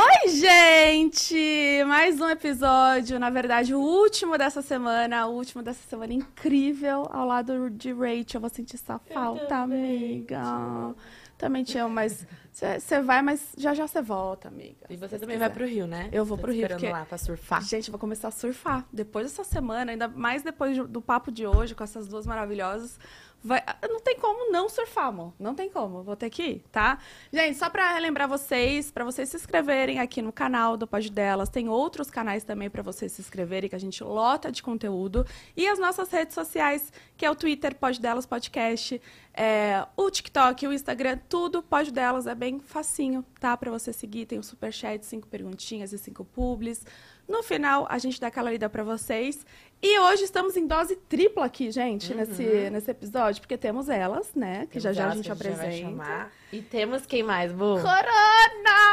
Oi, gente! Mais um episódio, na verdade, o último dessa semana, o último dessa semana incrível, ao lado de Rachel. Eu vou sentir sua falta, amiga. Também te amo, mas você vai, mas já já você volta, amiga. E você também vai pro Rio, né? Eu vou Tô pro Rio. esperando Porque... lá pra surfar. Gente, eu vou começar a surfar. Depois dessa semana, ainda mais depois do papo de hoje, com essas duas maravilhosas. Vai... Não tem como não surfar, amor. Não tem como. Vou ter que ir, tá? Gente, só pra relembrar vocês, pra vocês se inscreverem aqui no canal do Pode Delas. Tem outros canais também pra vocês se inscreverem, que a gente lota de conteúdo. E as nossas redes sociais, que é o Twitter, Pode Delas Podcast, é, o TikTok, o Instagram, tudo Pode Delas. É bem facinho, tá? Pra você seguir. Tem o Superchat, cinco perguntinhas e cinco publis. No final, a gente dá aquela lida pra vocês. E hoje estamos em dose tripla aqui, gente, nesse, nesse episódio, porque temos elas, né? Que já Temos já a elas gente apresenta. chamar. E temos quem mais, Bu? Corona!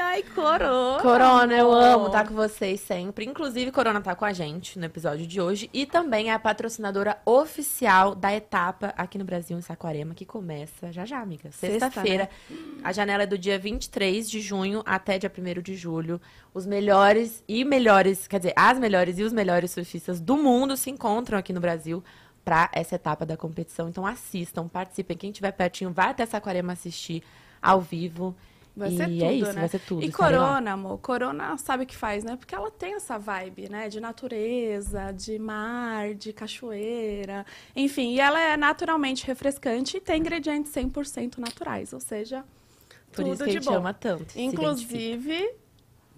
Ai, Corona! Corona, eu amo estar com vocês sempre. Inclusive, Corona tá com a gente no episódio de hoje. E também é a patrocinadora oficial da etapa aqui no Brasil, em Saquarema, que começa já já, amiga. Sexta, Sexta-feira. A janela é do dia 23 de junho até dia 1 de julho. Os melhores e melhores, quer dizer, as melhores e os melhores surfistas do mundo se encontram aqui no Brasil para essa etapa da competição. Então assistam, participem. Quem estiver pertinho, vai até Saquarema assistir ao vivo. Vai e ser tudo, é isso, né? vai ser tudo. E lá. Corona, amor, Corona sabe o que faz, né? Porque ela tem essa vibe, né? De natureza, de mar, de cachoeira, enfim. E ela é naturalmente refrescante e tem ingredientes 100% naturais, ou seja, Por tudo isso que a de gente bom. ama tanto. Inclusive,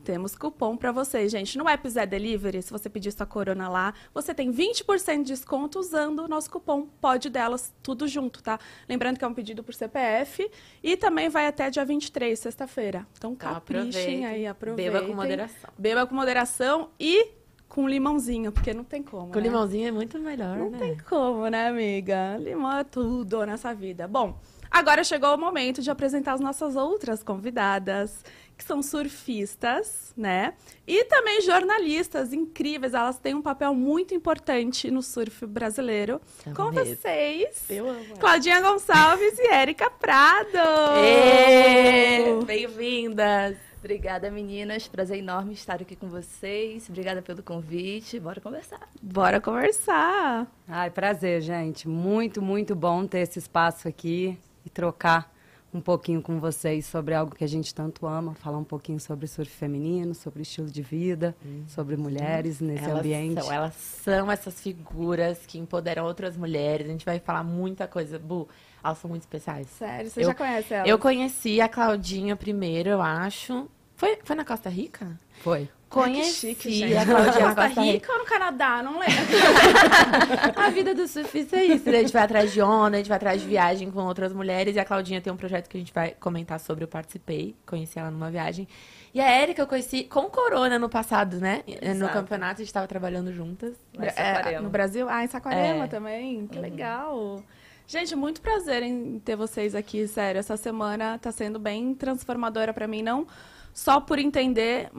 temos cupom pra vocês, gente. No App Zé Delivery, se você pedir sua corona lá, você tem 20% de desconto usando o nosso cupom Pode Delas, tudo junto, tá? Lembrando que é um pedido por CPF e também vai até dia 23, sexta-feira. Então, Então, caprichem aí, aproveitem. Beba com moderação. Beba com moderação e com limãozinho, porque não tem como, Com né? limãozinho é muito melhor, Não né? tem como, né, amiga? Limão é tudo nessa vida. Bom, agora chegou o momento de apresentar as nossas outras convidadas, que são surfistas, né? E também jornalistas incríveis. Elas têm um papel muito importante no surf brasileiro. São Com mesmo. vocês, Eu amo. Claudinha Gonçalves e Érica Prado. Bem-vindas! Obrigada, meninas. Prazer enorme estar aqui com vocês. Obrigada pelo convite. Bora conversar. Bora conversar. Ai, prazer, gente. Muito, muito bom ter esse espaço aqui e trocar um pouquinho com vocês sobre algo que a gente tanto ama, falar um pouquinho sobre surf feminino, sobre estilo de vida, sobre mulheres nesse elas ambiente. São, elas são essas figuras que empoderam outras mulheres. A gente vai falar muita coisa. Bu, elas são muito especiais. Sério, você Eu- já conhece ela? Eu conheci a Claudinha primeiro, eu acho. Foi, foi na Costa Rica? Foi. Conheci chique, gente. a Claudinha na Costa Costa Rica. Ou no Canadá? Não lembro. A vida do surfista é isso. né? A gente vai atrás de onda, a gente vai atrás de viagem com outras mulheres. E a Claudinha tem um projeto que a gente vai comentar sobre. Eu participei, conheci ela numa viagem. E a Érica eu conheci com Corona no passado, né? No Exato. campeonato a gente tava trabalhando juntas. É, no Brasil? Ah, em Saquarema É. também. Que legal. Gente, muito prazer em ter vocês aqui, sério. Essa semana tá sendo bem transformadora para mim, não só por entender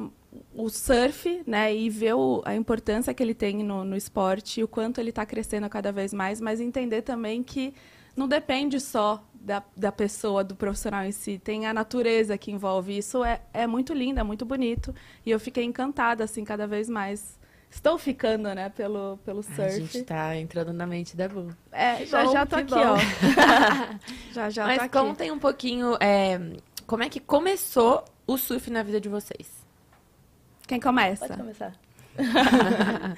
o surf, né, e ver o- a importância que ele tem no, no esporte e o quanto ele está crescendo cada vez mais, mas entender também que não depende só da, da pessoa, do profissional em si, tem a natureza que envolve. Isso é, é muito lindo, é muito bonito. E eu fiquei encantada, assim, cada vez mais. Estou ficando, né, pelo, pelo surf. A gente tá entrando na mente da Bu. É, já bom, já tô aqui, bom. ó. já já Mas tô aqui. contem um pouquinho é, como é que começou o surf na vida de vocês. Quem começa? Pode começar.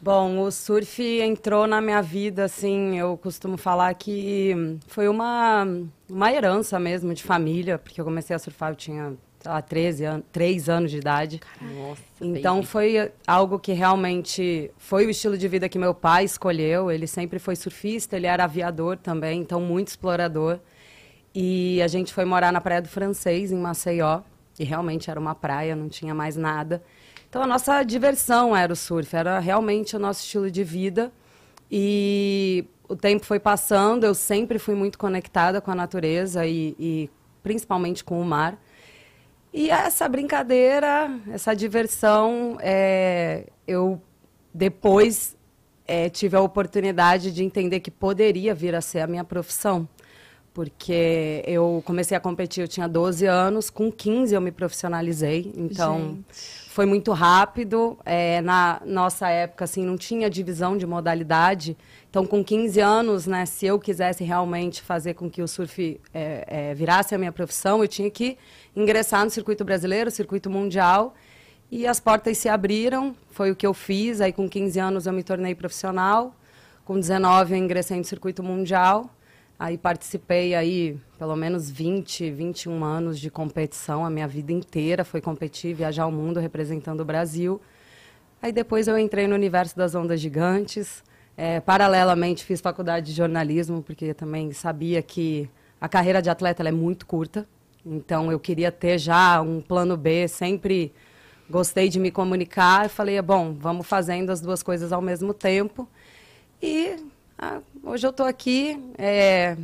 Bom, o surf entrou na minha vida, assim, eu costumo falar que foi uma, uma herança mesmo de família, porque eu comecei a surfar, eu tinha, sei lá, 13 anos, 3 anos de idade. Nossa, Então foi algo que realmente foi o estilo de vida que meu pai escolheu. Ele sempre foi surfista, ele era aviador também, então muito explorador. E a gente foi morar na Praia do Francês, em Maceió, e realmente era uma praia, não tinha mais nada. Então a nossa diversão era o surf, era realmente o nosso estilo de vida. E o tempo foi passando, eu sempre fui muito conectada com a natureza e, e principalmente com o mar. E essa brincadeira, essa diversão, é, eu depois é, tive a oportunidade de entender que poderia vir a ser a minha profissão. Porque eu comecei a competir, eu tinha 12 anos, com 15 eu me profissionalizei, então Gente. foi muito rápido. É, na nossa época, assim, não tinha divisão de modalidade, então com 15 anos, né, se eu quisesse realmente fazer com que o surf é, é, virasse a minha profissão, eu tinha que ingressar no circuito brasileiro, circuito mundial, e as portas se abriram, foi o que eu fiz, aí com 15 anos eu me tornei profissional, com 19 eu ingressei no circuito mundial, Aí participei aí pelo menos 20, 21 anos de competição, a minha vida inteira foi competir, viajar o mundo representando o Brasil. Aí depois eu entrei no universo das ondas gigantes. É, paralelamente fiz faculdade de jornalismo, porque também sabia que a carreira de atleta é muito curta. Então eu queria ter já um plano B, sempre gostei de me comunicar. Falei, bom, vamos fazendo as duas coisas ao mesmo tempo. E ah, hoje eu estou aqui, é,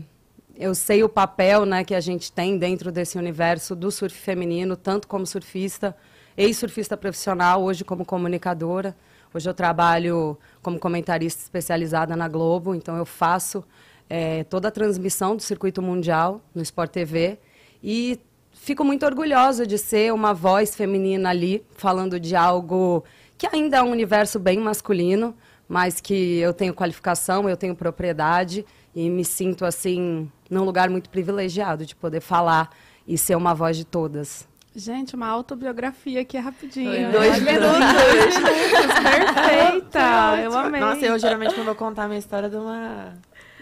eu sei o papel né, que a gente tem dentro desse universo do surf feminino, tanto como surfista, ex-surfista profissional, hoje como comunicadora. Hoje eu trabalho como comentarista especializada na Globo, então eu faço é, toda a transmissão do circuito mundial no Sport TV e fico muito orgulhosa de ser uma voz feminina ali, falando de algo que ainda é um universo bem masculino, mas que eu tenho qualificação, eu tenho propriedade e me sinto assim num lugar muito privilegiado de poder falar e ser uma voz de todas. Gente, uma autobiografia aqui rapidinho. Dois minutos. dois minutos. Perfeita. eu amei. Nossa, eu geralmente quando vou contar a minha história de uma.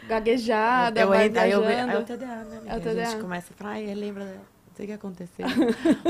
Gaguejada, eu vai entro, aí eu é o TDA, né? É o A gente começa a falar, ai, lembra, não sei o que aconteceu.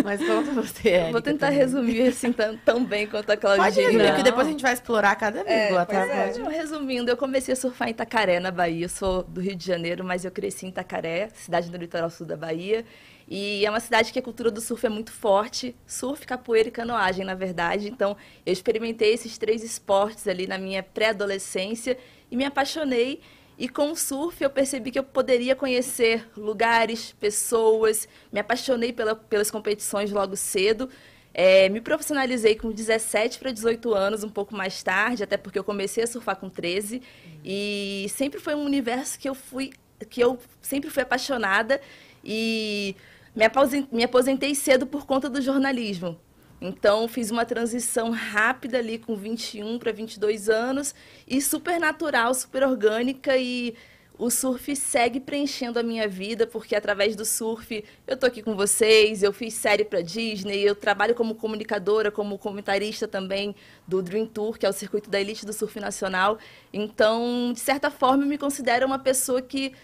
Mas conta você, Érica, Vou tentar também. resumir assim tão, tão bem quanto a Pode Claudinha. resumir, Não. porque depois a gente vai explorar cada vírgula, Pois tá? é, Pode. então, resumindo, eu comecei a surfar em Itacaré, na Bahia. Eu sou do Rio de Janeiro, mas eu cresci em Itacaré, cidade no litoral sul da Bahia. E é uma cidade que a cultura do surf é muito forte. Surf, capoeira e canoagem, na verdade. Então, eu experimentei esses três esportes ali na minha pré-adolescência e me apaixonei. E com o surf eu percebi que eu poderia conhecer lugares, pessoas. Me apaixonei pela- pelas competições logo cedo. É, me profissionalizei com 17 para 18 anos, um pouco mais tarde, até porque eu comecei a surfar com 13. E sempre foi um universo que eu fui, que eu sempre fui apaixonada e me aposen- me aposentei cedo por conta do jornalismo. Então, fiz uma transição rápida ali com 21 para 22 anos e super natural, super orgânica e o surf segue preenchendo a minha vida, porque através do surf eu tô aqui com vocês, eu fiz série para Disney, eu trabalho como comunicadora, como comentarista também do Dream Tour, que é o circuito da elite do surf nacional. Então, de certa forma, eu me considero uma pessoa que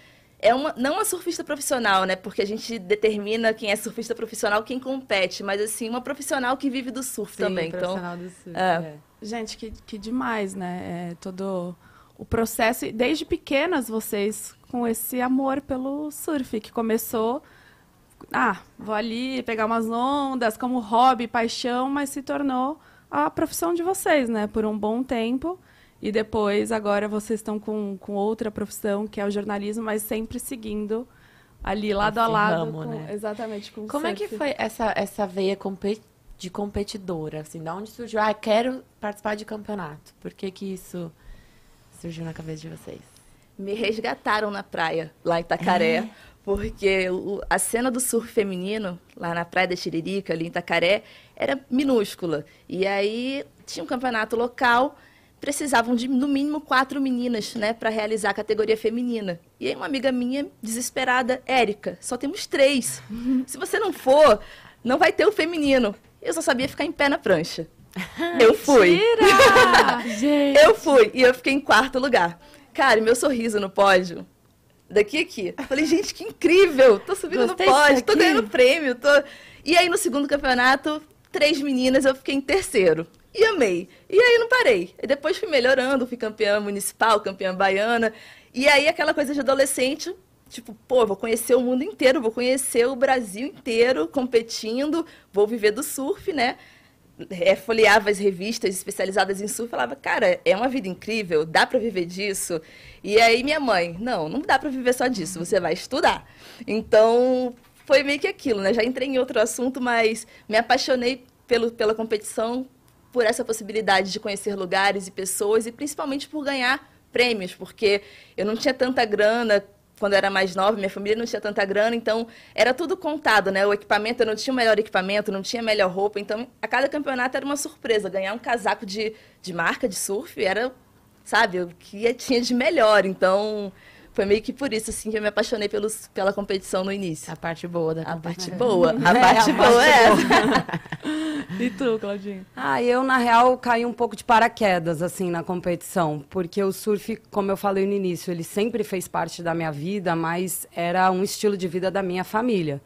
é uma, não uma surfista profissional, né? Porque a gente determina quem é surfista profissional, quem compete, mas assim, uma profissional que vive do surf Sim, também. Então, profissional do surf, é. é. Gente, que, que demais, né? É, todo o processo. Desde pequenas vocês com esse amor pelo surf, que começou. Ah, vou ali pegar umas ondas como hobby, paixão, mas se tornou a profissão de vocês, né? Por um bom tempo. E depois, agora vocês estão com, com outra profissão, que é o jornalismo, mas sempre seguindo ali lado a lado. ramo, com- né? Exatamente, com o Como é que foi essa, essa veia de competidora? Assim, da onde surgiu? Ah, quero participar de campeonato. Por que que isso surgiu na cabeça de vocês? me resgataram na praia, lá em Itacaré, porque o- a cena do surf feminino, lá na Praia da Tiririca, ali em Itacaré, era minúscula. E aí tinha um campeonato local, precisavam de no mínimo quatro meninas, né, para realizar a categoria feminina. E aí uma amiga minha, desesperada, Érica, só temos três. Se você não for, não vai ter o feminino. Eu só sabia ficar em pé na prancha. Eu fui. Eu fui e eu fiquei em quarto lugar. Cara, meu sorriso no pódio, daqui a aqui. Falei, gente, que incrível! Tô subindo Gostei no pódio, tô ganhando prêmio. Tô... E aí, no segundo campeonato, três meninas, eu fiquei em terceiro. E amei. E aí, não parei. E depois fui melhorando, fui campeã municipal, campeã baiana. E aí, aquela coisa de adolescente, tipo, pô, vou conhecer o mundo inteiro, vou conhecer o Brasil inteiro competindo, vou viver do surf, né? é, folheava as revistas especializadas em surf falava, cara, é uma vida incrível, dá para viver disso. E aí minha mãe, não, não dá para viver só disso, você vai estudar. Então, foi meio que aquilo, né? Já entrei em outro assunto, mas me apaixonei pelo, pela competição, por essa possibilidade de conhecer lugares e pessoas e principalmente por ganhar prêmios, porque eu não tinha tanta grana quando eu era mais nova, minha família não tinha tanta grana, então era tudo contado, né? O equipamento, eu não tinha o melhor equipamento, não tinha a melhor roupa, então a cada campeonato era uma surpresa. Ganhar um casaco de, de marca de surf era, sabe, o que tinha de melhor. Então foi meio que por isso assim que eu me apaixonei pelos, pela competição no início. A parte boa da A parte boa, a É, parte a boa é essa. E tu, Claudinha? Ah, eu, na real, caí um pouco de paraquedas, assim, na competição. Porque o surf, como eu falei no início, ele sempre fez parte da minha vida, mas era um estilo de vida da minha família.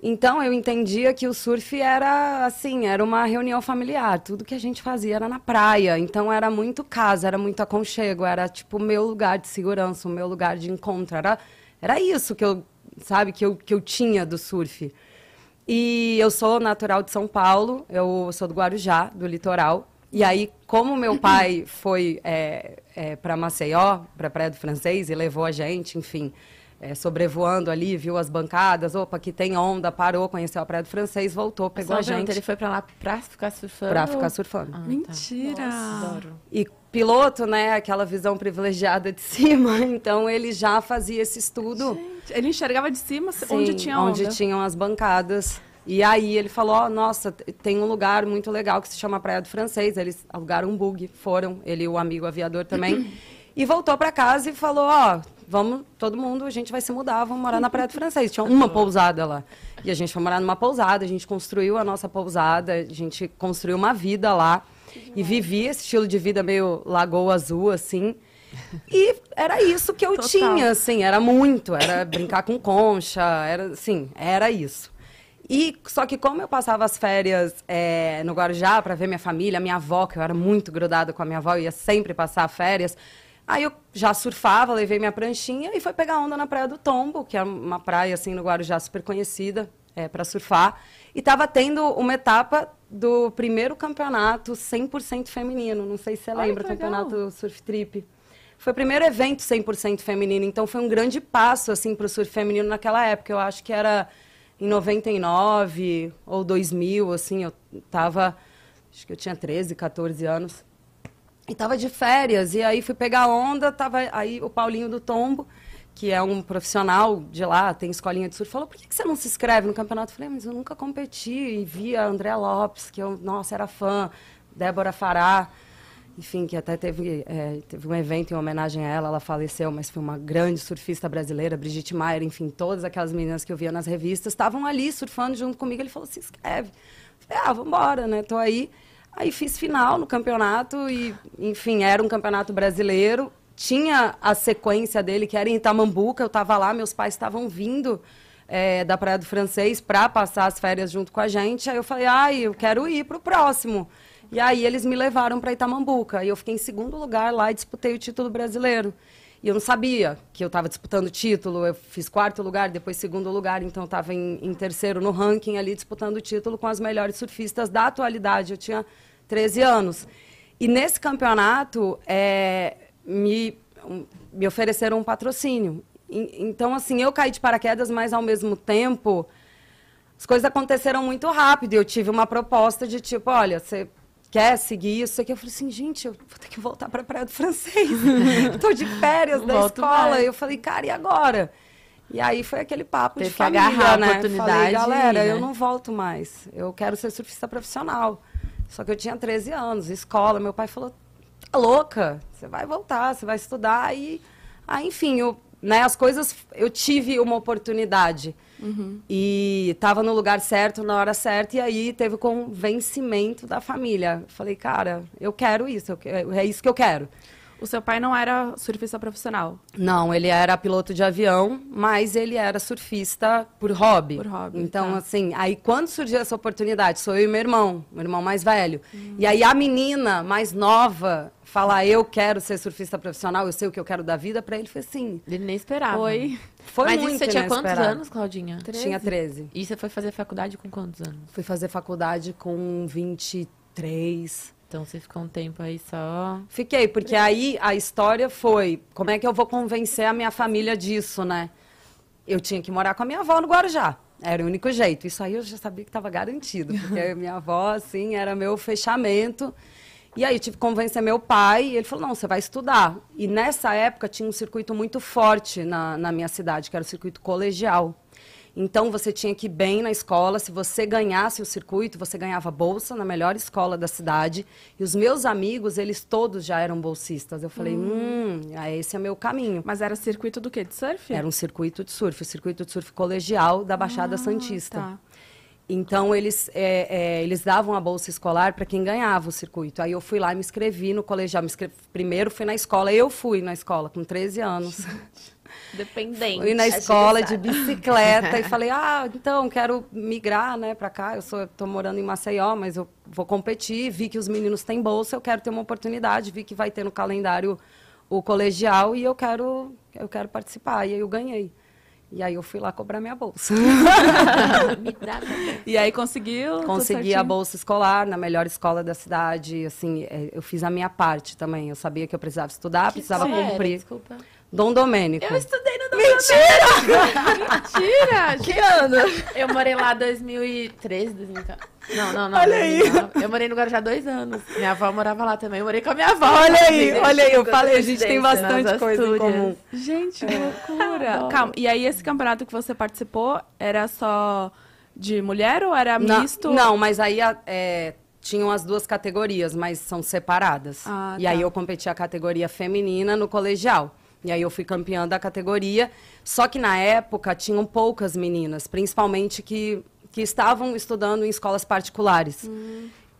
Então, eu entendia que o surf era, assim, era uma reunião familiar. Tudo que a gente fazia era na praia. Então, era muito casa, era muito aconchego. Era, tipo, o meu lugar de segurança, o meu lugar de encontro. Era, era isso que eu, sabe, que eu, que eu tinha do surf. E eu sou natural de São Paulo, eu sou do Guarujá, do litoral. E aí, como meu pai foi é, é, para Maceió, para Praia do Francês, e levou a gente, enfim, é, sobrevoando ali, viu as bancadas, opa, aqui tem onda, parou, conheceu a Praia do Francês, voltou, pegou a gente Ele foi pra lá pra ficar surfando? para ficar surfando. Ah, tá. Mentira! Adoro. E piloto, né, aquela visão privilegiada de cima, então ele já fazia esse estudo. Gente, ele enxergava de cima Sim, onde tinha onda. onde tinham as bancadas. E aí ele falou, ó, nossa, tem um lugar muito legal que se chama Praia do Francês. Eles alugaram um bug, foram, ele e o amigo aviador também. e voltou para casa e falou, ó, vamos, todo mundo, a gente vai se mudar, vamos morar na Praia do Francês. Tinha uma pousada lá. E a gente foi morar numa pousada, a gente construiu a nossa pousada, a gente construiu uma vida lá. E vivia esse estilo de vida meio lagoa azul, assim. E era isso que eu Total. tinha, assim, era muito, era brincar com concha, era, assim, era isso. E só que como eu passava as férias eh, no Guarujá para ver minha família, minha avó, que eu era muito grudada com a minha avó, eu ia sempre passar férias. Aí eu já surfava, levei minha pranchinha e foi pegar onda na Praia do Tombo, que é uma praia assim no Guarujá super conhecida para surfar. E estava tendo uma etapa do primeiro campeonato 100% feminino. Não sei se você Olha lembra, legal. campeonato Surf Trip. Foi o primeiro evento 100% feminino, então foi um grande passo assim para o surf feminino naquela época. Eu acho que era em 99 ou 2000, assim, eu tava, acho que eu tinha 13, 14 anos. E tava de férias, e aí fui pegar onda, tava aí o Paulinho do Tombo, que é um profissional de lá, tem escolinha de surf, falou, por que, que você não se inscreve no campeonato? Eu falei, "Ah, mas eu nunca competi, e vi a André Lopes, que eu, nossa, era fã, Débora Fará, enfim, que até teve, é, teve um evento em homenagem a ela, ela faleceu, mas foi uma grande surfista brasileira, Brigitte Maier, enfim, todas aquelas meninas que eu via nas revistas estavam ali surfando junto comigo. Ele falou: se inscreve. Eu Falei, ah, vambora, né? Tô aí. Aí fiz final no campeonato e, enfim, era um campeonato brasileiro. Tinha a sequência dele, que era em Itamambuca, eu estava lá, meus pais estavam vindo é, da Praia do Francês para passar as férias junto com a gente. Aí eu falei, ai, eu quero ir para o próximo. E aí eles me levaram para Itamambuca. E eu fiquei em segundo lugar lá e disputei o título brasileiro. E eu não sabia que eu estava disputando o título. Eu fiz quarto lugar, depois segundo lugar. Então eu estava em, em terceiro no ranking ali, disputando o título com as melhores surfistas da atualidade. Eu tinha 13 anos. E nesse campeonato, é, me, me ofereceram um patrocínio. Então, assim, eu caí de paraquedas, mas ao mesmo tempo as coisas aconteceram muito rápido. Eu tive uma proposta de tipo, olha, você quer seguir isso aqui? Eu falei assim, gente, eu vou ter que voltar para a Praia do Francês. Estou de férias da Volto escola. mais. Eu falei, cara, e agora? E aí foi aquele papo Teve de que família, agarrar a né? oportunidade Falei, galera, ir, eu né? não volto mais. Eu quero ser surfista profissional. Só que eu tinha 13 anos, escola. Meu pai falou, tá louca, você vai voltar, você vai estudar. E, aí, enfim, eu, né, as coisas, eu tive uma oportunidade. E estava no lugar certo, na hora certa, e aí teve o convencimento da família. Falei, cara, eu quero isso, eu que- é isso que eu quero. O seu pai não era surfista profissional. Não, ele era piloto de avião, mas ele era surfista por hobby. Por hobby, Então, tá. assim, aí quando surgiu essa oportunidade, sou eu e meu irmão, meu irmão mais velho. E aí a menina mais nova falar, eu quero ser surfista profissional, eu sei o que eu quero da vida, pra ele foi assim. Ele nem esperava. Foi. Foi Mas muito isso você tinha quantos anos, Claudinha? Tinha 13. E você foi fazer faculdade com quantos anos? Fui fazer faculdade com 23. Então você ficou um tempo aí só. Fiquei, porque aí a história foi, como é que eu vou convencer a minha família disso, né? Eu tinha que morar com a minha avó no Guarujá. Era o único jeito. Isso aí eu já sabia que estava garantido, porque a minha avó, assim, era meu fechamento. E aí eu tive que convencer meu pai, e ele falou, não, você vai estudar. E nessa época tinha um circuito muito forte na, na minha cidade, que era o circuito colegial. Então você tinha que ir bem na escola. Se você ganhasse o circuito, você ganhava bolsa na melhor escola da cidade. E os meus amigos, eles todos já eram bolsistas. Eu falei, hum, ah, esse é meu caminho. Mas era circuito do quê? De surf? Era um circuito de surf, o circuito de surf colegial da Baixada Ah, Santista. tá. Então, eles, é, é, eles davam a bolsa escolar para quem ganhava o circuito. Aí eu fui lá e me inscrevi no colegial. Me inscrevi, primeiro fui na escola, eu fui na escola com 13 anos. Dependente. Fui na escola de bicicleta e falei, ah, então, quero migrar, né, para cá. Eu sou, tô morando em Maceió, mas eu vou competir. Vi que os meninos têm bolsa, eu quero ter uma oportunidade. Vi que vai ter no calendário o colegial e eu quero, eu quero participar. E aí eu ganhei. E aí eu fui lá cobrar minha bolsa. Me dá também. E aí conseguiu? Consegui a bolsa escolar na melhor escola da cidade. Assim, é, eu fiz a minha parte também. Eu sabia que eu precisava estudar, precisava Qual era? cumprir. Desculpa. Dom Domênico. Eu estudei no Dom Mentira! Que ano? Eu morei lá 2013, 2014. Não, não, não. Olha aí. 2009. Eu morei no Guarujá dois anos. Minha avó morava lá também. Eu morei com a minha avó. Olha aí, olha aí, eu falei, a gente tem bastante coisa em comum. Gente, que loucura! Calma, e aí esse campeonato que você participou era só de mulher ou era Na- misto? Não, mas aí é, tinham as duas categorias, mas são separadas. Ah, e tá. aí eu competi a categoria feminina no colegial. E aí eu fui campeã da categoria. Só que na época tinham poucas meninas, principalmente que, que estavam estudando em escolas particulares.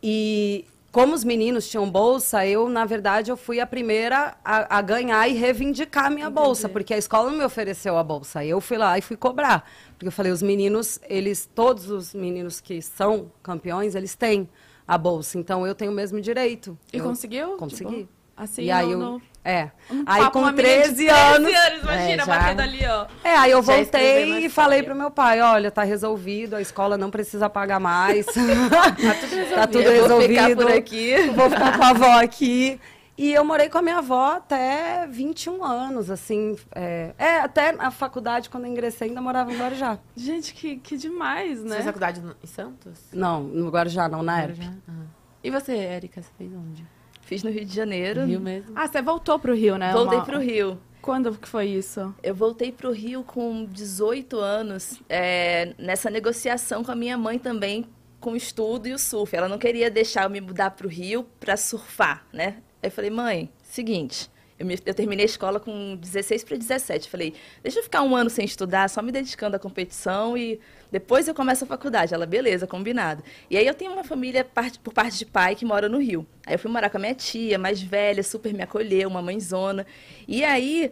E como os meninos tinham bolsa, eu, na verdade, eu fui a primeira a, a ganhar e reivindicar a minha bolsa, porque a escola não me ofereceu a bolsa. Eu fui lá e fui cobrar. Porque eu falei, os meninos, eles, todos os meninos que são campeões, eles têm a bolsa. Então eu tenho o mesmo direito. E Eu conseguiu? Consegui. Tipo, assim, e aí no- eu. no- É. um aí papo, com uma menina de 13 anos. imagina, É, já. batendo ali, ó. É, aí eu Já voltei e falei pro meu pai, olha, tá resolvido, a escola não precisa pagar mais. tá tudo resolvido. Tá tudo Eu vou ficar resolvido. por aqui. Vou ficar com a avó aqui. E eu morei com a minha avó até 21 anos, assim. É, é, até a faculdade, quando eu ingressei, ainda morava em Guarujá. Gente, que, que demais, Você né? fez faculdade em Santos? Não, no Guarujá não, na época. Guarujá? Ah. E você, Érica, você fez onde? Fiz no Rio de Janeiro. Rio mesmo? Ah, você voltou pro Rio, né? Voltei Uma- pro Rio. Quando que foi isso? Eu voltei pro Rio com 18 anos, é, nessa negociação com a minha mãe também, com o estudo e o surf. Ela não queria deixar eu me mudar pro Rio para surfar, né? Aí eu falei, mãe, seguinte, eu, me- eu terminei a escola com 16 para 17. Falei, deixa eu ficar um ano sem estudar, só me dedicando à competição e depois eu começo a faculdade. Ela, beleza, combinado. E aí eu tenho uma família parte- por parte de pai que mora no Rio. Aí eu fui morar com a minha tia, mais velha, super me acolheu, uma mãezona. E aí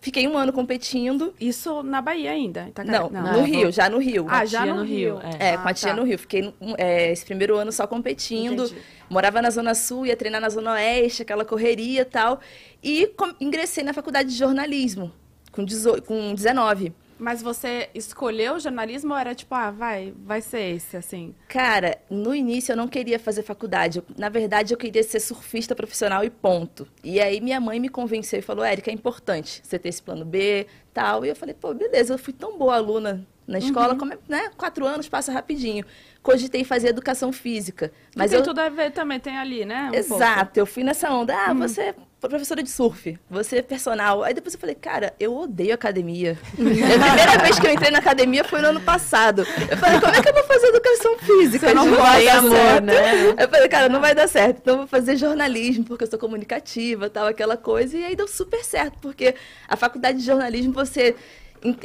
fiquei um ano competindo. Isso na Bahia ainda? Itacaré? Não, Não, no eu Rio, vou- já no Rio. Ah, a já tia no no Rio. Rio, É, Ah, com a tia tá. no Rio. Fiquei um, é, esse primeiro ano só competindo. Entendi. Morava na Zona Sul, ia treinar na Zona Oeste, aquela correria e tal. E com- ingressei na faculdade de jornalismo, com, 18, com 19. Mas você escolheu o jornalismo ou era tipo, ah, vai, vai ser esse, assim? Cara, no início eu não queria fazer faculdade. Na verdade, eu queria ser surfista profissional e ponto. E aí minha mãe me convenceu e falou, Érica, é importante você ter esse plano B tal. E eu falei, pô, beleza, eu fui tão boa aluna na escola, como é, né? Quatro anos passa rapidinho. Cogitei fazer educação física. Mas tem eu, tudo a ver também, tem ali, né? um Exato, eu fui nessa onda. Ah, você é professora de surf, você é personal. Aí depois eu falei, cara, eu odeio academia. A primeira vez que eu entrei na academia foi no ano passado. Eu falei, como é que eu vou fazer educação física? Você não Não vai, dar amor, certo. né? Eu falei, cara, não vai dar certo. Então eu vou fazer jornalismo, porque eu sou comunicativa, tal, aquela coisa. E aí deu super certo, porque a faculdade de jornalismo você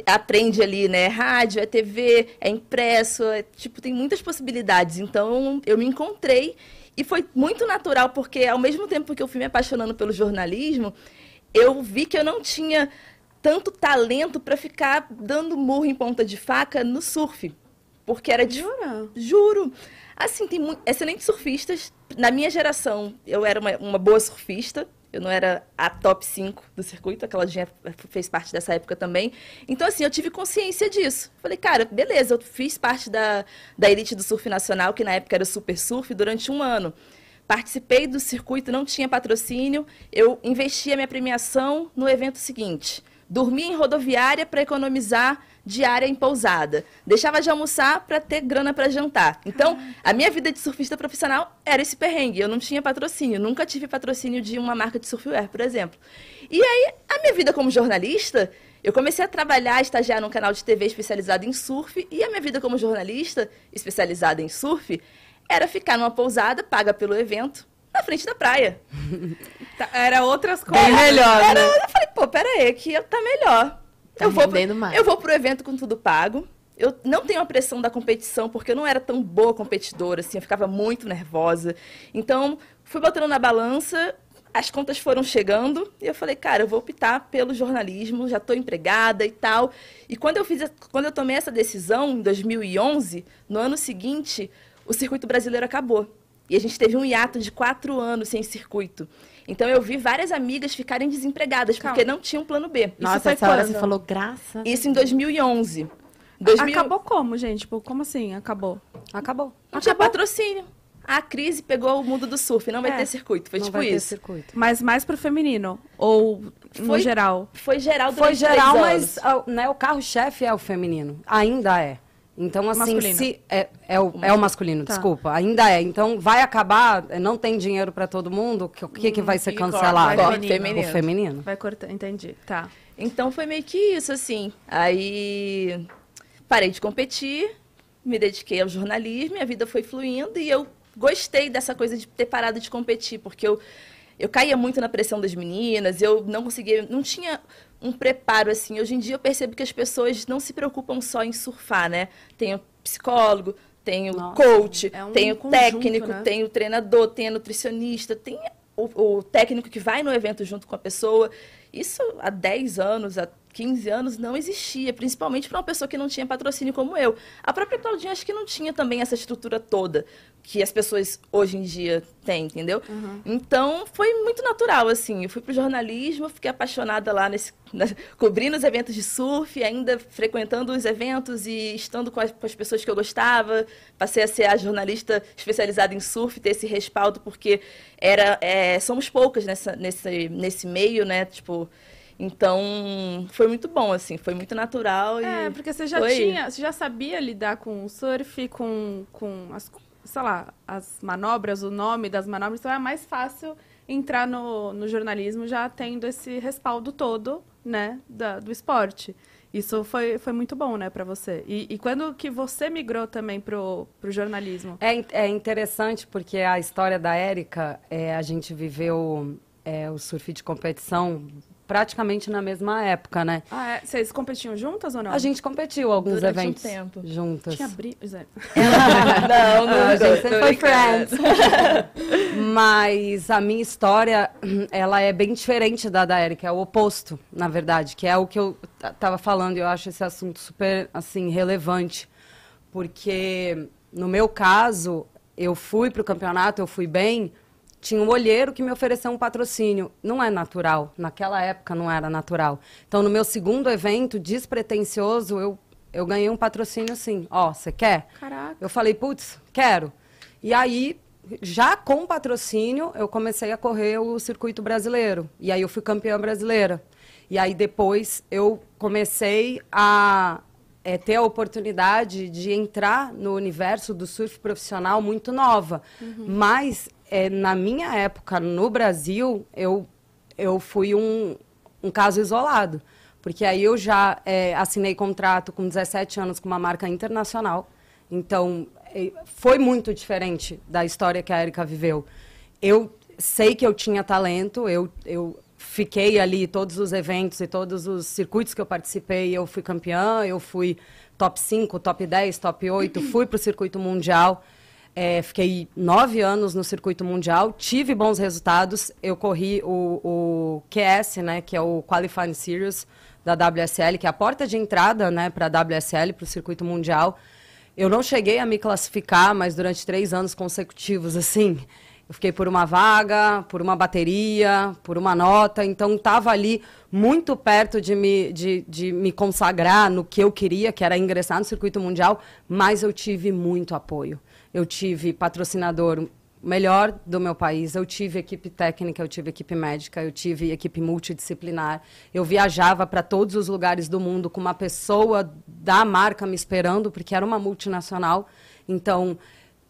aprende ali, né? Rádio, é TV, é impresso, é, tipo, tem muitas possibilidades. Então, eu me encontrei e foi muito natural, porque ao mesmo tempo que eu fui me apaixonando pelo jornalismo, eu vi que eu não tinha tanto talento para ficar dando murro em ponta de faca no surf. Porque era de Jura? Juro. Assim, tem excelentes surfistas. Na minha geração, eu era uma, uma boa surfista. Eu não era a top 5 do circuito, a Claudinha fez parte dessa época também. Então, assim, eu tive consciência disso. Falei, cara, beleza, eu fiz parte da, da elite do surf nacional, que na época era Super Surf, durante um ano. Participei do circuito, não tinha patrocínio. Eu investi a minha premiação no evento seguinte. Dormia em rodoviária para economizar diária em pousada. Deixava de almoçar para ter grana para jantar. Então, a minha vida de surfista profissional era esse perrengue. Eu não tinha patrocínio, nunca tive patrocínio de uma marca de surfwear, por exemplo. E aí, a minha vida como jornalista, eu comecei a trabalhar, estagiar num canal de TV especializado em surf, e a minha vida como jornalista especializada em surf era ficar numa pousada paga pelo evento na frente da praia. Tá, Era outras coisas. Bem melhor, Era, né? eu falei, pô, pera aí, que tá melhor. Tá eu, vou pro, mais. eu vou pro evento com tudo pago. Eu não tenho a pressão da competição, porque eu não era tão boa competidora, assim, eu ficava muito nervosa. Então, fui botando na balança, as contas foram chegando, e eu falei, cara, eu vou optar pelo jornalismo, já estou empregada e tal. E quando eu, fiz, quando eu tomei essa decisão, em 2011, no ano seguinte, o circuito brasileiro acabou. E a gente teve um hiato de quatro anos sem circuito. Então eu vi várias amigas ficarem desempregadas, Calma. porque não tinham plano B. Nossa, foi essa hora quando? você falou graça. Isso em 2011. 2000... Acabou como, gente? Tipo, como assim? Acabou? Acabou. Não tinha patrocínio. A crise pegou o mundo do surf, não vai É, ter circuito. Foi não tipo vai ter isso. circuito. Mas mais pro feminino? Ou no Foi- geral? Foi geral Foi geral, anos. mas né, o carro-chefe é o feminino. Ainda é. Então, assim, Masculino. se. É, é, o, é o masculino, Tá. desculpa. Ainda é. Então, vai acabar, não tem dinheiro para todo mundo, o que, o que, que vai ser que corta, cancelado? vai feminino. feminino. O feminino. Vai cortar, entendi. Tá. Então foi meio que isso, assim. Aí parei de competir, me dediquei ao jornalismo, minha vida foi fluindo e eu gostei dessa coisa de ter parado de competir, porque eu, eu caía muito na pressão das meninas, eu não conseguia, não tinha um preparo assim. Hoje em dia eu percebo que as pessoas não se preocupam só em surfar, né? Tem o psicólogo, tem o Nossa, coach, é um tem o conjunto, técnico, né? tem o treinador, tem a nutricionista, tem o, o técnico que vai no evento junto com a pessoa. Isso há 10 anos, há 15 anos não existia, principalmente para uma pessoa que não tinha patrocínio como eu. A própria Claudinha acho que não tinha também essa estrutura toda que as pessoas hoje em dia têm, entendeu? Então foi muito natural, assim. Eu fui pro jornalismo, fiquei apaixonada lá nesse. na- cobrindo os eventos de surf, ainda frequentando os eventos e estando com as, com as pessoas que eu gostava. Passei a ser a jornalista especializada em surf, ter esse respaldo, porque era, é, somos poucas nessa, nesse, nesse meio, né? Tipo. Então, foi muito bom, assim, foi muito natural. É, e porque você já foi. tinha, você já sabia lidar com o surf, com, com as, sei lá, as manobras, o nome das manobras, então é mais fácil entrar no, no jornalismo já tendo esse respaldo todo, né, da- do esporte. Isso foi, foi muito bom, né, pra você. E, e quando que você migrou também pro, pro jornalismo? É, é interessante porque a história da Érica, é, a gente viveu é, o surf de competição praticamente na mesma época, né? Ah, é? Vocês competiam juntas ou não? A gente competiu alguns Durante um eventos tempo. juntas. tinha bri... Zé. não, não, a gente sempre foi friends. Mas a minha história, ela é bem diferente da da Erika, é o oposto, na verdade, que é o que eu tava falando, e eu acho esse assunto super, assim, relevante. Porque, no meu caso, eu fui pro campeonato, eu fui bem, tinha um olheiro que me ofereceu um patrocínio. Não é natural, naquela época não era natural. Então, no meu segundo evento, despretensioso, eu, eu ganhei um patrocínio assim, ó, você quer? Caraca. Eu falei, putz, quero. E aí, já com patrocínio, eu comecei a correr o circuito brasileiro. E aí eu fui campeã brasileira. E aí depois eu comecei a é, ter a oportunidade de entrar no universo do surf profissional muito nova. Mas é, na minha época no Brasil, eu, eu fui um, um caso isolado. Porque aí eu já é, assinei contrato com 17 anos com uma marca internacional. Então, eh, foi muito diferente da história que a Erika viveu. Eu sei que eu tinha talento, eu, eu fiquei ali todos os eventos e todos os circuitos que eu participei, eu fui campeã, eu fui top 5, top 10, top 8, fui para o circuito mundial. Eh, fiquei nove anos no circuito mundial, tive bons resultados. Eu corri o, o QS, né, que é o Qualifying Series da WSL, que é a porta de entrada né, para a WSL, para o circuito mundial. Eu não cheguei a me classificar, mas durante três anos consecutivos, assim, eu fiquei por uma vaga, por uma bateria, por uma nota, então estava ali muito perto de me, de, de me consagrar no que eu queria, que era ingressar no circuito mundial, mas eu tive muito apoio. Eu tive patrocinador melhor do meu país. Eu tive equipe técnica, eu tive equipe médica, eu tive equipe multidisciplinar. Eu viajava para todos os lugares do mundo com uma pessoa da marca me esperando, porque era uma multinacional. Então,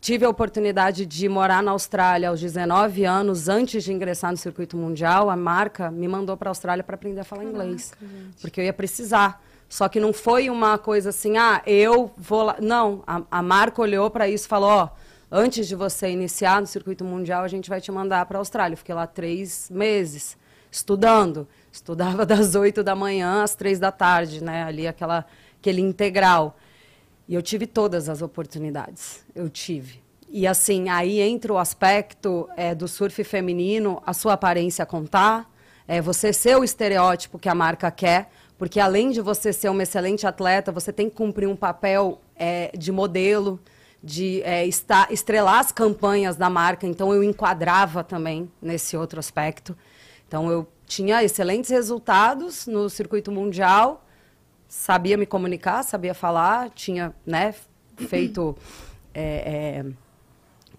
tive a oportunidade de morar na Austrália aos 19 anos, antes de ingressar no circuito mundial. A marca me mandou para a Austrália para aprender a falar Caraca, inglês, gente. porque eu ia precisar. Só que não foi uma coisa assim, ah, eu vou lá. Não, a, a marca olhou para isso e falou: ó, antes de você iniciar no circuito mundial, a gente vai te mandar para a Austrália. Eu fiquei lá três meses estudando. Estudava das oito da manhã às três da tarde, né? Ali aquela, aquele integral. E eu tive todas as oportunidades. Eu tive. E assim, aí entra o aspecto é, do surf feminino, a sua aparência contar, é, você ser o estereótipo que a marca quer, porque além de você ser uma excelente atleta, você tem que cumprir um papel é, de modelo, de é, estar, estrelar as campanhas da marca. Então eu enquadrava também nesse outro aspecto. Então eu tinha excelentes resultados no circuito mundial, sabia me comunicar, sabia falar, tinha né, feito, é, é,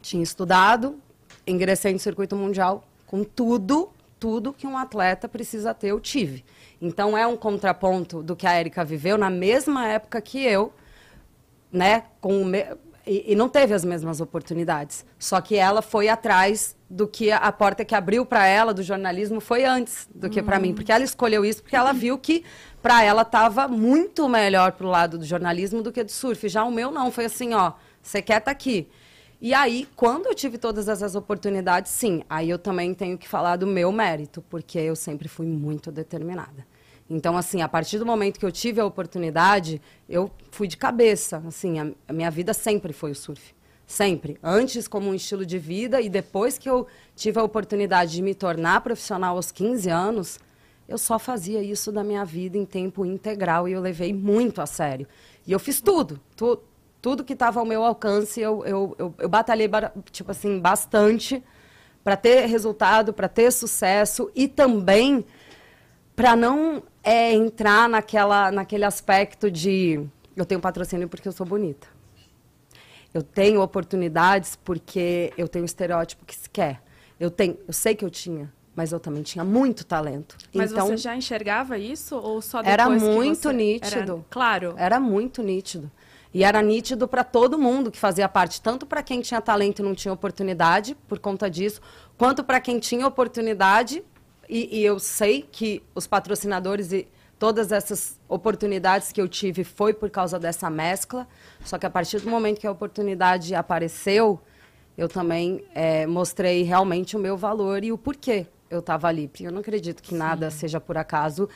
tinha estudado, ingressei no circuito mundial com tudo, tudo que um atleta precisa ter, eu tive. Então é um contraponto do que a Erika viveu na mesma época que eu, né, com e, e, não teve as mesmas oportunidades. Só que ela foi atrás do que a, porta que abriu para ela do jornalismo foi antes do que para mim, porque ela escolheu isso porque ela viu que para ela estava muito melhor pro lado do jornalismo do que do surf. Já o meu não, foi assim, ó, você quer estar tá aqui. E aí, quando eu tive todas essas oportunidades, sim, aí eu também tenho que falar do meu mérito, porque eu sempre fui muito determinada. Então, assim, a partir do momento que eu tive a oportunidade, eu fui de cabeça. Assim, a, a, minha vida sempre foi o surf. Sempre. Antes como um estilo de vida e depois que eu tive a oportunidade de me tornar profissional aos 15 anos, eu só fazia isso da minha vida em tempo integral e eu levei muito a sério. E eu fiz tudo. Tu, tudo que estava ao meu alcance, eu, eu, eu, eu batalhei, tipo assim, bastante para ter resultado, para ter sucesso e também para não é, entrar naquela, naquele aspecto de eu tenho patrocínio porque eu sou bonita. Eu tenho oportunidades porque eu tenho o estereótipo que se quer. Eu tenho, eu sei que eu tinha, mas eu também tinha muito talento. Mas então, você já enxergava isso ou só depois Era muito nítido. Era... Claro. Era muito nítido. E era nítido para todo mundo que fazia parte, tanto para quem tinha talento e não tinha oportunidade por conta disso, quanto para quem tinha oportunidade e, e eu sei que os patrocinadores e todas essas oportunidades que eu tive foi por causa dessa mescla. Só que a partir do momento que a oportunidade apareceu, eu também é, mostrei realmente o meu valor e o porquê eu estava ali. Porque eu não acredito que Sim. nada seja por acaso.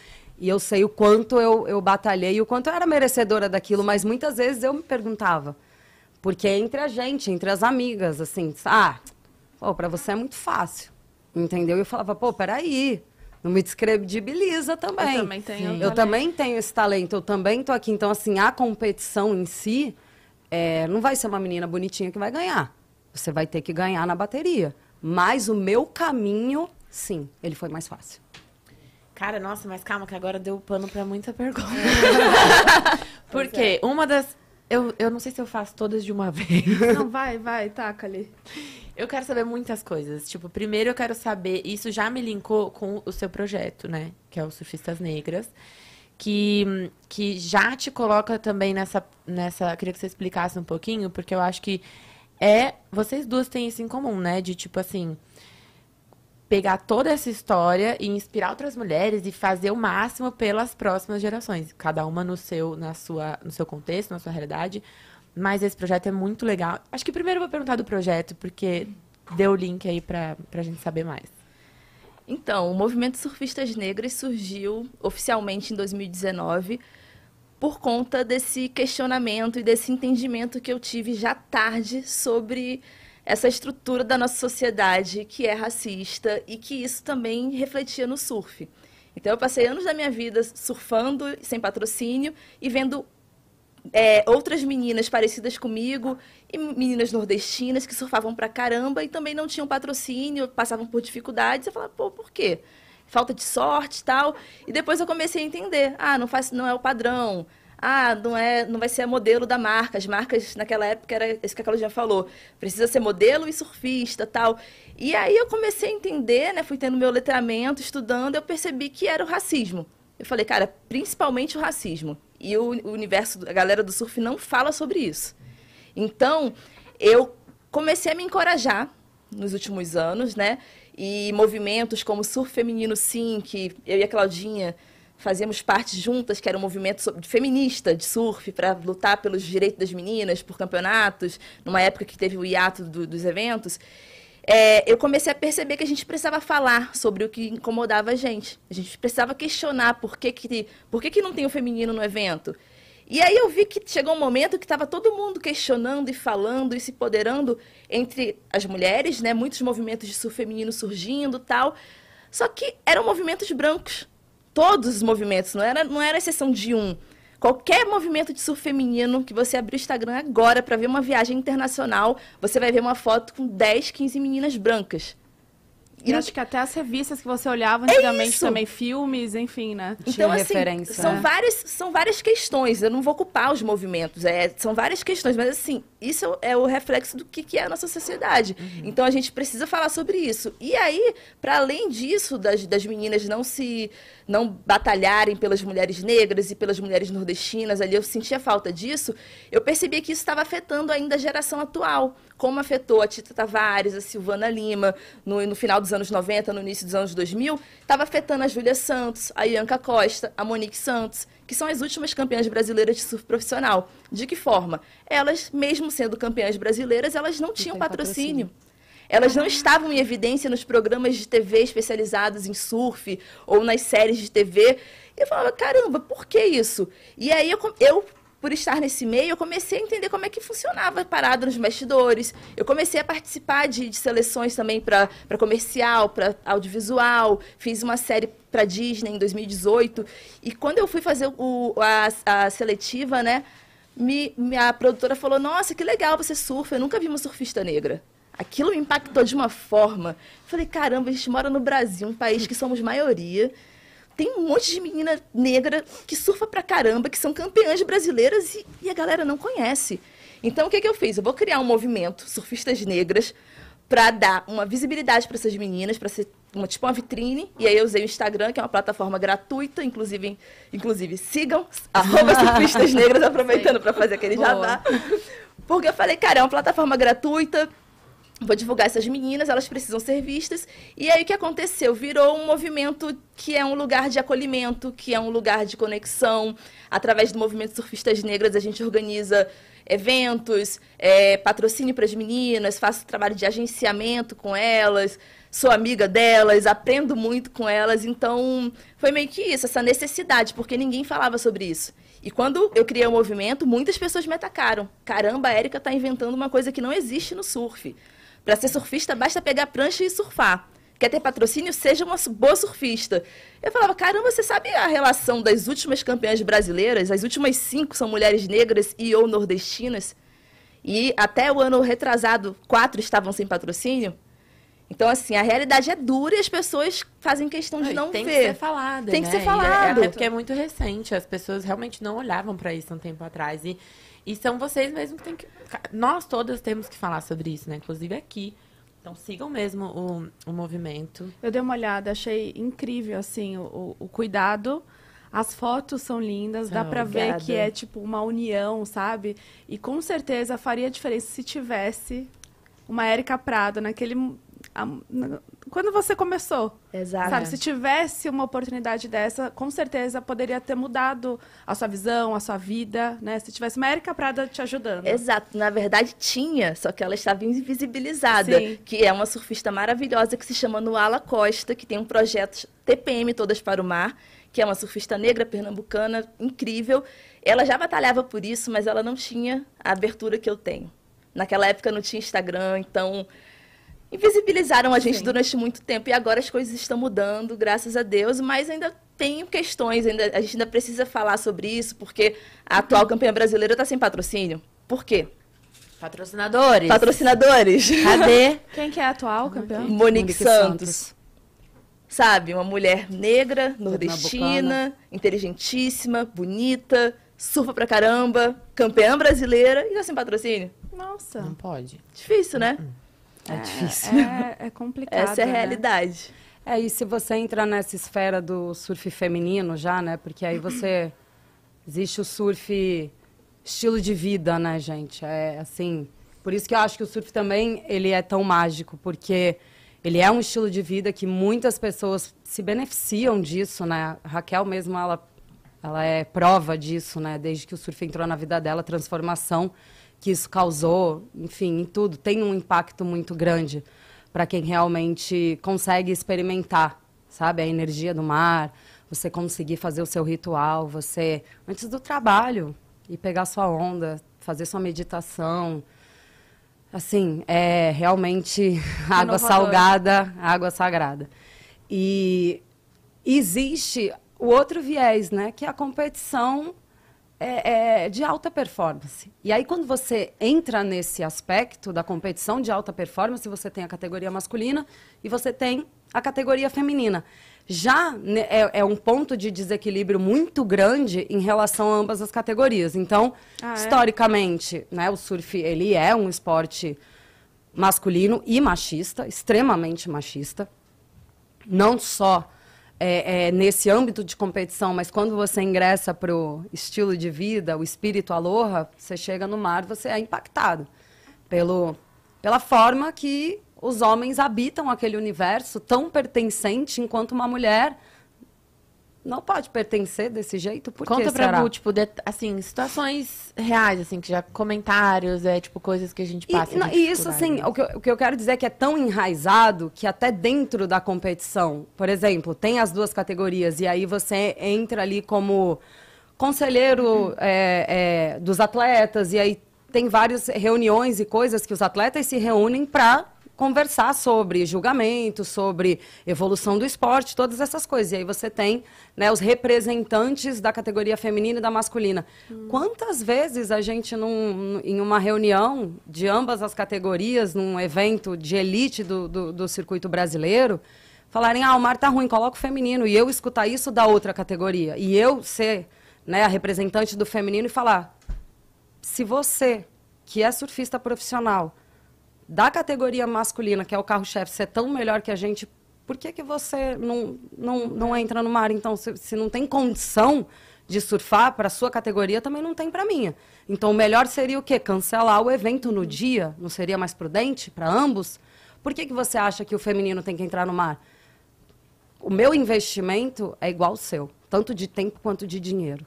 E eu sei o quanto eu, eu batalhei, o quanto eu era merecedora daquilo, mas muitas vezes eu me perguntava. Porque entre a gente, entre as amigas, assim, ah, para você é muito fácil. Entendeu? E eu falava, pô, peraí. Não me descredibiliza também. Eu também tenho. Eu também tenho esse talento, eu também tô aqui. Então, assim, a competição em si é, não vai ser uma menina bonitinha que vai ganhar. Você vai ter que ganhar na bateria. Mas o meu caminho, sim, ele foi mais fácil. Cara, nossa, mas calma, que agora deu pano para muita pergunta. Porque é. uma das. Eu, eu não sei se eu faço todas de uma vez. Não, vai, vai, taca ali. Eu quero saber muitas coisas. Tipo, primeiro eu quero saber, isso já me linkou com o seu projeto, né? Que é o Surfistas Negras. Que, que já te coloca também nessa, nessa. Queria que você explicasse um pouquinho, porque eu acho que é. Vocês duas têm isso em comum, né? De tipo assim. Pegar toda essa história e inspirar outras mulheres e fazer o máximo pelas próximas gerações. Cada uma no seu, na sua, no seu contexto, na sua realidade mas esse projeto é muito legal. Acho que primeiro eu vou perguntar do projeto, porque deu o link aí para a gente saber mais. Então, o movimento Surfistas Negras surgiu oficialmente em 2019 por conta desse questionamento e desse entendimento que eu tive já tarde sobre essa estrutura da nossa sociedade que é racista e que isso também refletia no surf. Então, eu passei anos da minha vida surfando sem patrocínio e vendo é, outras meninas parecidas comigo, e meninas nordestinas que surfavam pra caramba e também não tinham patrocínio, passavam por dificuldades. Eu falava, pô, por quê? Falta de sorte e tal. E depois eu comecei a entender. Ah, não, faz, não é o padrão. Ah, não é, não vai ser modelo da marca. As marcas naquela época era isso que a Claudinha falou, precisa ser modelo e surfista, tal. E aí eu comecei a entender, né, fui tendo meu letramento, estudando, eu percebi que era o racismo. Eu falei, cara, principalmente o racismo. E o, o universo, a galera do surf não fala sobre isso. Então, eu comecei a me encorajar nos últimos anos, né? E movimentos como Surf Feminino Sim, que eu e a Claudinha fazíamos parte juntas, que era um movimento feminista de surf para lutar pelos direitos das meninas, por campeonatos, numa época que teve o hiato do, dos eventos. É, eu comecei a perceber que a gente precisava falar sobre o que incomodava a gente. A gente precisava questionar por que, que, por que, que não tem o feminino no evento. E aí eu vi que chegou um momento que estava todo mundo questionando e falando e se empoderando entre as mulheres, né? Muitos movimentos de surf feminino surgindo tal. Só que eram movimentos brancos. Todos os movimentos, não era, não era exceção de um. Qualquer movimento de surf feminino que você abrir o Instagram agora para ver uma viagem internacional, você vai ver uma foto com 10, 15 meninas brancas. E eu acho que até as revistas que você olhava antigamente é também, filmes, enfim, né? Então, Tinha assim, referência. São, é. várias, são várias questões. Eu não vou culpar os movimentos. É, são várias questões, mas assim, isso é o reflexo do que, que é a nossa sociedade. Uhum. Então a gente precisa falar sobre isso. E aí, para além disso, das, das meninas não se não batalharem pelas mulheres negras e pelas mulheres nordestinas, ali eu sentia falta disso, eu percebi que isso estava afetando ainda a geração atual como afetou a Tita Tavares, a Silvana Lima, no, no final dos anos 90, no início dos anos 2000, estava afetando a Júlia Santos, a Ianca Costa, a Monique Santos, que são as últimas campeãs brasileiras de surf profissional. De que forma? Elas, mesmo sendo campeãs brasileiras, elas não tinham patrocínio. patrocínio. Elas não estavam em evidência nos programas de TV especializados em surf ou nas séries de TV. Eu falava, caramba, por que isso? E aí eu, eu por estar nesse meio, eu comecei a entender como é que funcionava a parada nos bastidores. Eu comecei a participar de, de seleções também para comercial, para audiovisual. Fiz uma série para Disney em 2018. E quando eu fui fazer o, a, a seletiva, né, me, minha produtora falou: Nossa, que legal você surfa. Eu nunca vi uma surfista negra. Aquilo me impactou de uma forma. Falei: Caramba, a gente mora no Brasil, um país que somos maioria tem um monte de menina negra que surfa pra caramba, que são campeãs brasileiras e, e a galera não conhece. Então, o que, que eu fiz? Eu vou criar um movimento, surfistas negras, para dar uma visibilidade para essas meninas, para ser uma, tipo uma vitrine. E aí eu usei o Instagram, que é uma plataforma gratuita, inclusive, inclusive sigam, arroba surfistas negras, aproveitando para fazer aquele Boa. jabá. Porque eu falei, cara, é uma plataforma gratuita, vou divulgar essas meninas, elas precisam ser vistas. E aí o que aconteceu? Virou um movimento que é um lugar de acolhimento, que é um lugar de conexão. Através do movimento Surfistas Negras, a gente organiza eventos, é, patrocínio para as meninas, faço trabalho de agenciamento com elas, sou amiga delas, aprendo muito com elas. Então, foi meio que isso, essa necessidade, porque ninguém falava sobre isso. E quando eu criei o movimento, muitas pessoas me atacaram. Caramba, a Érica está inventando uma coisa que não existe no surf. Para ser surfista, basta pegar prancha e surfar. Quer ter patrocínio? Seja uma boa surfista. Eu falava, caramba, você sabe a relação das últimas campeãs brasileiras? As últimas cinco são mulheres negras e ou nordestinas. E até o ano retrasado, quatro estavam sem patrocínio. Então, assim, a realidade é dura e as pessoas fazem questão de não tem ver. Tem que ser falada. Tem né? que ser falado. É, é, porque é muito recente. As pessoas realmente não olhavam para isso um tempo atrás. E e são vocês mesmos que têm que. Nós todas temos que falar sobre isso, né? Inclusive aqui. Então sigam mesmo o, o movimento. Eu dei uma olhada, achei incrível, assim, o, o cuidado. As fotos são lindas, dá para ver que é tipo uma união, sabe? E com certeza faria diferença se tivesse uma Érica Prado naquele quando você começou. Exato. Sabe, se tivesse uma oportunidade dessa, com certeza poderia ter mudado a sua visão, a sua vida, né? Se tivesse uma Érica Prada te ajudando. Exato. Na verdade, tinha, só que ela estava invisibilizada. Sim. Que é uma surfista maravilhosa que se chama Nuala Costa, que tem um projeto TPM Todas para o Mar, que é uma surfista negra pernambucana incrível. Ela já batalhava por isso, mas ela não tinha a abertura que eu tenho. Naquela época não tinha Instagram, então invisibilizaram a gente Sim. durante muito tempo e agora as coisas estão mudando, graças a Deus, mas ainda tem questões, ainda, a gente ainda precisa falar sobre isso, porque a atual campeã brasileira está sem patrocínio. Por quê? Patrocinadores. Patrocinadores. Cadê? Quem que é a atual campeã? Monique, Monique Santos. Santos. Sabe, uma mulher negra, nordestina, inteligentíssima, bonita, surfa pra caramba, campeã brasileira e tá sem patrocínio. Nossa. Não pode. Difícil, né? É difícil. É, é complicado. Essa é a né? realidade. É, e se você entra nessa esfera do surf feminino já, né? Porque aí você. Existe o surf estilo de vida, né, gente? É assim. Por isso que eu acho que o surf também ele é tão mágico, porque ele é um estilo de vida que muitas pessoas se beneficiam disso, né? A Raquel mesmo, ela, ela é prova disso, né? Desde que o surf entrou na vida dela, a transformação que isso causou, enfim, em tudo. Tem um impacto muito grande para quem realmente consegue experimentar, sabe? A energia do mar, você conseguir fazer o seu ritual, você, antes do trabalho, e pegar sua onda, fazer sua meditação. Assim, é realmente água salgada, água sagrada. E existe o outro viés, né? Que é a competição é, é, de alta performance. E aí, quando você entra nesse aspecto da competição de alta performance, você tem a categoria masculina e você tem a categoria feminina. Já é, é um ponto de desequilíbrio muito grande em relação a ambas as categorias. Então, Ah, é? historicamente, né, o surf ele é um esporte masculino e machista, extremamente machista não só é, é, nesse âmbito de competição, mas quando você ingressa para o estilo de vida, o espírito aloha, você chega no mar, você é impactado pelo, pela forma que os homens habitam aquele universo tão pertencente, enquanto uma mulher não pode pertencer desse jeito. Por Conta que pra será? Bu, tipo, det- assim, situações reais, assim, que já comentários, é, tipo, coisas que a gente E, passa. não, de e isso, assim, né? o que, eu, o que eu quero dizer é que é tão enraizado que até dentro da competição, por exemplo, tem as duas categorias, e aí você entra ali como conselheiro é, é, dos atletas, e aí tem várias reuniões e coisas que os atletas se reúnem para conversar sobre julgamento, sobre evolução do esporte, todas essas coisas. E aí você tem né, os representantes da categoria feminina e da masculina. Quantas vezes a gente, num- em uma reunião de ambas as categorias, num evento de elite do, do, do circuito brasileiro, falarem, ah, o mar tá ruim, coloca o feminino, e eu escutar isso da outra categoria, e eu ser né, a representante do feminino e falar, se você, que é surfista profissional, da categoria masculina, que é o carro-chefe, ser tão melhor que a gente, por que, que você não, não, não entra no mar? Então, se, se não tem condição de surfar para sua categoria, também não tem para minha. Então, o melhor seria o quê? Cancelar o evento no dia? Não seria mais prudente para ambos? Por que, que você acha que o feminino tem que entrar no mar? O meu investimento é igual ao seu, tanto de tempo quanto de dinheiro.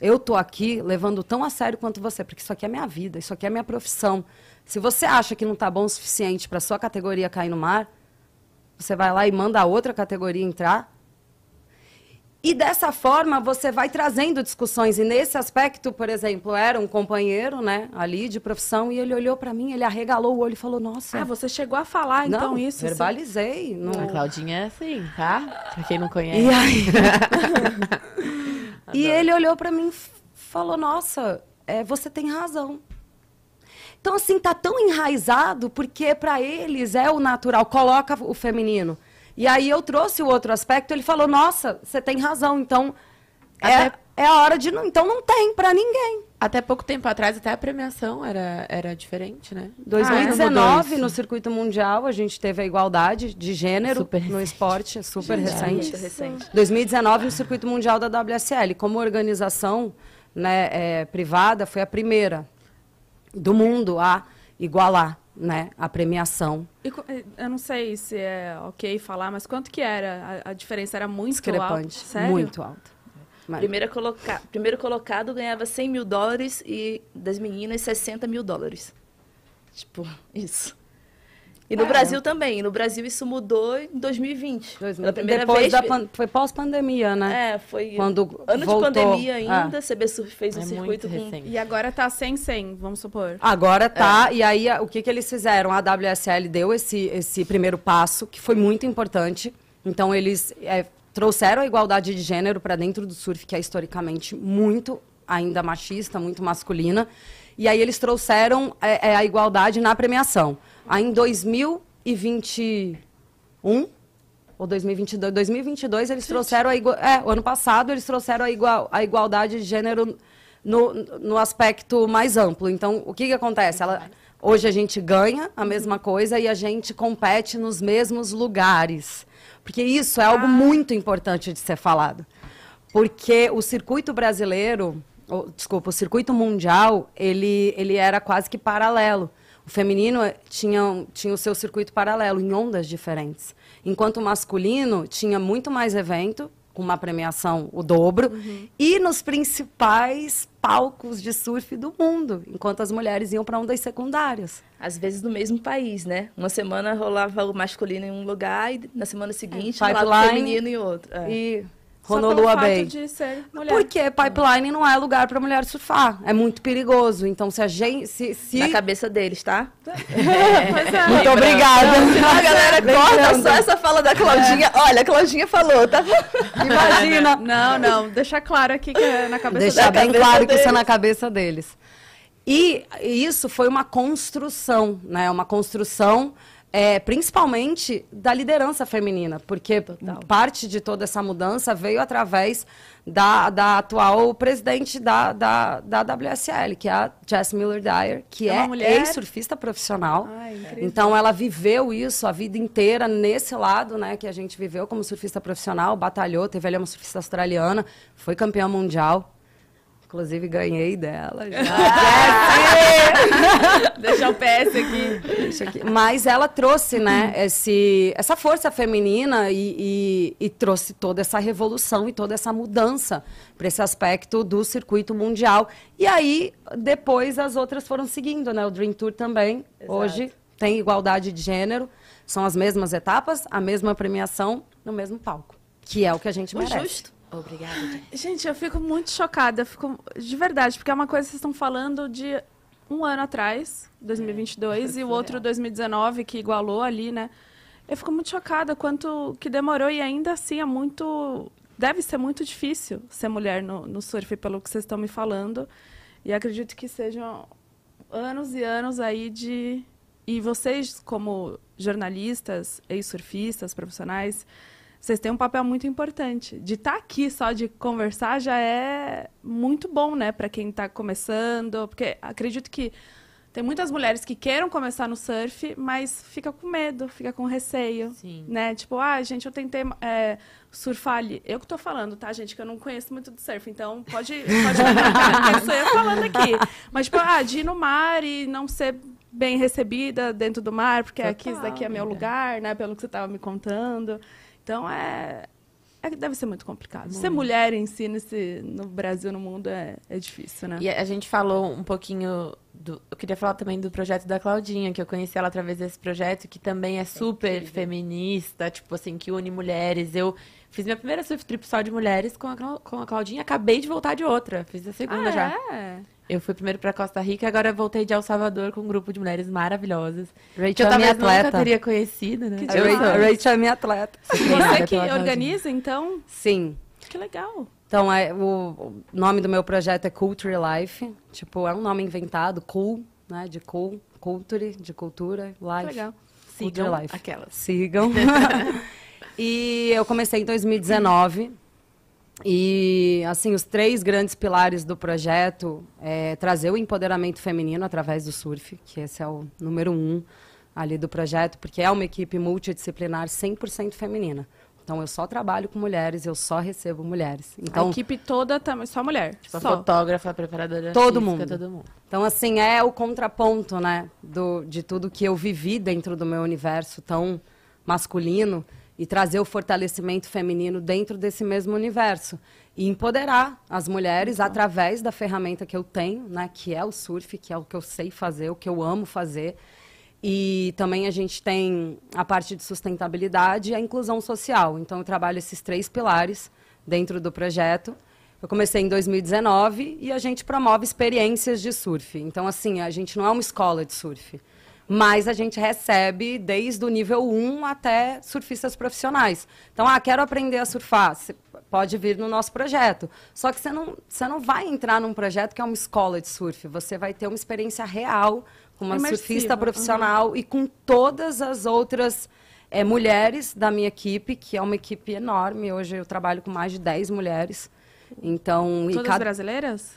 Eu tô aqui levando tão a sério quanto você, porque isso aqui é minha vida, isso aqui é minha profissão. Se você acha que não tá bom o suficiente para sua categoria cair no mar, você vai lá e manda a outra categoria entrar. E dessa forma você vai trazendo discussões. E nesse aspecto, por exemplo, era um companheiro, né, ali de profissão, e ele olhou para mim, ele arregalou o olho e falou: Nossa, Ah, você chegou a falar, então, não, isso. você- verbalizei. Não... A Claudinha é assim, tá? Pra quem não E conhece. aí. e ele olhou pra mim e falou: Nossa, é, você tem razão. Então, assim, tá tão enraizado porque pra eles é o natural, coloca o feminino. E aí eu trouxe o outro aspecto, ele falou: Nossa, você tem razão. Então, é, Até- é a hora de. não Então, não tem pra ninguém. Até pouco tempo atrás, até a premiação era, era diferente, né? Ah, 2019, mudou isso. no circuito mundial, a gente teve a igualdade de gênero Super no esporte, é super recente. recente. 2019, no circuito mundial da WSL, como organização né, é, privada, foi a primeira do mundo a igualar né, a premiação. E co- eu não sei se é ok falar, mas quanto que era? A, a diferença era muito alta? Discrepante, Sério? muito alta. Mas- Primeira coloca... Primeiro colocado ganhava 100 mil dólares e das meninas 60 mil dólares. Tipo, isso. E no É. Brasil também. No Brasil isso mudou em 2020. Dois- Pela primeira depois vez. da pan- foi pós-pandemia, né? É, foi Quando ano voltou. de pandemia Ah. ainda. CB Surf fez um É circuito muito com recente. E agora tá 100, 100, vamos supor. Agora tá, É. e aí a- o que, que eles fizeram? A WSL deu esse, esse primeiro passo, que foi muito importante. Então, eles é, trouxeram a igualdade de gênero para dentro do surf, que é historicamente muito ainda machista, muito masculina. E aí eles trouxeram é, é, a igualdade na premiação. Aí em 2021 ou 2022, 2022 eles trouxeram a igual, é, o ano passado eles trouxeram a, igual, a igualdade de gênero no, no aspecto mais amplo. Então, o que, que acontece? Ela, hoje a gente ganha a mesma coisa e a gente compete nos mesmos lugares. Porque isso é algo muito importante de ser falado. Porque o circuito brasileiro, ou, desculpa, o circuito mundial, ele, ele era quase que paralelo. O feminino tinha, tinha o seu circuito paralelo, em ondas diferentes. Enquanto o masculino tinha muito mais evento, com uma premiação o dobro, uhum. e nos principais palcos de surf do mundo, enquanto as mulheres iam para ondas secundárias. Às vezes no mesmo país, né? Uma semana rolava o masculino em um lugar e na semana seguinte é, rolava o feminino em outro. É. E Honolulu Bay. de ser mulher. Porque pipeline não é lugar para mulher surfar. É muito perigoso. Então, se a gente. Se, se... Na cabeça deles, tá? É. É. Muito obrigada. A galera corta só essa fala da Claudinha. É. Olha, a Claudinha falou, tá? Imagina. Não, não. Deixa claro aqui que é na cabeça Deixar bem claro deles. que isso é na cabeça deles. E isso foi uma construção, né? Uma construção é, principalmente da liderança feminina, porque Total. parte de toda essa mudança veio através da, da atual presidente da, da, da WSL, que é a Jess Miller Dyer, que é, é ex-surfista profissional. Ai, então, ela viveu isso a vida inteira nesse lado, né, que a gente viveu como surfista profissional, batalhou, teve ali uma surfista australiana, foi campeã mundial. Inclusive, ganhei dela. Já. Deixa o PS aqui. aqui. Mas ela trouxe, né, esse, essa força feminina e, e, e trouxe toda essa revolução e toda essa mudança para esse aspecto do circuito mundial. E aí, depois, as outras foram seguindo, né? O Dream Tour também, Exato. hoje, tem igualdade de gênero. São as mesmas etapas, a mesma premiação, no mesmo palco. Que é o que a gente merece. Justo. Obrigada. Gente, eu fico muito chocada, fico de verdade, porque é uma coisa que vocês estão falando de um ano atrás, 2022, é, e o outro 2019 que igualou ali, né? Eu fico muito chocada quanto que demorou e ainda assim é muito deve ser muito difícil ser mulher no, no surf pelo que vocês estão me falando. E acredito que sejam anos e anos aí de e vocês como jornalistas, ex-surfistas, profissionais, vocês têm um papel muito importante. De estar tá aqui só de conversar já é muito bom, né, para quem está começando, porque acredito que tem muitas mulheres que queiram começar no surf, mas fica com medo, fica com receio, Sim. né? Tipo, ah, gente, eu tentei é, surfar ali. Eu que tô falando, tá, gente, que eu não conheço muito do surf, então pode, pode lembrar, sou eu falando aqui. Mas, tipo, ah, de ir no mar e não ser bem recebida dentro do mar, porque Total, aqui, isso daqui é meu lugar, né, pelo que você estava me contando. Então é, é deve ser muito complicado. Muito. Ser mulher em si nesse, no Brasil, no mundo, é, é difícil, né? E a gente falou um pouquinho do. Eu queria falar também do projeto da Claudinha, que eu conheci ela através desse projeto, que também é super é feminista, tipo assim, que une mulheres. Eu fiz minha primeira surf trip só de mulheres com a, com a Claudinha, acabei de voltar de outra. Fiz a segunda ah, já. É? Eu fui primeiro para Costa Rica, agora voltei de El Salvador com um grupo de mulheres maravilhosas. Rachel que eu é talvez atleta. nunca teria conhecido, né? Que a Rachel é minha atleta. Você que organiza, então? Sim. Que legal. Então, é, o, o nome do meu projeto é Culture Life. Tipo, é um nome inventado, cool, né? De cool, culture, de cultura, life. Que legal. Sigam life. aquelas. Sigam. e eu comecei em 2019 e, assim, os três grandes pilares do projeto é trazer o empoderamento feminino através do surf, que esse é o número um ali do projeto, porque é uma equipe multidisciplinar 100% feminina. Então, eu só trabalho com mulheres, eu só recebo mulheres. Então, a equipe toda também, só mulher? Tipo, só. fotógrafa, preparadora todo física, mundo. todo mundo. Então, assim, é o contraponto, né, do, de tudo que eu vivi dentro do meu universo tão masculino, e trazer o fortalecimento feminino dentro desse mesmo universo e empoderar as mulheres então. através da ferramenta que eu tenho, né, que é o surf, que é o que eu sei fazer, o que eu amo fazer. E também a gente tem a parte de sustentabilidade e a inclusão social. Então eu trabalho esses três pilares dentro do projeto. Eu comecei em 2019 e a gente promove experiências de surf. Então assim, a gente não é uma escola de surf mas a gente recebe desde o nível 1 até surfistas profissionais. Então, ah, quero aprender a surfar. Você pode vir no nosso projeto. Só que você não, você não vai entrar num projeto que é uma escola de surf. Você vai ter uma experiência real com uma Imersiva. surfista profissional uhum. e com todas as outras é, mulheres da minha equipe, que é uma equipe enorme. Hoje eu trabalho com mais de 10 mulheres. Então, Todas cada... brasileiras?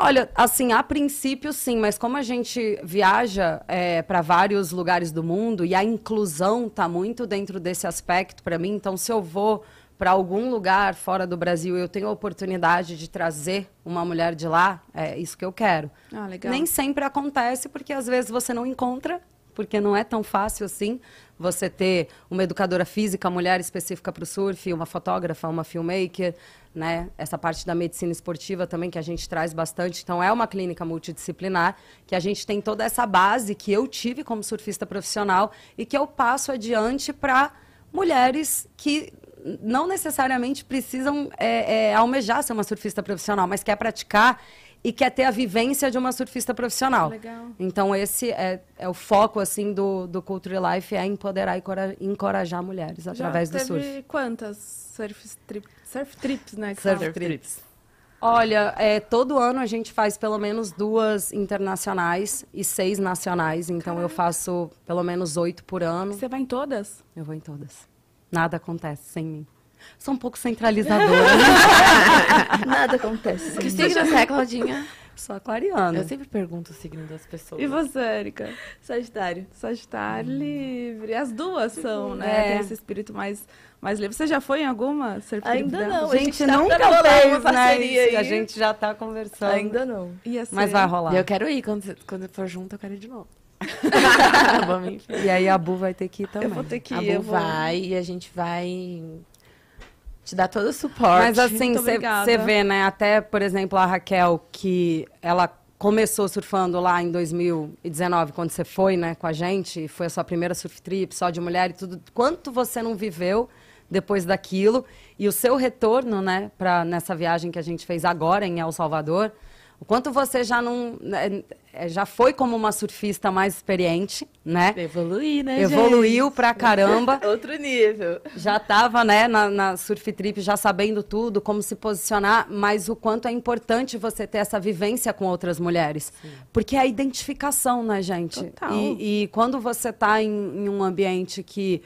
Olha, assim, a princípio sim, mas como a gente viaja é, para vários lugares do mundo e a inclusão está muito dentro desse aspecto para mim, então se eu vou para algum lugar fora do Brasil e eu tenho a oportunidade de trazer uma mulher de lá, é isso que eu quero. Ah, legal. Nem sempre acontece, porque às vezes você não encontra, porque não é tão fácil assim você ter uma educadora física, mulher específica para o surf, uma fotógrafa, uma filmmaker, né? Essa parte da medicina esportiva também que a gente traz bastante. Então é uma clínica multidisciplinar que a gente tem toda essa base que eu tive como surfista profissional e que eu passo adiante para mulheres que não necessariamente precisam é, é, almejar ser uma surfista profissional, mas quer praticar e quer ter a vivência de uma surfista profissional. Legal. Então esse é, é o foco assim do, do Culture Life é empoderar e encorajar mulheres através Já do surf. teve quantas surf, trip, surf trips, né? Surf fala? trips. Olha, é, todo ano a gente faz pelo menos duas internacionais e seis nacionais. Então eu faço pelo menos oito por ano. Você vai em todas? Eu vou em todas. Nada acontece sem mim. Sou um pouco centralizadora. Nada acontece. Que signo você é, Claudinha? Sou aquariana. Eu sempre pergunto o signo das pessoas. E você, Erika? Sagitário. Sagitário livre. As duas são, né? É. Tem esse espírito mais, mais livre. Você já foi em alguma Ainda não. A gente, A gente tá nunca fez, né? isso. A gente já tá conversando. Ainda não. Ia ser. Mas vai rolar. Eu quero ir. Quando, quando for junto, eu quero ir de novo. E aí a Bu vai ter que ir também. Eu vou ter que A ir. Bu eu vou- vai e a gente vai te dar todo o suporte. Mas assim, você vê, né? Até, por exemplo, a Raquel, que ela começou surfando lá em 2019, quando você foi, né, com a gente, e foi a sua primeira surf trip, só de mulher e tudo. Quanto você não viveu depois daquilo? E o seu retorno, né, pra, nessa viagem que a gente fez agora em El Salvador, o quanto você já não. né, é, já foi como uma surfista mais experiente, né? Evoluir, né, Evoluiu pra caramba. Outro nível. já estava né, na, na surf trip, já sabendo tudo, como se posicionar, mas o quanto é importante você ter essa vivência com outras mulheres. Porque é a identificação, né, gente? Total. E, e quando você está em, em um ambiente que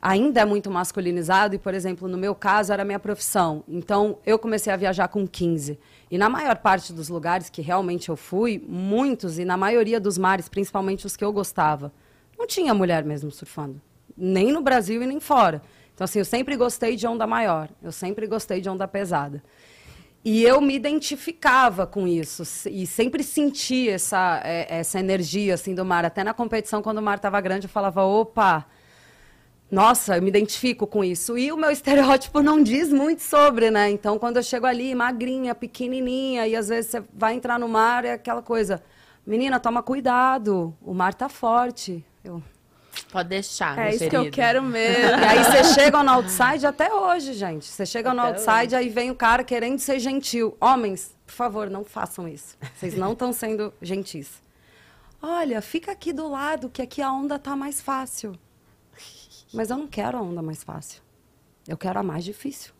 ainda é muito masculinizado, e, por exemplo, no meu caso, era a minha profissão. Então, eu comecei a viajar com 15. E na maior parte dos lugares que realmente eu fui, muitos, e na maioria dos mares, principalmente os que eu gostava, não tinha mulher mesmo surfando. Nem no Brasil e nem fora. Então, assim, eu sempre gostei de onda maior. Eu sempre gostei de onda pesada. E eu me identificava com isso e sempre senti essa, é, essa energia assim do mar. Até na competição, quando o mar estava grande, eu falava: opa, nossa, eu me identifico com isso. E o meu estereótipo não diz muito sobre, né? Então, quando eu chego ali, magrinha, pequenininha, e às vezes você vai entrar no mar, é aquela coisa: menina, toma cuidado, o mar tá forte. Eu, Pode deixar, É isso que eu querido. quero mesmo. e aí você chega no outside até hoje, gente. Você chega no Até outside, aí vem o cara querendo ser gentil. Homens, por favor, não façam isso. Vocês não estão sendo gentis. Olha, fica aqui do lado, que aqui a onda tá mais fácil. Mas eu não quero a onda mais fácil. Eu quero a mais difícil.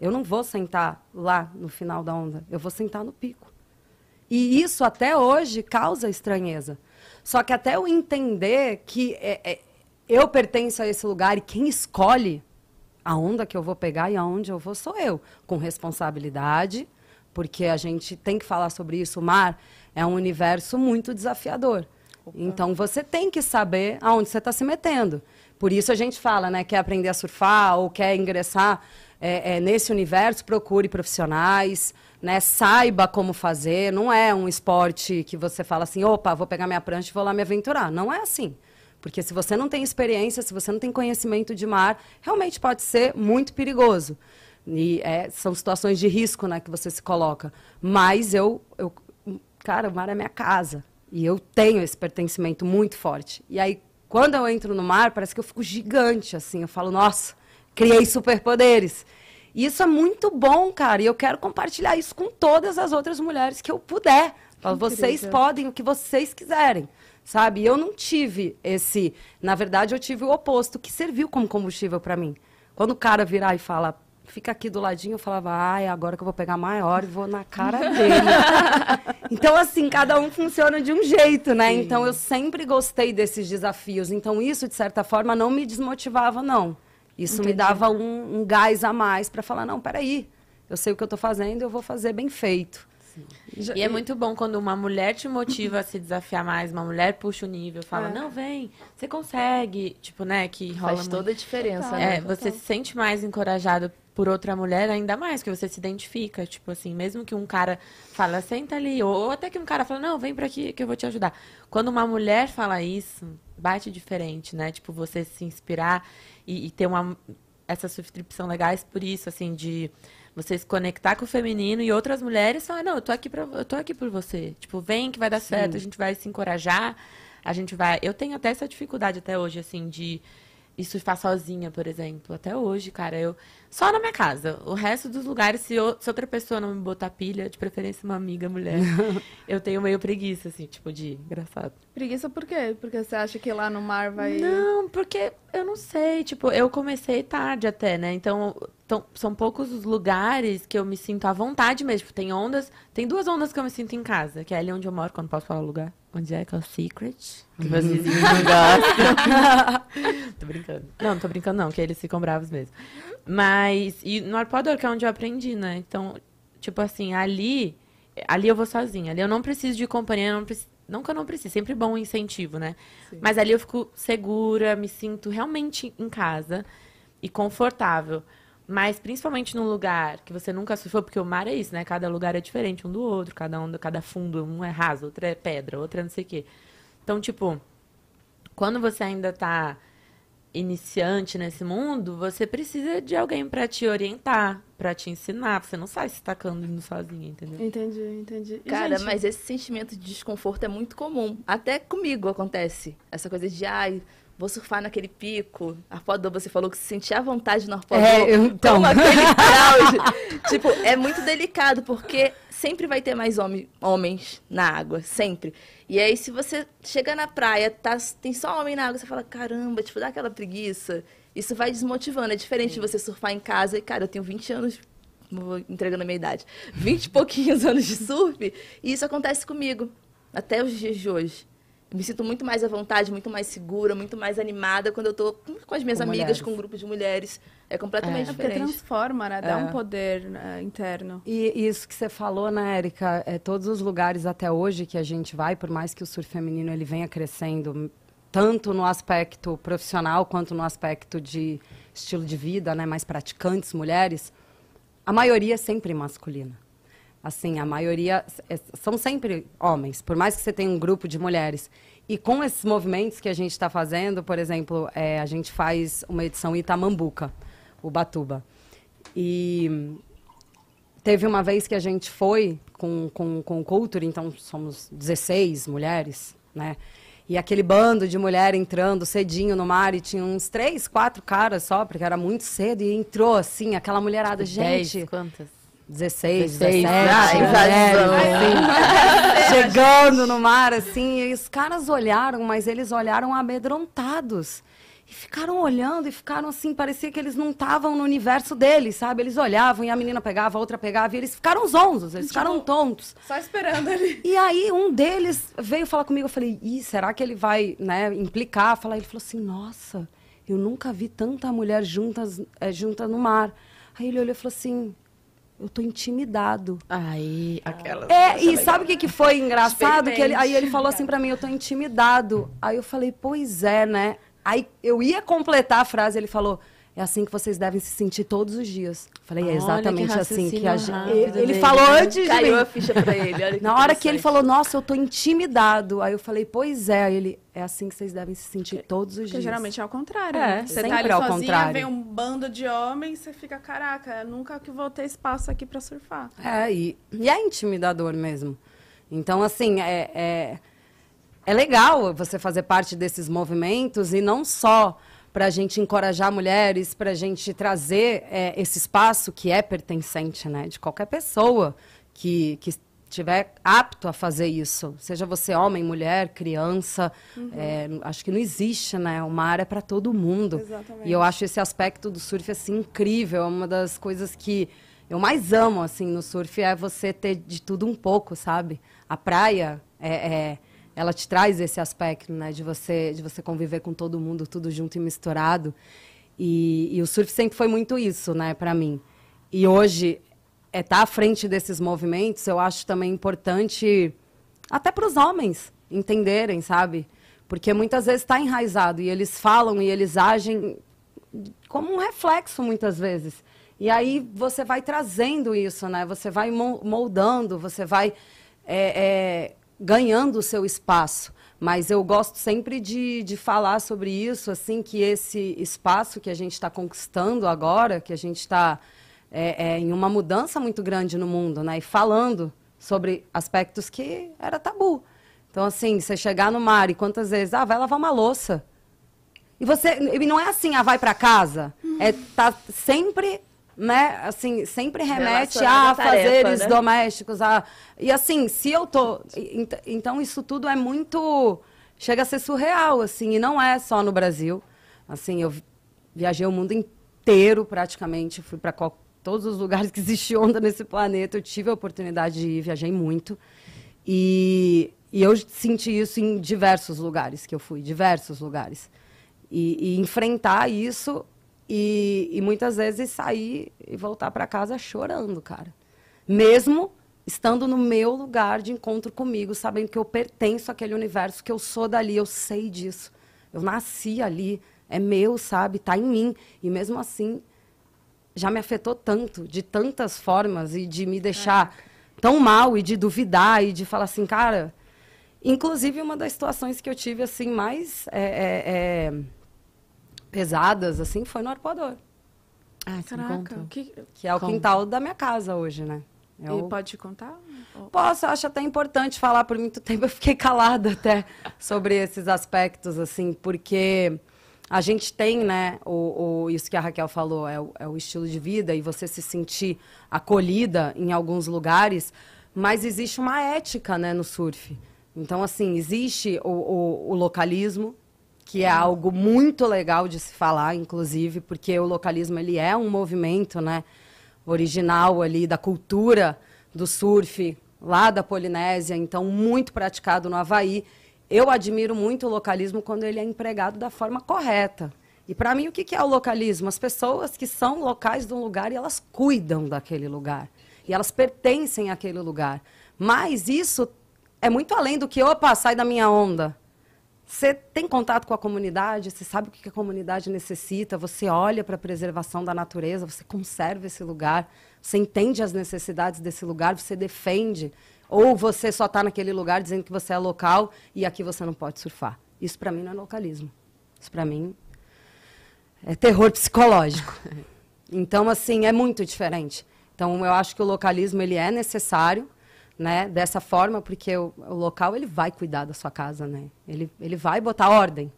Eu não vou sentar lá no final da onda. Eu vou sentar no pico. E isso até hoje causa estranheza. Só que até eu entender que é, é, eu pertenço a esse lugar e quem escolhe a onda que eu vou pegar e aonde eu vou sou eu, com responsabilidade, porque a gente tem que falar sobre isso. O mar é um universo muito desafiador. Então você tem que saber aonde você está se metendo. Por isso a gente fala, né? Quer aprender a surfar ou quer ingressar é, é, nesse universo, procure profissionais, né? Saiba como fazer. Não é um esporte que você fala assim, opa, vou pegar minha prancha e vou lá me aventurar. Não é assim. Porque se você não tem experiência, se você não tem conhecimento de mar, realmente pode ser muito perigoso. E é, são situações de risco né, que você se coloca. Mas eu, eu, cara, o mar é minha casa. E eu tenho esse pertencimento muito forte. E aí, quando eu entro no mar, parece que eu fico gigante, assim. Eu falo, nossa, criei superpoderes. E isso é muito bom, cara. E eu quero compartilhar isso com todas as outras mulheres que eu puder. Falo, vocês podem o que vocês quiserem, sabe? Eu não tive esse. Na verdade, eu tive o oposto, que serviu como combustível para mim. Quando o cara virar e fala, fica aqui do ladinho, eu falava, ai, agora que eu vou pegar maior e vou na cara dele. então, assim, cada um funciona de um jeito, né? Então, eu sempre gostei desses desafios. Então, isso, de certa forma, não me desmotivava, não. Isso me dava um, um gás a mais para falar, não, peraí, eu sei o que eu estou fazendo, eu vou fazer bem feito. Já- E é muito bom quando uma mulher te motiva a se desafiar mais, uma mulher puxa o nível, fala, É. não, vem, você consegue. Tipo, né, que rola Faz muito. toda a diferença, Total. né? É, você se sente mais encorajado por outra mulher, ainda mais que você se identifica. Tipo assim, mesmo que um cara fala, senta ali, ou, ou até que um cara fala, não, vem pra aqui que eu vou te ajudar. Quando uma mulher fala isso, bate diferente, né? Tipo, você se inspirar e, e ter uma. Essas surf são legais por isso, assim, de você se conectar com o feminino e outras mulheres falar, não, eu tô aqui pra, eu tô aqui por você. Tipo, vem que vai dar certo, a gente vai se encorajar, a gente vai. Eu tenho até essa dificuldade até hoje, assim, de surfar sozinha, por exemplo. Até hoje, cara, eu. Só na minha casa. O resto dos lugares, se, eu- se outra pessoa não me botar pilha, de preferência uma amiga mulher, eu tenho meio preguiça, assim, tipo, de ir. engraçado. Preguiça por quê? Porque você acha que lá no mar vai. Não, porque eu não sei, tipo, eu comecei tarde até, né? Então, tão- são poucos os lugares que eu me sinto à vontade mesmo. Tipo, tem ondas, tem duas ondas que eu me sinto em casa, que é ali onde eu moro, quando posso falar o lugar. Onde é que é o Secret? Que meus vizinhos não gostam. tô brincando. Não, não tô brincando não, que eles ficam bravos mesmo. Mas, e no Arpoador, que é onde eu aprendi, né? Então, tipo assim, ali, ali eu vou sozinha. Ali eu não preciso de companhia, não preciso, não que eu não precise, sempre bom um incentivo, né? Mas ali eu fico segura, me sinto realmente em casa e confortável. Mas principalmente num lugar que você nunca surfou, porque o mar é isso, né? Cada lugar é diferente um do outro, cada onda, cada fundo, um é raso, outro é pedra, outro é não sei o quê. Então, tipo, quando você ainda tá iniciante nesse mundo, você precisa de alguém pra te orientar, pra te ensinar. Você não sai se tacando indo sozinha, entendeu? Entendi, entendi. E, Cara, gente, mas esse sentimento de desconforto é muito comum. Até comigo acontece. Essa coisa de, ai, vou surfar naquele pico. Arpoador, você falou que se sentia à vontade no arpoador. É, eu- então. Como aquele crowd. tipo, é muito delicado, porque sempre vai ter mais homens na água, sempre. E aí, se você chega na praia, tá, tem só homem na água, você fala, caramba, tipo, dá aquela preguiça. Isso vai desmotivando. É diferente de você surfar em casa. E, cara, eu tenho 20 anos vou entregando a minha idade, 20 e pouquinhos anos de surf, e isso acontece comigo, até os dias de hoje. Me sinto muito mais à vontade, muito mais segura, muito mais animada quando eu tô com as minhas Com amigas, mulheres. com um grupo de mulheres. É completamente É porque diferente. transforma, né? Dá É. um poder né, interno. E isso que você falou, né, Érica? É, todos os lugares até hoje que a gente vai, por mais que o surf feminino ele venha crescendo, tanto no aspecto profissional quanto no aspecto de estilo de vida, né, mais praticantes, mulheres, a maioria é sempre masculina. Assim, a maioria é- são sempre homens, por mais que você tenha um grupo de mulheres. E com esses movimentos que a gente está fazendo, por exemplo, é, a gente faz uma edição Itamambuca, Ubatuba. E Teve uma vez que a gente foi com, com, com o Culture, então somos 16 mulheres, né? E aquele bando de mulher entrando cedinho no mar e tinha uns três, quatro caras só, porque era muito cedo, e entrou assim, aquela mulherada, gente, Dez, quantas? 16, 16, 17 ah, mulheres, invasão. assim, chegando no mar, assim, e os caras olharam, mas eles olharam amedrontados. E ficaram olhando e ficaram assim, parecia que eles não estavam no universo deles, sabe? Eles olhavam e a menina pegava, a outra pegava, e eles ficaram zonzos, eles ficaram tontos. Só esperando ali. E aí um deles veio falar comigo, eu falei, Ih, será que ele vai, né, implicar? Falar, ele falou assim, nossa, eu nunca vi tanta mulher juntas, é, junta no mar. Aí ele olhou e falou assim, eu tô intimidado. Aí, aquela. É, e sabe o que, que foi engraçado? Que ele, aí ele falou assim pra mim, eu tô intimidado. Aí eu falei, pois é, né? Aí eu ia completar a frase, ele falou, é assim que vocês devem se sentir todos os dias. Falei, é exatamente que assim que a gente... Ele dele, falou antes de Caiu mim. a ficha pra ele. Olha Na hora que ele falou, nossa, eu tô intimidado. Aí eu falei, pois é. Aí ele, é assim que vocês devem se sentir todos os Porque dias. geralmente é ao contrário. É, né? Você sempre tá ali é ao sozinha, contrário. vem um bando de homens, você fica, caraca, nunca que vou ter espaço aqui pra surfar. É, e, e é intimidador mesmo. Então, assim, é, é, é legal você fazer parte desses movimentos e não só para a gente encorajar mulheres, para a gente trazer é, esse espaço que é pertencente, né, de qualquer pessoa que, que estiver apto a fazer isso, seja você homem, mulher, criança, é, acho que não existe, né, uma área para todo mundo. Exatamente. E eu acho esse aspecto do surf assim incrível, é uma das coisas que eu mais amo assim no surf é você ter de tudo um pouco, sabe? A praia é, é- ela te traz esse aspecto, né, de você de você conviver com todo mundo, tudo junto e misturado. E, e o surf sempre foi muito isso, né, para mim. E hoje é estar tá à frente desses movimentos, eu acho também importante, até para os homens entenderem, sabe? Porque muitas vezes está enraizado e eles falam e eles agem como um reflexo, muitas vezes. E aí você vai trazendo isso, né? Você vai moldando, você vai é, é, ganhando o seu espaço. Mas eu gosto sempre de, de falar sobre isso, assim, que esse espaço que a gente está conquistando agora, que a gente está é, é, em uma mudança muito grande no mundo, né? E falando sobre aspectos que era tabu. Então, assim, você chegar no mar e quantas vezes, ah, vai lavar uma louça. E você, e não é assim, ah, vai para casa. É tá sempre né, assim, sempre remete a fazeres né? domésticos. A... E assim, se eu tô. Então, isso tudo é muito. Chega a ser surreal, assim, e não é só no Brasil. Assim, eu viajei o mundo inteiro praticamente, fui para todos os lugares que existe onda nesse planeta. Eu tive a oportunidade de ir, viajei muito. E, e eu senti isso em diversos lugares que eu fui, diversos lugares. E, e enfrentar isso e, e muitas vezes sair e voltar para casa chorando, cara. Mesmo estando no meu lugar de encontro comigo, sabendo que eu pertenço àquele universo, que eu sou dali, eu sei disso. Eu nasci ali, é meu, sabe? Tá em mim. E mesmo assim, já me afetou tanto, de tantas formas, e de me deixar é. tão mal, e de duvidar, e de falar assim, cara. Inclusive, uma das situações que eu tive, assim, mais. É, é, pesadas, assim, foi no arpoador. Ah, Caraca, que... que é o Como? quintal da minha casa hoje, né? É e pode contar? Posso, acho até importante falar. Por muito tempo eu fiquei calada até sobre esses aspectos, assim, porque a gente tem, né, o, o, isso que a Raquel falou, é o, é o estilo de vida e você se sentir acolhida em alguns lugares, mas existe uma ética, né, no surf. Então, assim, existe o, o, o localismo, que é algo muito legal de se falar, inclusive, porque o localismo ele é um movimento, né, original ali da cultura do surf lá da Polinésia, então muito praticado no Havaí. Eu admiro muito o localismo quando ele é empregado da forma correta. E para mim o que é o localismo? As pessoas que são locais de um lugar e elas cuidam daquele lugar e elas pertencem àquele lugar. Mas isso é muito além do que opa, sai da minha onda. Você tem contato com a comunidade, você sabe o que a comunidade necessita, você olha para a preservação da natureza, você conserva esse lugar, você entende as necessidades desse lugar, você defende. Ou você só está naquele lugar dizendo que você é local e aqui você não pode surfar. Isso para mim não é localismo. Isso para mim é terror psicológico. Então, assim, é muito diferente. Então, eu acho que o localismo ele é necessário, né, dessa forma, porque o, o, local ele vai cuidar da sua casa, né? Ele, ele vai botar ordem.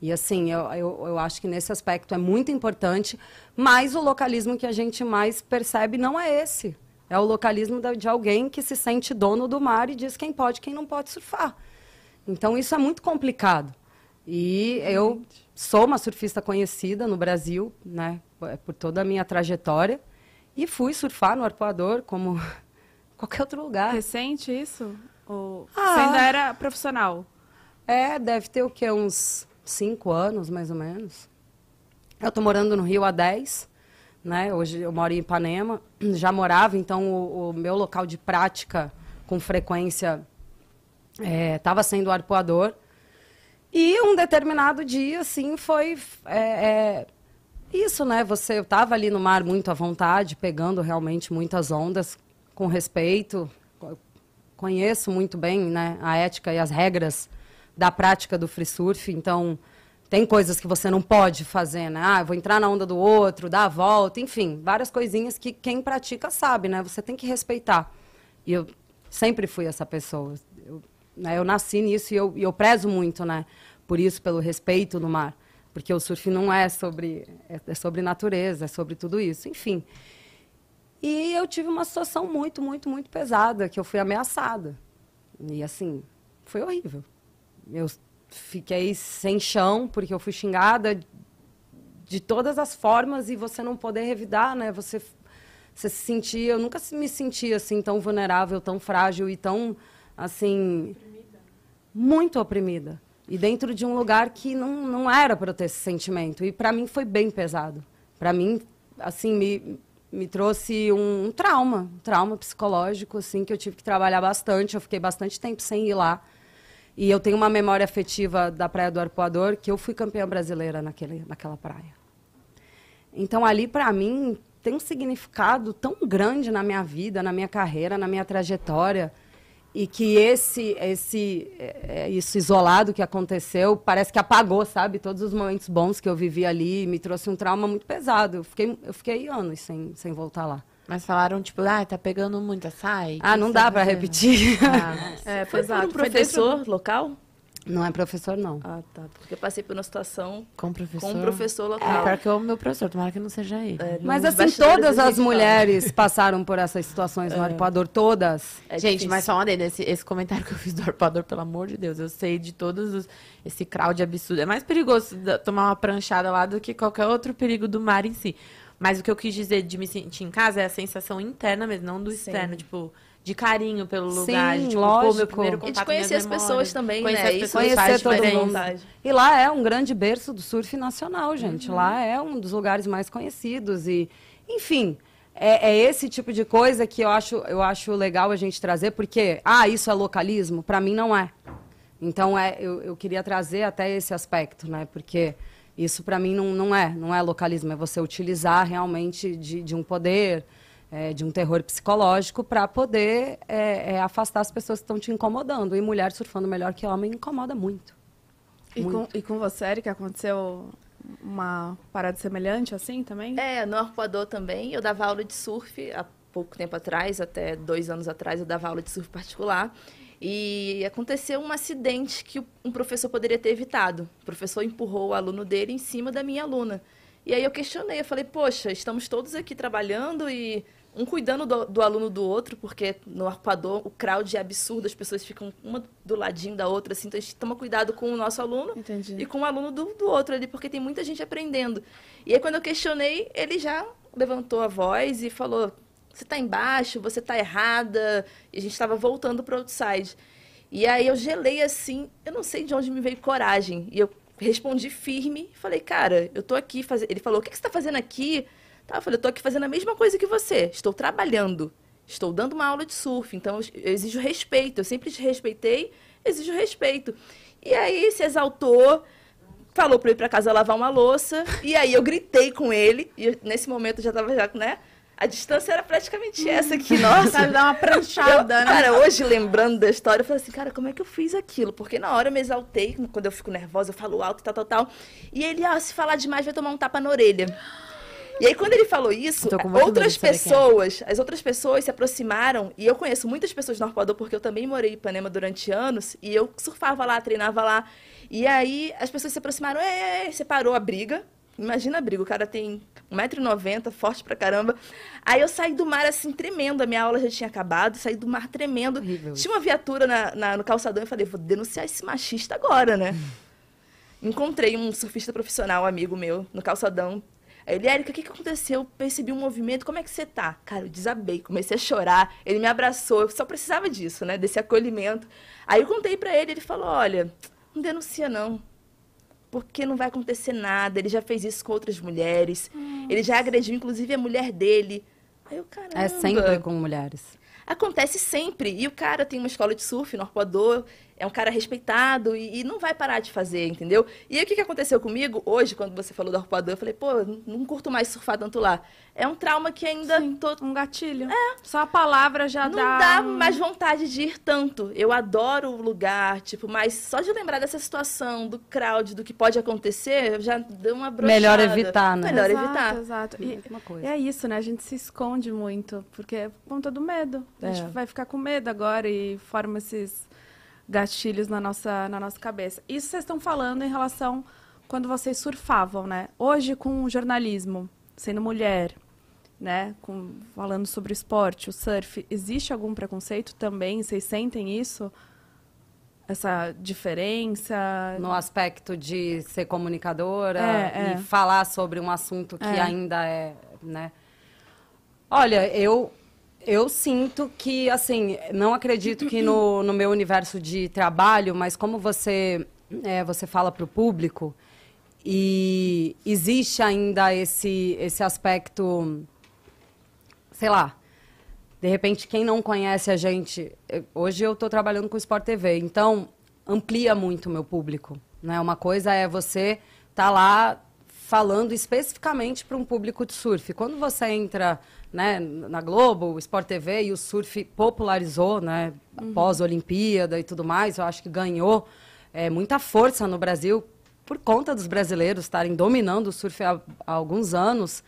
E assim, eu, eu, eu acho que nesse aspecto é muito importante, mas o localismo que a gente mais percebe não é esse. É o localismo de alguém que se sente dono do mar e diz quem pode quem não pode surfar. Então isso é muito complicado. E eu sou uma surfista conhecida no Brasil, né, por toda a minha trajetória, e fui surfar no arpoador como qualquer outro lugar. Recente isso? Ou ah, você ainda era profissional? É, deve ter o quê? Uns cinco anos, mais ou menos. Eu estou morando no Rio há 10, né? Hoje eu moro em Ipanema. Já morava, então o, o meu local de prática com frequência estava é, sendo o arpoador. E um determinado dia, assim, foi é, é, isso, né? Você, eu estava ali no mar muito à vontade, pegando realmente muitas ondas, com respeito, conheço muito bem né, a ética e as regras da prática do free surf, então tem coisas que você não pode fazer, né? Ah, vou entrar na onda do outro, dar a volta, enfim, várias coisinhas que quem pratica sabe, né? Você tem que respeitar. E eu sempre fui essa pessoa. Eu, né, eu nasci nisso e eu, e eu prezo muito, né? Por isso, pelo respeito no mar. Porque o surf não é sobre, é, é sobre natureza, é sobre tudo isso. Enfim. E eu tive uma situação muito, muito, muito pesada, que eu fui ameaçada. E assim, foi horrível. Eu fiquei sem chão, porque eu fui xingada de todas as formas e você não poder revidar, né? Você, você se sentia, eu nunca me sentia assim tão vulnerável, tão frágil e tão assim oprimida. muito oprimida. E dentro de um lugar que não, não era para ter esse sentimento. E para mim foi bem pesado. Para mim, assim, me, me trouxe um, um trauma, um trauma psicológico, assim, que eu tive que trabalhar bastante. Eu fiquei bastante tempo sem ir lá. E eu tenho uma memória afetiva da Praia do Arpoador, que eu fui campeã brasileira naquele, naquela praia. Então, ali, para mim, tem um significado tão grande na minha vida, na minha carreira, na minha trajetória. E que esse, esse, é, é, isso isolado que aconteceu parece que apagou, sabe? Todos os momentos bons que eu vivi ali, me trouxe um trauma muito pesado. Eu fiquei, eu fiquei anos sem, sem voltar lá. Mas falaram, tipo, ah, tá pegando muita sai. Ah, não dá para repetir. Ah, é, foi exato. um professor dentro... local? Não é professor, não. Ah, tá. Porque eu passei por uma situação com professor, com um professor local. É, porque o meu professor, tomara que não seja ele. É, Mas assim, todas as mulheres passaram por essas situações no é. arpoador, todas. É Gente, difícil. mas só uma dele, esse, esse comentário que eu fiz do arpoador, pelo amor de Deus, eu sei de todos os... Esse crowd absurdo. É mais perigoso tomar uma pranchada lá do que qualquer outro perigo do mar em si. Mas o que eu quis dizer de me sentir em casa é a sensação interna mesmo, não do Sim. externo. Tipo, de carinho pelo lugar. Sim, de, tipo, lógico. Pô, meu primeiro contato e de conhecer as pessoas também, conhecer né? As pessoas conhecer todo mundo. E lá é um grande berço do surf nacional, gente. Uhum. Lá é um dos lugares mais conhecidos. E, enfim, é, é, esse tipo de coisa que eu acho, eu acho legal a gente trazer, porque, ah, isso é localismo? Para mim não é. Então, é, eu, eu queria trazer até esse aspecto, né? Porque isso para mim não, não é, não é localismo, é você utilizar realmente de, de um poder, é, de um terror psicológico para poder é, é, afastar as pessoas que estão te incomodando. E mulher surfando melhor que homem incomoda muito. E, muito. Com, e com você, Erika, aconteceu uma parada semelhante assim também? É, no arpoador também. Eu dava aula de surf há pouco tempo atrás, até dois anos atrás, eu dava aula de surf particular. E aconteceu um acidente que um professor poderia ter evitado. O professor empurrou o aluno dele em cima da minha aluna. E aí eu questionei, eu falei, poxa, estamos todos aqui trabalhando e um cuidando do, do, aluno do outro, porque no arpador o crowd é absurdo, as pessoas ficam uma do ladinho da outra, assim, então a gente toma cuidado com o nosso aluno Entendi. e com o aluno do, do outro ali, porque tem muita gente aprendendo. E aí quando eu questionei, ele já levantou a voz e falou, você está embaixo, você está errada. E a gente estava voltando para o outside. E aí eu gelei assim, eu não sei de onde me veio coragem. E eu respondi firme, falei, cara, eu tô aqui fazendo. Ele falou, o que, que você está fazendo aqui? Tá, eu falei, eu tô aqui fazendo a mesma coisa que você. Estou trabalhando. Estou dando uma aula de surf. Então eu exijo respeito. Eu sempre te respeitei, exijo respeito. E aí se exaltou falou para eu ir para casa lavar uma louça, e aí eu gritei com ele, e nesse momento eu já estava já, né, a distância era praticamente essa aqui, nossa. Sabe, dar uma pranchada, eu, né? Cara, hoje lembrando da história, eu falei assim, cara, como é que eu fiz aquilo? Porque na hora eu me exaltei, quando eu fico nervosa, eu falo alto, tal, tal, tal. E ele, ah, se falar demais, vai tomar um tapa na orelha. E aí, quando ele falou isso, outras é. pessoas, é. as outras pessoas se aproximaram, e eu conheço muitas pessoas no Arpoador, porque eu também morei em Ipanema durante anos, e eu surfava lá, treinava lá. E aí, as pessoas se aproximaram, é, separou a briga, Imagina a briga, o cara tem 1,90m, forte pra caramba. Aí eu saí do mar assim, tremendo. A minha aula já tinha acabado, saí do mar tremendo. Horrível. Tinha uma viatura na, na, no calçadão e falei, vou denunciar esse machista agora, né? Encontrei um surfista profissional, amigo meu, no calçadão. Aí ele, Érica, o que, que aconteceu? Percebi um movimento, como é que você tá? Cara, eu desabei, comecei a chorar. Ele me abraçou, eu só precisava disso, né? Desse acolhimento. Aí eu contei para ele, ele falou, olha, não denuncia não porque não vai acontecer nada. Ele já fez isso com outras mulheres. Nossa. Ele já agrediu, inclusive, a mulher dele. Aí eu, caramba. É sempre com mulheres. Acontece sempre. E o cara tem uma escola de surf no Arpoador é um cara respeitado e, e, não vai parar de fazer, entendeu? E aí o que, que aconteceu comigo hoje, quando você falou do arpoador, eu falei, pô, não curto mais surfar tanto lá. É um trauma que ainda. Sim, tô... Um gatilho. É. Só a palavra já não dá. Não dá mais vontade de ir tanto. Eu adoro o lugar, tipo, mas só de lembrar dessa situação, do crowd, do que pode acontecer, já deu uma brochada. Melhor evitar, né? Melhor exato, evitar. Exato. E, e, é isso, né? A gente se esconde muito, porque é por conta do medo. A gente é. vai ficar com medo agora e forma esses gatilhos na nossa, na nossa cabeça. Isso vocês estão falando em relação quando vocês surfavam, né? Hoje, com o jornalismo, sendo mulher, né? Com, falando sobre o esporte, o surf, existe algum preconceito também? Vocês sentem isso? Essa diferença? No aspecto de ser comunicadora é, e é. falar sobre um assunto que é. ainda é, né? Olha, eu eu sinto que, assim, não acredito que no, no meu universo de trabalho, mas como você, é, você fala para o público, e existe ainda esse, esse aspecto sei lá, de repente, quem não conhece a gente, eu- hoje eu estou trabalhando com Sport TV, então amplia muito o meu público. Né? Uma coisa é você estar lá falando especificamente para um público de surf. Quando você entra né, na Globo, o Sport TV e o surf popularizou, né, após a Olimpíada e tudo mais, eu acho que ganhou é, muita força no Brasil por conta dos brasileiros estarem dominando o surf há, há alguns anos.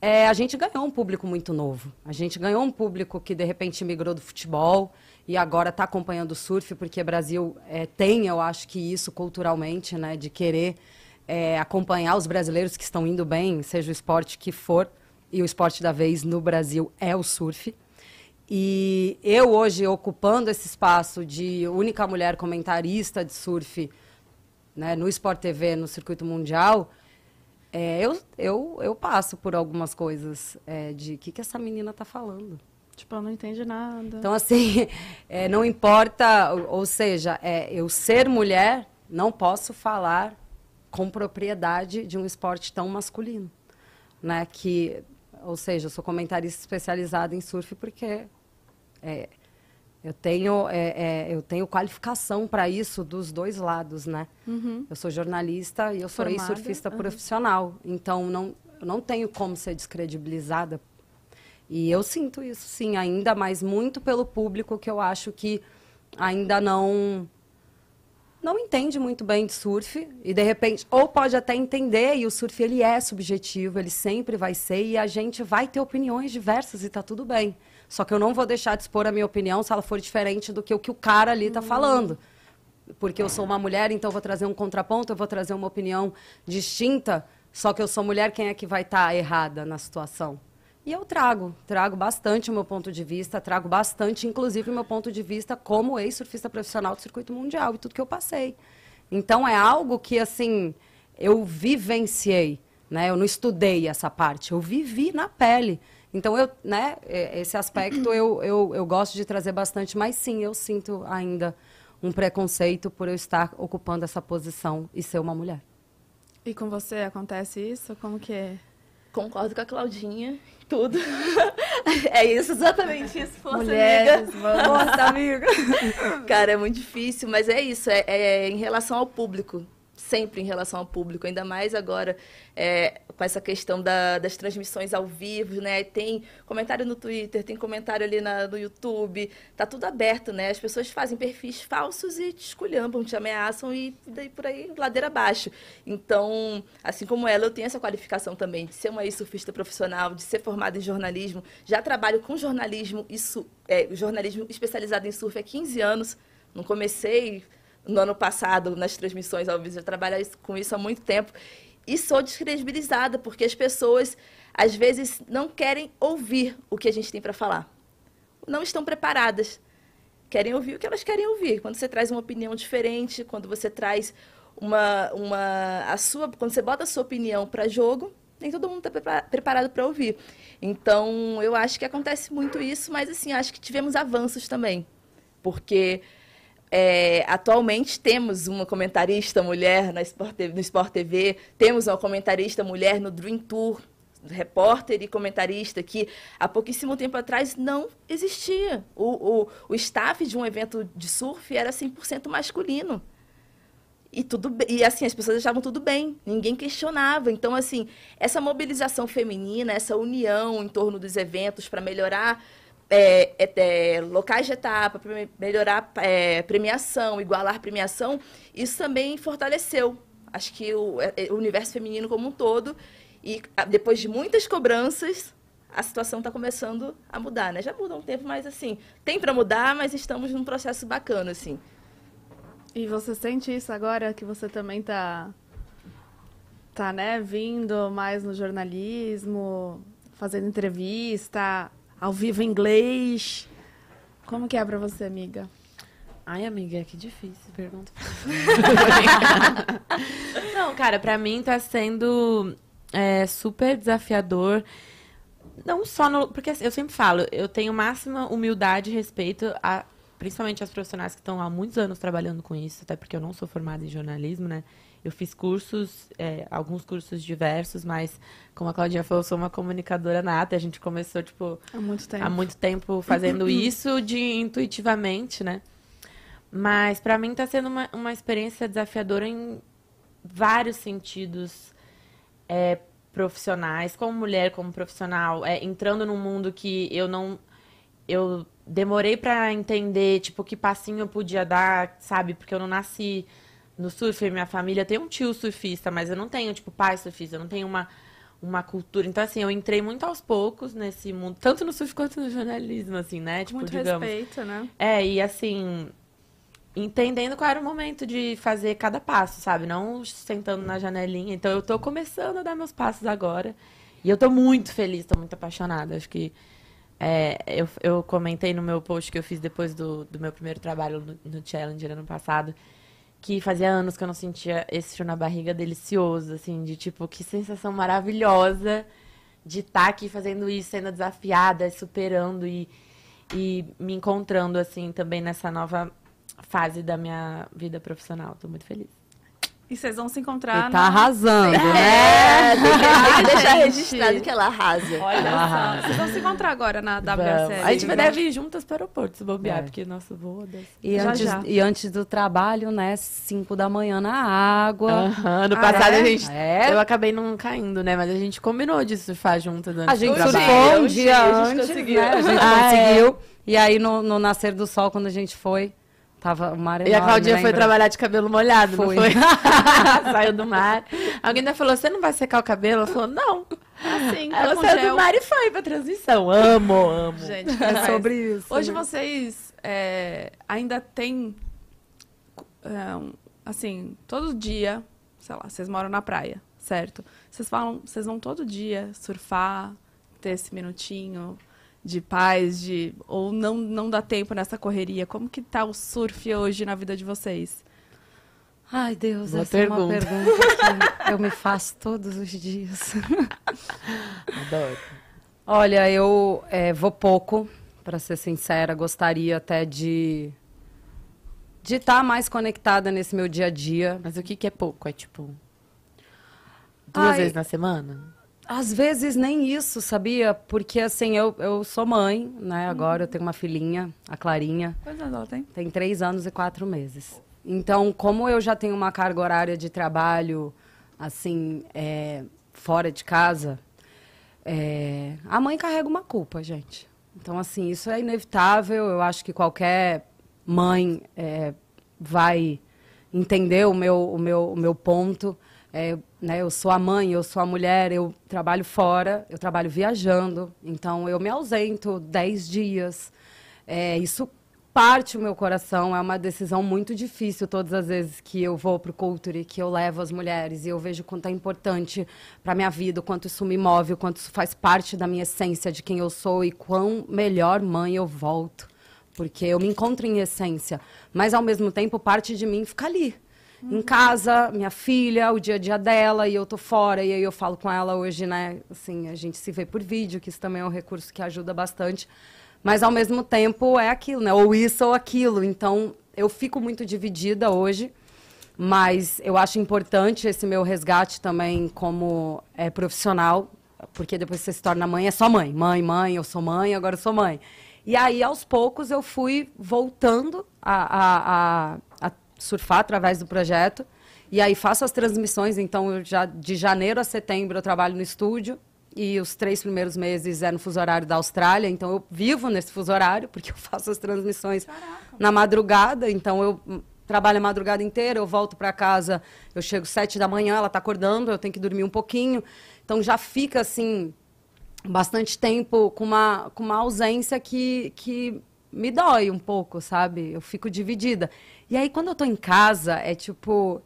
É, a gente ganhou um público muito novo. A gente ganhou um público que, de repente, migrou do futebol e agora está acompanhando o surf, porque o Brasil é, tem, eu acho que isso culturalmente, né, de querer é, acompanhar os brasileiros que estão indo bem, seja o esporte que for, e o esporte da vez no Brasil é o surf. E eu hoje ocupando esse espaço de única mulher comentarista de surf né, no Sport TV, no circuito mundial, é, eu, eu, eu passo por algumas coisas é, de o que, que essa menina está falando. Tipo, não entende nada. Então, assim, é, não importa, ou, ou seja, é, eu ser mulher, não posso falar com propriedade de um esporte tão masculino. Né? Que, ou seja, eu sou comentarista especializada em surf porque é, eu, tenho, é, é, eu tenho qualificação para isso dos dois lados, né? Uhum. Eu sou jornalista e eu sou surfista aham. profissional. Então, não, não tenho como ser descredibilizada. E eu sinto isso, sim, ainda mais muito pelo público que eu acho que ainda não não entende muito bem de surf e de repente ou pode até entender e o surf ele é subjetivo, ele sempre vai ser e a gente vai ter opiniões diversas e tá tudo bem. Só que eu não vou deixar de expor a minha opinião se ela for diferente do que o que o cara ali tá falando porque eu sou uma mulher, então eu vou trazer um contraponto, eu vou trazer uma opinião distinta, só que eu sou mulher, quem é que vai estar errada na situação? E eu trago, trago bastante o meu ponto de vista, trago bastante, inclusive, o meu ponto de vista como ex-surfista profissional do circuito mundial e tudo que eu passei. Então, é algo que, assim, eu vivenciei, né? Eu não estudei essa parte, eu vivi na pele. Então, eu, né, é, esse aspecto eu, eu, eu gosto de trazer bastante, mas sim, eu sinto ainda um preconceito por eu estar ocupando essa posição e ser uma mulher. E com você acontece isso? Como que é? Concordo com a Claudinha, tudo. é isso, exatamente isso. Força, Mulheres, amiga. vamos, amiga. Cara, é muito difícil, mas é isso, é, é em relação ao público. Sempre em relação ao público, ainda mais agora é, com essa questão da- das transmissões ao vivo, né? Tem comentário no Twitter, tem comentário ali na- no YouTube, tá tudo aberto, né? As pessoas fazem perfis falsos e te esculhambam, te ameaçam e daí por aí, ladeira abaixo. Então, assim como ela, eu tenho essa qualificação também de ser uma surfista profissional, de ser formada em jornalismo. Já trabalho com jornalismo, isso, é, jornalismo especializado em surf há 15 anos. Não comecei no ano passado nas transmissões ao vivo, eu trabalho com isso há muito tempo. E sou descredibilizada, porque as pessoas, às vezes, não querem ouvir o que a gente tem para falar. Não estão preparadas. Querem ouvir o que elas querem ouvir. Quando você traz uma opinião diferente, quando você traz uma, uma a sua, quando você bota a sua opinião para jogo, nem todo mundo está preparado para ouvir. Então, eu acho que acontece muito isso, mas assim, acho que tivemos avanços também. Porque é, atualmente temos uma comentarista mulher na Sport no Sport TV, temos uma comentarista mulher no Dream Tour, repórter e comentarista, que há pouquíssimo tempo atrás não existia. O, o, o staff de um evento de surf era 100% masculino. E, tudo, e assim, as pessoas achavam tudo bem, ninguém questionava. Então, assim, essa mobilização feminina, essa união em torno dos eventos para melhorar é, é, é, locais de etapa, melhorar é, premiação, igualar premiação, isso também fortaleceu, acho que o, é, o universo feminino como um todo. E depois de muitas cobranças, a situação está começando a mudar, né? Já muda há um tempo, mas assim, tem para mudar, mas estamos num processo bacana, assim. E você sente isso agora que você também tá tá, né, vindo mais no jornalismo, fazendo entrevista, ao vivo em inglês. Como que é pra você, amiga? Ai, amiga, que difícil pergunta. Não, cara, pra mim tá sendo é, super desafiador. Não só no. Porque assim, eu sempre falo, eu tenho máxima humildade e respeito a. Principalmente as profissionais que estão há muitos anos trabalhando com isso, até porque eu não sou formada em jornalismo, né? Eu fiz cursos, é, alguns cursos diversos, mas como a Claudinha falou, eu sou uma comunicadora nata. A gente começou, tipo, Há muito tempo. há muito tempo fazendo isso de intuitivamente, né? Mas pra mim tá sendo uma, uma experiência desafiadora em vários sentidos é, profissionais, como mulher, como profissional, é, entrando num mundo que eu não. Eu demorei pra entender, tipo, que passinho eu podia dar, sabe? Porque eu não nasci no surf, minha família tem um tio surfista, mas eu não tenho, tipo, pai surfista, eu não tenho uma, uma cultura. Então, assim, eu entrei muito aos poucos nesse mundo, tanto no surf quanto no jornalismo, assim, né? Tipo, muito digamos. respeito, né? É, e assim, entendendo qual era o momento de fazer cada passo, sabe? Não sentando na janelinha. Então eu tô começando a dar meus passos agora. E eu tô muito feliz, tô muito apaixonada. Acho que é, eu, eu comentei no meu post que eu fiz depois do, do meu primeiro trabalho no, no Challenger ano passado, que fazia anos que eu não sentia esse frio na barriga delicioso, assim, de tipo, que sensação maravilhosa de estar aqui fazendo isso, sendo desafiada, superando e, e me encontrando, assim, também nessa nova fase da minha vida profissional. Tô muito feliz. E vocês vão se encontrar Ele tá na- arrasando, né? É, tem que, tem que deixar registrado que ela arrasa. Olha Ah. só. Vocês vão se encontrar agora na. WSL. A gente vai deve ir juntas para o aeroporto, se bobear, É. porque nosso voo é desse. E, Já, antes, já. e antes do trabalho, né? 5 da manhã na água. Aham, no Ah, passado é? a gente. É. Eu acabei não caindo, né? Mas a gente combinou de surfar juntas antes A gente surfou um dia sei, a gente antes, conseguiu. né? A gente Ah, é. conseguiu. E aí, no, no nascer do sol, quando a gente foi, tava o mar E a enorme, Claudinha foi trabalhar de cabelo molhado, Foi. não foi? Saiu do mar. Alguém ainda falou, você não vai secar o cabelo? Ela falou, não. Assim, Ela saiu gel. do mar e foi pra transmissão. Amo, amo. Gente, É sobre isso. Hoje né? vocês é, ainda têm, é, assim, todo dia, sei lá, vocês moram na praia, certo? Vocês falam, vocês vão todo dia surfar, ter esse minutinho de paz, de ou não não dá tempo nessa correria. Como que tá o surf hoje na vida de vocês? Ai, Deus, Boa essa é uma pergunta. pergunta que eu me faço todos os dias. Adoro. Olha, eu é, vou pouco, para ser sincera. Gostaria até de de estar mais conectada nesse meu dia a dia. Mas o que, que é pouco? É tipo. Duas Ai. vezes na semana? Às vezes nem isso, sabia? Porque assim, eu, eu sou mãe, né? Agora eu tenho uma filhinha, a Clarinha. Quantos anos ela tem? Tem três anos e quatro meses. Então, como eu já tenho uma carga horária de trabalho, assim, é, fora de casa, é, a mãe carrega uma culpa, gente. Então, assim, isso é inevitável. Eu acho que qualquer mãe é, vai entender o meu, o meu, o meu ponto. É, né, eu sou a mãe, eu sou a mulher, eu trabalho fora, eu trabalho viajando, então eu me ausento 10 dias. É, isso parte o meu coração, é uma decisão muito difícil todas as vezes que eu vou para o Culture, que eu levo as mulheres e eu vejo quanto é importante para minha vida, o quanto isso me move, o quanto isso faz parte da minha essência, de quem eu sou e quão melhor mãe eu volto. Porque eu me encontro em essência, mas ao mesmo tempo parte de mim fica ali, em casa, minha filha, o dia a dia dela, e eu tô fora, e aí eu falo com ela hoje, né? Assim, a gente se vê por vídeo, que isso também é um recurso que ajuda bastante. Mas ao mesmo tempo é aquilo, né? Ou isso ou aquilo. Então, eu fico muito dividida hoje, mas eu acho importante esse meu resgate também como é, profissional, porque depois você se torna mãe, é só mãe. Mãe, mãe, eu sou mãe, agora eu sou mãe. E aí, aos poucos, eu fui voltando a, a, a surfar através do projeto. E aí faço as transmissões, então já de janeiro a setembro eu trabalho no estúdio e os três primeiros meses é no fuso horário da Austrália, então eu vivo nesse fuso horário porque eu faço as transmissões na madrugada, então eu trabalho a madrugada inteira, eu volto para casa, eu chego sete da manhã, ela está acordando, eu tenho que dormir um pouquinho, então já fica assim bastante tempo com uma, com uma ausência que, que me dói um pouco, sabe? Eu fico dividida. E aí, quando eu tô em casa, é tipo.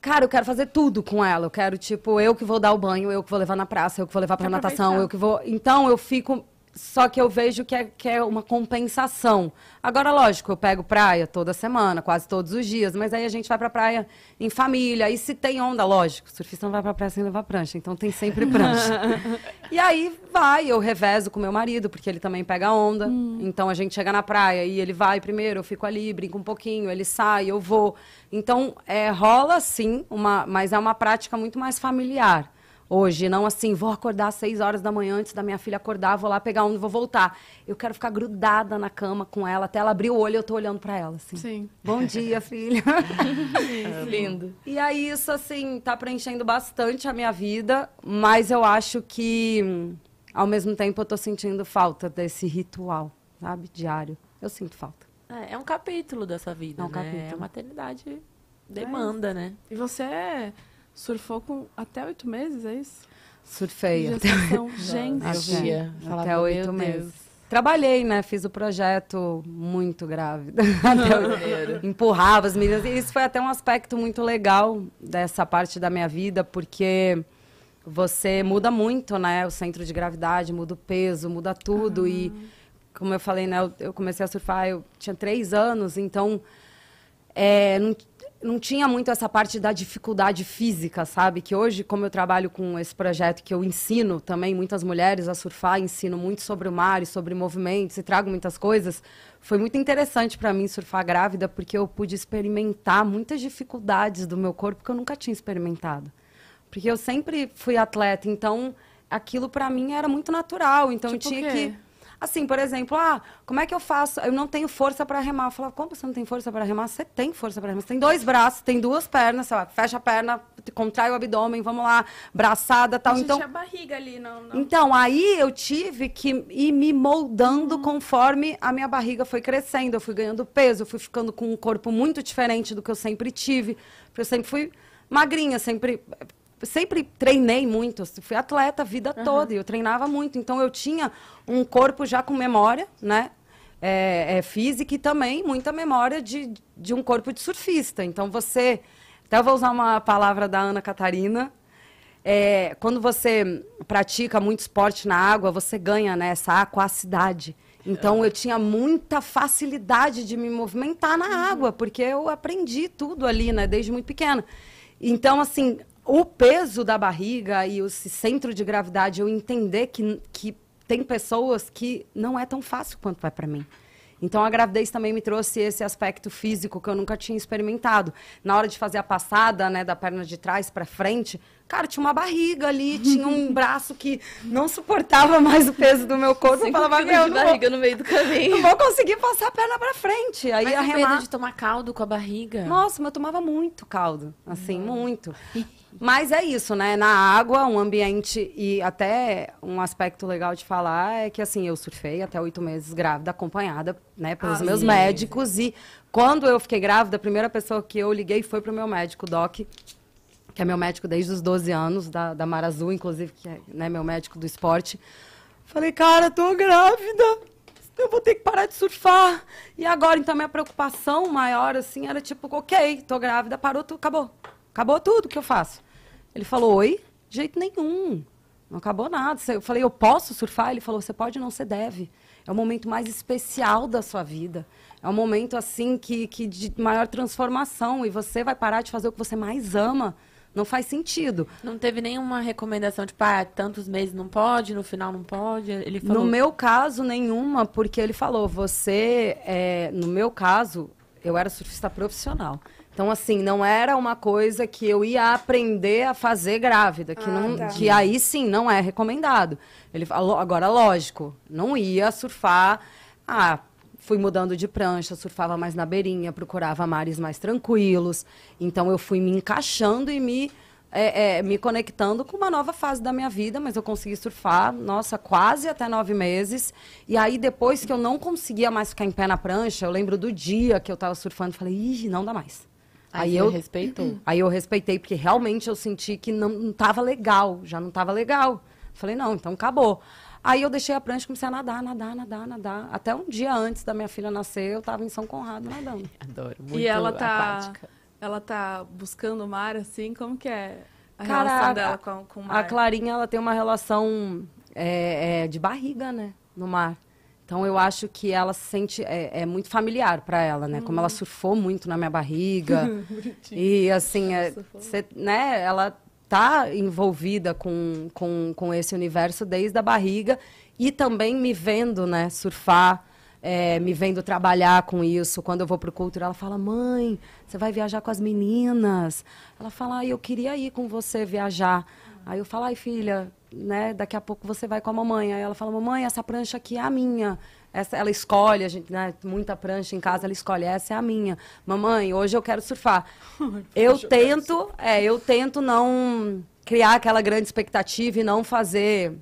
Cara, eu quero fazer tudo com ela. Eu quero, tipo, eu que vou dar o banho, eu que vou levar na praça, eu que vou levar pra natação, aproveitar. eu que vou. Então, eu fico. Só que eu vejo que é, que é uma compensação. Agora, lógico, eu pego praia toda semana, quase todos os dias, mas aí a gente vai pra praia em família. E se tem onda, lógico, o surfista não vai pra praia sem levar prancha, então tem sempre prancha. e aí vai, eu revezo com meu marido, porque ele também pega onda. Então a gente chega na praia e ele vai primeiro, eu fico ali, brinco um pouquinho, ele sai, eu vou. Então, é, rola sim, uma, mas é uma prática muito mais familiar hoje. Não assim, vou acordar às seis horas da manhã antes da minha filha acordar, vou lá pegar um e vou voltar. Eu quero ficar grudada na cama com ela, até ela abrir o olho e eu tô olhando para ela, assim. Sim. Bom dia, filha. Lindo. e aí, isso, assim, tá preenchendo bastante a minha vida, mas eu acho que, ao mesmo tempo, eu tô sentindo falta desse ritual, sabe? Diário. Eu sinto falta. É, é um capítulo da sua vida, É um né? capítulo. A maternidade demanda, né? E você surfou com até oito meses, é isso? Surfei. De até- gestação. Gente. Até- oito meses. Trabalhei, né? Fiz o projeto muito grávida. Até oito- Empurrava as meninas. E isso foi até um aspecto muito legal dessa parte da minha vida, porque você muda muito, né? O centro de gravidade, muda o peso, muda tudo. E, como eu falei, né? Eu, eu comecei a surfar, eu tinha três anos, então é, não, não tinha muito essa parte da dificuldade física, sabe? Que hoje, como eu trabalho com esse projeto que eu ensino também muitas mulheres a surfar, ensino muito sobre o mar e sobre movimentos e trago muitas coisas, foi muito interessante para mim surfar grávida, porque eu pude experimentar muitas dificuldades do meu corpo que eu nunca tinha experimentado. Porque eu sempre fui atleta, então aquilo para mim era muito natural, então Tipo eu tinha que Assim, por exemplo, ah, como é que eu faço? Eu não tenho força para remar. Eu falava, como você não tem força para remar? Você tem força para remar. Você tem dois braços, tem duas pernas, sei lá, fecha a perna, contrai o abdômen, vamos lá, braçada, tal. a gente Então, tinha barriga ali, não, não. então, aí eu tive que ir me moldando conforme a minha barriga foi crescendo. Eu fui ganhando peso, eu fui ficando com um corpo muito diferente do que eu sempre tive. Porque eu sempre fui magrinha, sempre sempre treinei muito, fui atleta a vida toda e eu treinava muito. Então eu tinha um corpo já com memória, né? É, é, física e também muita memória de, de um corpo de surfista. Então você, até eu vou usar uma palavra da Ana Catarina, é, quando você pratica muito esporte na água, você ganha né, essa aquacidade. Então eu tinha muita facilidade de me movimentar na água, porque eu aprendi tudo ali, né, desde muito pequena. Então, assim, o peso da barriga e o centro de gravidade, eu entender que, que tem pessoas que não é tão fácil quanto é para mim. Então a gravidez também me trouxe esse aspecto físico que eu nunca tinha experimentado. Na hora de fazer a passada, né, da perna de trás para frente, cara, tinha uma barriga ali, tinha um braço que não suportava mais o peso do meu corpo. Eu falava, meu, de não vou, barriga no meio do caminho. não vou conseguir passar a perna para frente. Aí Mas a o medo remar. de tomar caldo com a barriga. Nossa, mas eu tomava muito caldo, assim, muito. Mas é isso, né? Na água, um ambiente e até um aspecto legal de falar é que assim eu surfei até oito meses grávida, acompanhada, né, pelos Ah, meus sim. médicos e quando eu fiquei grávida, a primeira pessoa que eu liguei foi pro meu médico, Doc, que é meu médico desde os 12 anos, da, da Mar Azul, inclusive, que é né, meu médico do esporte. Falei, cara, tô grávida. Eu vou ter que parar de surfar. E agora, então, minha preocupação maior, assim, era tipo, ok, tô grávida, parou tudo, acabou. Acabou tudo que eu faço. Ele falou, oi? De jeito nenhum. Não acabou nada. Eu falei, eu posso surfar? Ele falou, você pode, não, você deve. É o momento mais especial da sua vida. É um momento, assim, que, que de maior transformação. E você vai parar de fazer o que você mais ama. Não faz sentido. Não teve nenhuma recomendação, tipo, ah, tantos meses não pode, no final não pode. Ele falou. No meu caso, nenhuma, porque ele falou, você, é, no meu caso, eu era surfista profissional. Então, assim, não era uma coisa que eu ia aprender a fazer grávida, que, Ah, não, tá. que aí sim não é recomendado. Ele falou, agora, lógico, não ia surfar. Ah, fui mudando de prancha, surfava mais na beirinha, procurava mares mais tranquilos. Então, eu fui me encaixando e me é, é, me conectando com uma nova fase da minha vida, mas eu consegui surfar, nossa, quase até nove meses. E aí, depois que eu não conseguia mais ficar em pé na prancha, eu lembro do dia que eu tava surfando, falei, ih, não dá mais. Aí, Aí eu respeitou. aí eu respeitei, porque realmente eu senti que não, não tava legal, já não tava legal. Falei, não, então acabou. Aí eu deixei a prancha e comecei a nadar, nadar, nadar, nadar. Até um dia antes da minha filha nascer, eu tava em São Conrado nadando. Adoro. Muito E ela tá, aquática. ela tá buscando o mar, assim? Como que é a Cara, relação a- dela com, com o mar? A Clarinha, ela tem uma relação é, é, de barriga, né? no mar. Então eu acho que ela se sente é, é muito familiar para ela, né? Como ela surfou muito na minha barriga e assim, é, cê, né? Ela tá envolvida com, com, com esse universo desde a barriga e também me vendo, né? Surfar, é, me vendo trabalhar com isso. Quando eu vou pro culto, ela fala: "Mãe, você vai viajar com as meninas?" Ela fala: "Ai, eu queria ir com você viajar." Aí eu falo: "Ai, filha, né, daqui a pouco você vai com a mamãe. Aí ela fala, mamãe, essa prancha aqui é a minha. Essa, ela escolhe, a gente, né, muita prancha em casa, ela escolhe, essa é a minha. Mamãe, hoje eu quero surfar. eu tento, é, eu tento não criar aquela grande expectativa e não fazer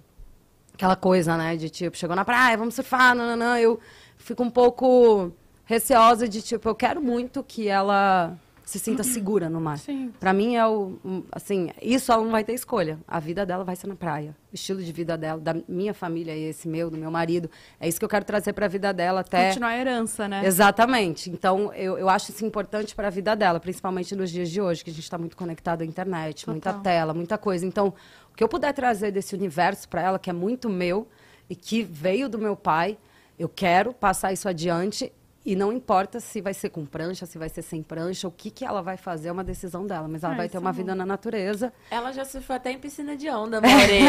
aquela coisa, né, de tipo, chegou na praia, vamos surfar, não, não, não. Eu fico um pouco receosa de tipo, eu quero muito que ela se sinta segura no mar. Para mim é o, assim, isso ela não vai ter escolha. A vida dela vai ser na praia. O estilo de vida dela, da minha família e esse meu, do meu marido, é isso que eu quero trazer para a vida dela até Continuar a herança, né? Exatamente. Então, eu, eu acho isso importante para a vida dela, principalmente nos dias de hoje, que a gente está muito conectado à internet, muita Total. tela, muita coisa. Então, o que eu puder trazer desse universo para ela, que é muito meu e que veio do meu pai, eu quero passar isso adiante. E não importa se vai ser com prancha, se vai ser sem prancha, o que, que ela vai fazer é uma decisão dela. Mas ela Ah, vai ter é uma bom. vida na natureza. Ela já surfou até em piscina de onda, Maureen.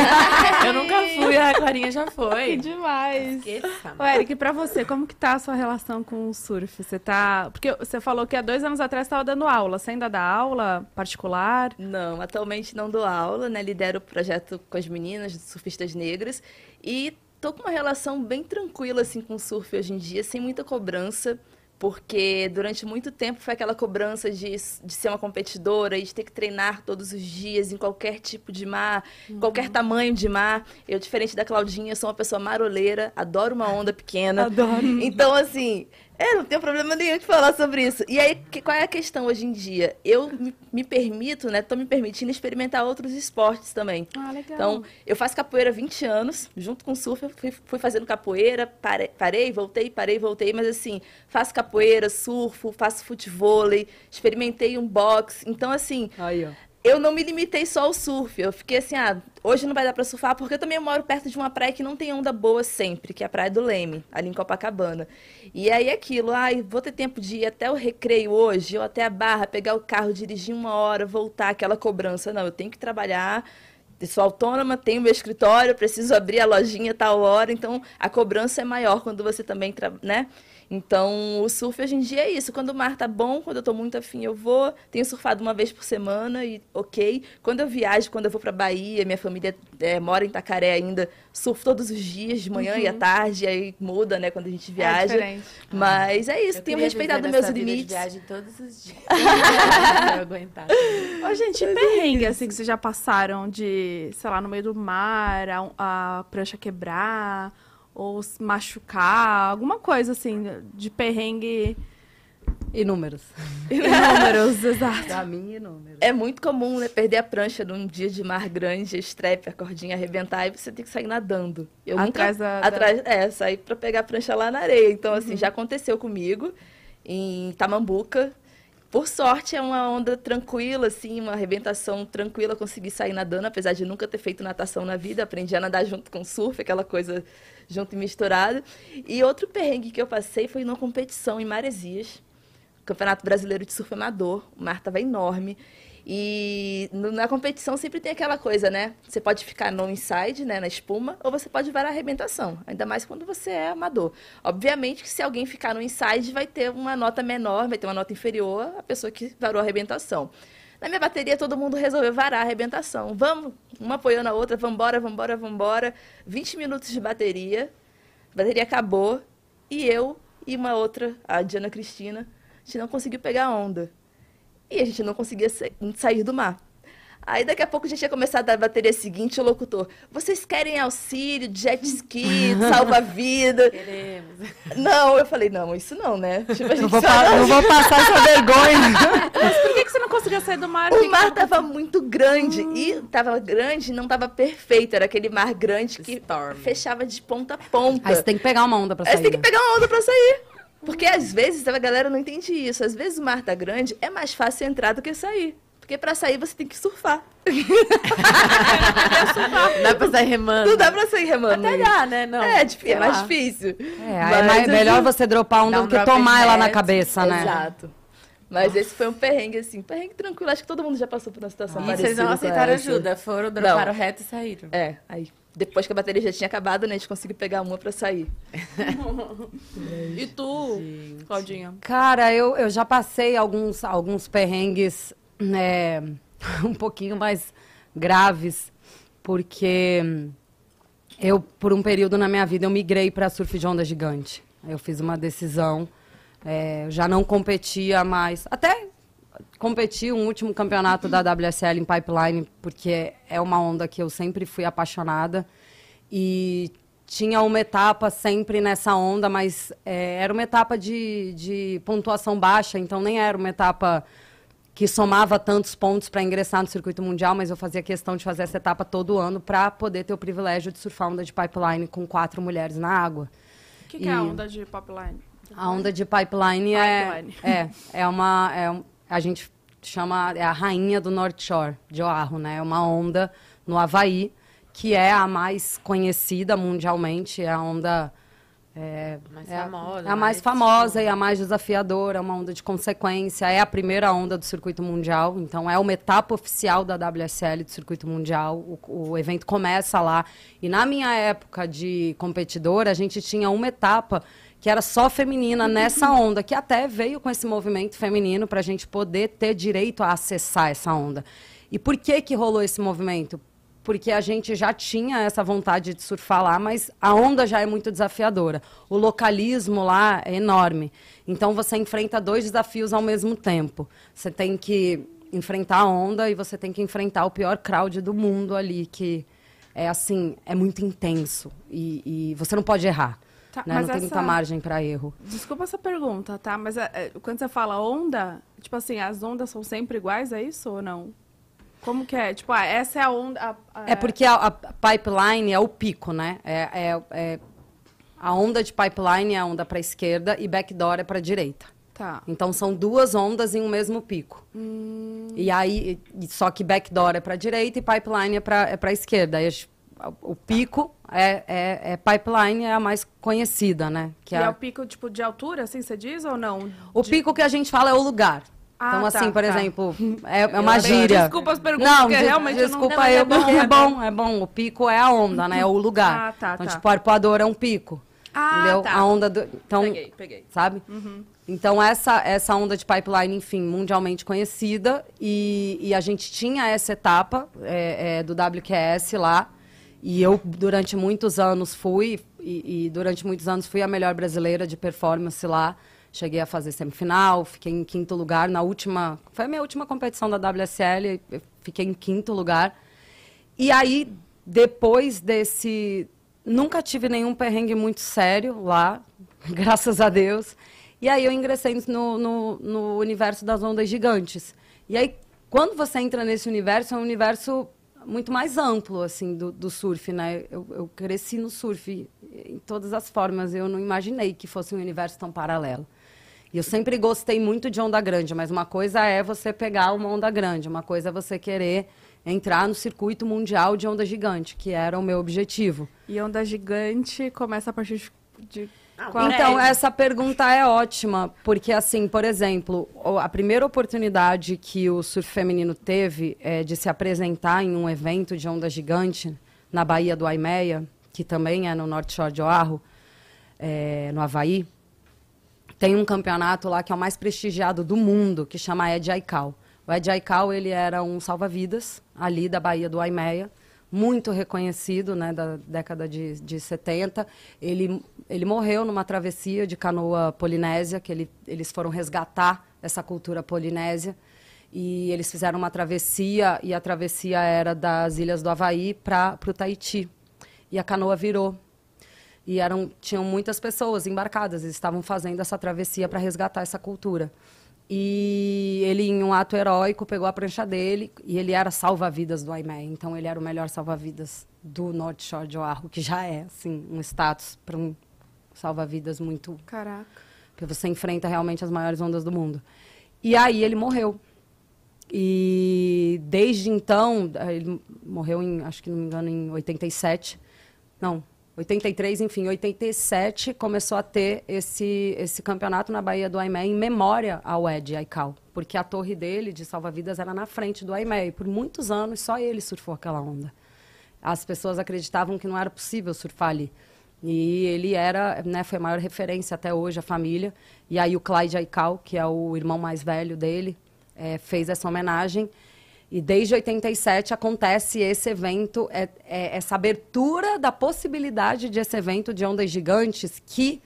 Eu nunca fui, a Clarinha já Que foi. demais. Esqueça. Ô, Eric, pra você, como que tá a sua relação com o surf? Você tá... Porque você falou que há dois anos atrás estava dando aula. Você ainda dá aula particular? Não, atualmente não dou aula, né? Lidero o projeto com as meninas, surfistas negras. E tô com uma relação bem tranquila, assim, com o surf hoje em dia, sem muita cobrança. Porque durante muito tempo foi aquela cobrança de, de ser uma competidora e de ter que treinar todos os dias em qualquer tipo de mar, qualquer tamanho de mar. Eu, diferente da Claudinha, sou uma pessoa maroleira, adoro uma onda pequena. Adoro. Então, assim, é, não tenho problema nenhum de falar sobre isso. E aí, que- qual é a questão hoje em dia? Eu me, me permito, né? Tô me permitindo experimentar outros esportes também. Ah, legal. Então, eu faço capoeira há 20 anos, junto com o surf, eu fui, fui fazendo capoeira, parei, parei, voltei, parei, voltei, mas assim, faço capoeira, surfo, faço futevôlei, experimentei um boxe. Então, assim, Aí, ó. Eu não me limitei só ao surf. Eu fiquei assim, ah, hoje não vai dar pra surfar, porque eu também moro perto de uma praia que não tem onda boa sempre, que é a Praia do Leme, ali em Copacabana. E aí aquilo, ai, vou ter tempo de ir até o recreio hoje, ou até a barra, pegar o carro, dirigir uma hora, voltar, aquela cobrança. Não, eu tenho que trabalhar. Sou autônoma, tenho meu escritório, preciso abrir a lojinha tal hora, então a cobrança é maior quando você também, né? Então, o surf hoje em dia é isso. Quando o mar tá bom, quando eu tô muito afim, eu vou. Tenho surfado uma vez por semana e ok. Quando eu viajo, quando eu vou pra Bahia, minha família é, mora em Itacaré ainda, surfo todos os dias, de manhã e à tarde, aí muda, né, quando a gente É viaja. diferente. Mas é isso, Eu tenho respeitado meus nessa vida de limites. viagem todos os dias. Eu aguentar. Ô, gente, e perrengue, assim, que vocês já passaram de, sei lá, no meio do mar, a, a prancha quebrar, ou se machucar, alguma coisa, assim, de perrengue Inúmeros. em números, exato. Pra mim, inúmeros. É muito comum, né, perder a prancha num dia de mar grande, a strap, a cordinha arrebentar e você tem que sair nadando. Eu Atrás nunca, da- atrás, é, sair pra pegar a prancha lá na areia. Então, Uhum. assim, já aconteceu comigo em Tamambuca. Por sorte, é uma onda tranquila, assim, uma arrebentação tranquila, consegui sair nadando, apesar de nunca ter feito natação na vida, aprendi a nadar junto com surf, aquela coisa junto e misturado. E outro perrengue que eu passei foi numa competição em Maresias, Campeonato Brasileiro de Surf Amador. O mar estava enorme. E na competição sempre tem aquela coisa, né? Você pode ficar no inside, né, na espuma, ou você pode varar a arrebentação. Ainda mais quando você é amador. Obviamente que se alguém ficar no inside, vai ter uma nota menor, vai ter uma nota inferior à pessoa que varou a arrebentação. Na minha bateria, todo mundo resolveu varar a arrebentação. Vamos, uma apoiando a outra, vambora, vambora, vambora. 20 minutos de bateria. A bateria acabou. E eu e uma outra, a Diana Cristina, a gente não conseguiu pegar a onda. E a gente não conseguia sa- sair do mar. Aí daqui a pouco a gente ia começar a dar a bateria seguinte, o locutor. Vocês querem auxílio, jet ski, salva-vida? Queremos. Não, eu falei, não, isso não, né? Tipo, a gente Não vou, pa- não vou passar essa vergonha. Mas por que, que você não conseguia sair do mar? O que mar tava tava muito grande. E tava grande e não tava perfeito. Era aquele mar grande que Storm. fechava de ponta a ponta. Aí você tem que pegar uma onda pra Aí sair. você tem que pegar uma onda pra sair. Porque às vezes a galera não entende isso. Às vezes o mar tá grande, é mais fácil entrar do que sair. Porque pra sair você tem que surfar. Dá pra sair remando. Não dá pra sair remando. Até dá, né? Não. É, difí- é Sei mais lá. difícil. É, Mas, é mais- assim, melhor você dropar um do um que tomar ela na cabeça, né? Exato. Mas esse foi um perrengue, assim, perrengue tranquilo. Acho que todo mundo já passou por uma situação E parecida. vocês não aceitaram ajuda, foram, droparam reto e saíram. É, aí depois que a bateria já tinha acabado, né, a gente conseguiu pegar uma pra sair. E tu, Claudinha? Cara, eu, eu já passei alguns, alguns perrengues né, um pouquinho mais graves, porque eu, por um período na minha vida, eu migrei para surf de onda gigante. Eu fiz uma decisão, é, já não competia mais, até competi um último campeonato da WSL em Pipeline, porque é uma onda que eu sempre fui apaixonada. E tinha uma etapa sempre nessa onda, mas é, era uma etapa de, de pontuação baixa, então nem era uma etapa que somava tantos pontos para ingressar no circuito mundial, mas eu fazia questão de fazer essa etapa todo ano para poder ter o privilégio de surfar onda de pipeline com quatro mulheres na água. O que, que é a E- onda de popline? A onda de pipeline, Pipeline. é é é uma é a gente chama é a rainha do North Shore de Oahu, né? É uma onda no Havaí que é a mais conhecida mundialmente, é a onda é, Mais é a- famosa, é a mais mais- famosa e a mais desafiadora, é uma onda de consequência, é a primeira onda do circuito mundial, então é uma etapa oficial da WSL do circuito mundial. O, o evento começa lá. E na minha época de competidora, a gente tinha uma etapa que era só feminina nessa onda, que até veio com esse movimento feminino para a gente poder ter direito a acessar essa onda. E por que que rolou esse movimento? Porque a gente já tinha essa vontade de surfar lá, mas a onda já é muito desafiadora. O localismo lá é enorme. Então você enfrenta dois desafios ao mesmo tempo. Você tem que enfrentar a onda e você tem que enfrentar o pior crowd do mundo ali, que é assim, é muito intenso. E, e você não pode errar. Tá, né? Não tem muita margem para erro. Desculpa essa pergunta, tá? Mas é, é, quando você fala onda, tipo assim, as ondas são sempre iguais, é isso ou não? Como que é? Tipo, ah, essa é a onda. a- a- É porque a, a pipeline é o pico, né? É, é- é- a onda de pipeline é a onda para a esquerda e backdoor é para direita. Tá. Então são duas ondas em um mesmo pico. E aí, só que backdoor é para direita e pipeline é para é a esquerda. Aí, o pico é, é, é pipeline é a mais conhecida, né? Que e é é o pico, tipo, de altura, assim, você diz ou não? o De- pico que a gente fala é o lugar. Ah, então, tá, assim, por tá. exemplo, é, é uma Eu gíria. Desculpa as perguntas, Não, porque des- realmente eu não- desculpa Não, mas eu, é bom, é é bom, é bom. O pico é a onda, né? É o lugar. Ah, tá, então, tá. tipo, o arpoador é um pico. Ah, entendeu? tá. A onda do. Então, Peguei, peguei. sabe? Então, essa, essa onda de pipeline, enfim, mundialmente conhecida. E, e a gente tinha essa etapa é, é, do WQS lá. E eu, durante muitos anos, fui. E, e durante muitos anos fui a melhor brasileira de performance lá. Cheguei a fazer semifinal, fiquei em quinto lugar na última. Foi a minha última competição da WSL, fiquei em quinto lugar. E aí, depois desse. Nunca tive nenhum perrengue muito sério lá, graças a Deus. E aí eu ingressei no, no, no universo das ondas gigantes. E aí, quando você entra nesse universo, é um universo muito mais amplo, assim, do, do surf, né? Eu, eu cresci no surf em todas as formas. Eu não imaginei que fosse um universo tão paralelo. E eu sempre gostei muito de onda grande, mas uma coisa é você pegar uma onda grande, uma coisa é você querer entrar no circuito mundial de onda gigante, que era o meu objetivo. E onda gigante começa a partir de. Ah, qual- Então, prédio. essa pergunta é ótima, porque, assim, por exemplo, a primeira oportunidade que o surf feminino teve é, de se apresentar em um evento de onda gigante na Baía do Aimeia, que também é no North Shore de Oahu, é, no Havaí, tem um campeonato lá que é o mais prestigiado do mundo, que chama Ed Aikau. O Ed Aikau, ele era um salva-vidas ali da Baía do Aimeia, muito reconhecido, né, da década de, de 70. Ele, ele morreu numa travessia de canoa polinésia, que ele, eles foram resgatar essa cultura polinésia. E eles fizeram uma travessia, e a travessia era das ilhas do Havaí para o Tahiti. E a canoa virou e eram, tinham muitas pessoas embarcadas, eles estavam fazendo essa travessia para resgatar essa cultura. E ele, em um ato heróico, pegou a prancha dele e ele era salva-vidas do Aimé. Então, ele era o melhor salva-vidas do North Shore de Oahu, que já é, assim, um status para um salva-vidas muito Caraca. porque você enfrenta realmente as maiores ondas do mundo. E aí ele morreu. E desde então, ele morreu em, acho que não me engano, em 87. Não, 83, enfim, 87 começou a ter esse, esse campeonato na Bahia do Aimé em memória ao Ed Aikau, porque a torre dele de salva-vidas era na frente do Aimé e por muitos anos só ele surfou aquela onda. As pessoas acreditavam que não era possível surfar ali. E ele era, né, foi a maior referência até hoje, a família. E aí o Clyde Aikau, que é o irmão mais velho dele, é, fez essa homenagem. E desde 87 acontece esse evento, é, é, essa abertura da possibilidade de esse evento de ondas gigantes que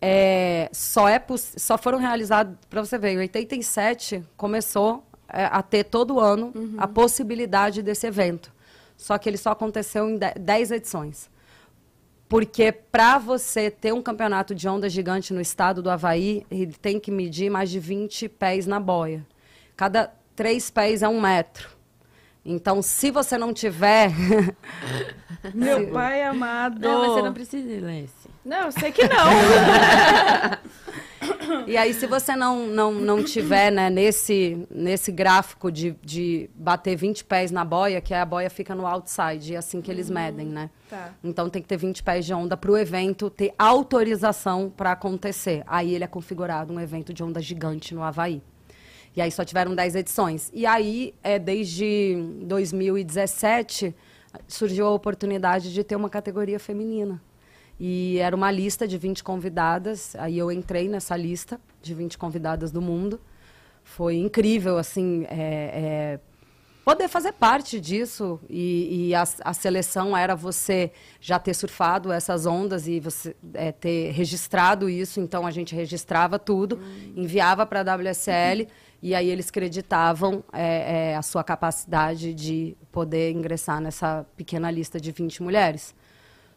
é, só, é só foram realizados, para você ver, em 87 começou é, a ter todo ano uhum. a possibilidade desse evento. Só que ele só aconteceu em 10 edições. Porque para você ter um campeonato de onda gigante no estado do Havaí, ele tem que medir mais de 20 pés na boia. Cada três pés é um metro. Então, se você não tiver. Meu pai amado. Não, mas você não precisa ler esse. Não, eu sei que não. E aí, se você não, não, não tiver né, nesse, nesse gráfico de, de bater 20 pés na boia, que a boia fica no outside, é assim que eles medem, né? Tá. Então tem que ter 20 pés de onda para o evento ter autorização para acontecer. Aí ele é configurado um evento de onda gigante no Havaí. E aí só tiveram 10 edições. E aí, é, desde 2017, surgiu a oportunidade de ter uma categoria feminina. E era uma lista de 20 convidadas. Aí eu entrei nessa lista de 20 convidadas do mundo. Foi incrível, assim, é, é, poder fazer parte disso. E, e a, a, seleção era você já ter surfado essas ondas e você é, ter registrado isso. Então a gente registrava tudo, hum. enviava para a WSL. Uhum. E aí eles creditavam é, é, a sua capacidade de poder ingressar nessa pequena lista de 20 mulheres.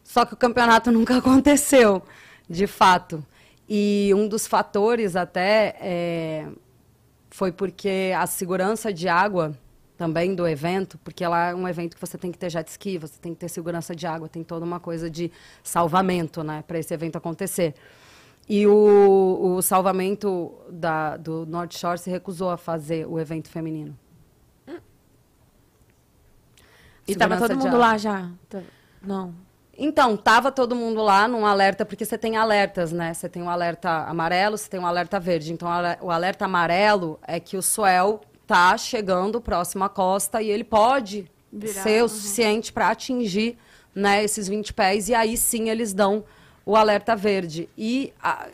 Só que o campeonato nunca aconteceu, de fato. E um dos fatores até é, foi porque a segurança de água também do evento, porque lá é um evento que você tem que ter jet ski, você tem que ter segurança de água, tem toda uma coisa de salvamento, né, para esse evento acontecer. E o, o salvamento da, do North Shore se recusou a fazer o evento feminino. E estava todo mundo lá já? Não. Então, tava todo mundo lá num alerta, porque você tem alertas, né? Você tem um alerta amarelo, você tem um alerta verde. Então, o alerta amarelo é que o swell tá chegando próximo à costa e ele pode Virar, ser o suficiente para atingir né, esses 20 pés. E aí sim eles dão o alerta verde. E a,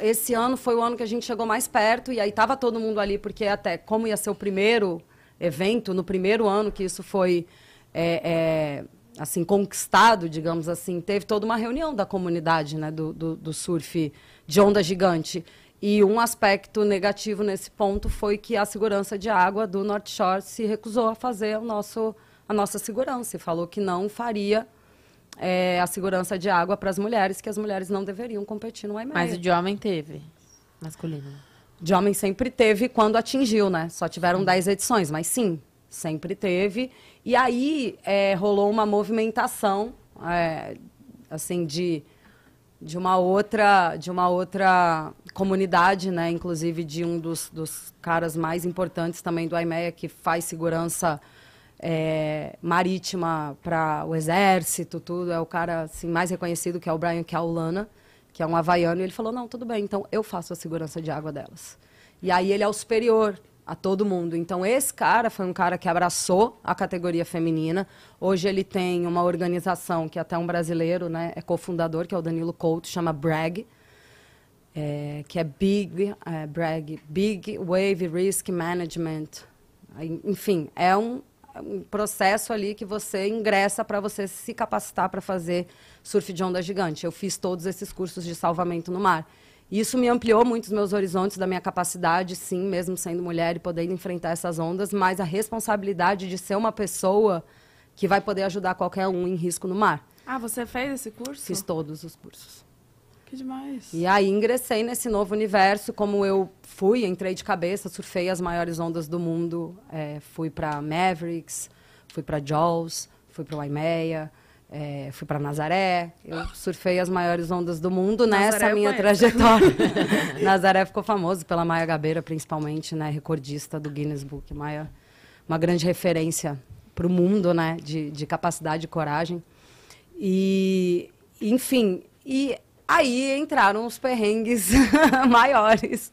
esse ano foi o ano que a gente chegou mais perto, e aí tava todo mundo ali, porque até como ia ser o primeiro evento, no primeiro ano que isso foi. É, é, assim conquistado, digamos assim, teve toda uma reunião da comunidade, né, do, do, do, surf de onda gigante. E um aspecto negativo nesse ponto foi que a segurança de água do North Shore se recusou a fazer o nosso, a nossa segurança e falou que não faria é, a segurança de água para as mulheres, que as mulheres não deveriam competir no IMEA. Mas o de homem teve, masculino. De homem sempre teve quando atingiu, né? Só tiveram 10 edições, mas sim, sempre teve. E aí é, rolou uma movimentação, é, assim, de, de uma outra de uma outra comunidade, né? Inclusive de um dos, dos caras mais importantes também do IMEA, que faz segurança é, marítima para o exército, tudo. É o cara assim, mais reconhecido, que é o Brian Kaulana, que é um havaiano. E ele falou, não, tudo bem, então eu faço a segurança de água delas. E aí ele é o superior a todo mundo. Então, esse cara foi um cara que abraçou a categoria feminina. Hoje ele tem uma organização que até um brasileiro né, é cofundador, que é o Danilo Couto, chama BRAG, é, que é Big, é, BRAG, Big Wave Risk Management. Enfim, é um, um processo ali que você ingressa para você se capacitar para fazer surf de onda gigante. Eu fiz todos esses cursos de salvamento no mar. Isso me ampliou muito os meus horizontes da minha capacidade, sim, mesmo sendo mulher e podendo enfrentar essas ondas, mas a responsabilidade de ser uma pessoa que vai poder ajudar qualquer um em risco no mar. Ah, você fez esse curso? Fiz todos os cursos. Que demais. E aí ingressei nesse novo universo, como eu fui, entrei de cabeça, surfei as maiores ondas do mundo, é, fui para Mavericks, fui para Jaws, fui para Waimea, É, fui para Nazaré, eu surfei as maiores ondas do mundo nessa minha trajetória. Nazaré ficou famoso pela Maia Gabeira, principalmente, né, recordista do Guinness Book. Maia, uma grande referência para o mundo, né, de, de capacidade e coragem. E, enfim, e aí entraram os perrengues maiores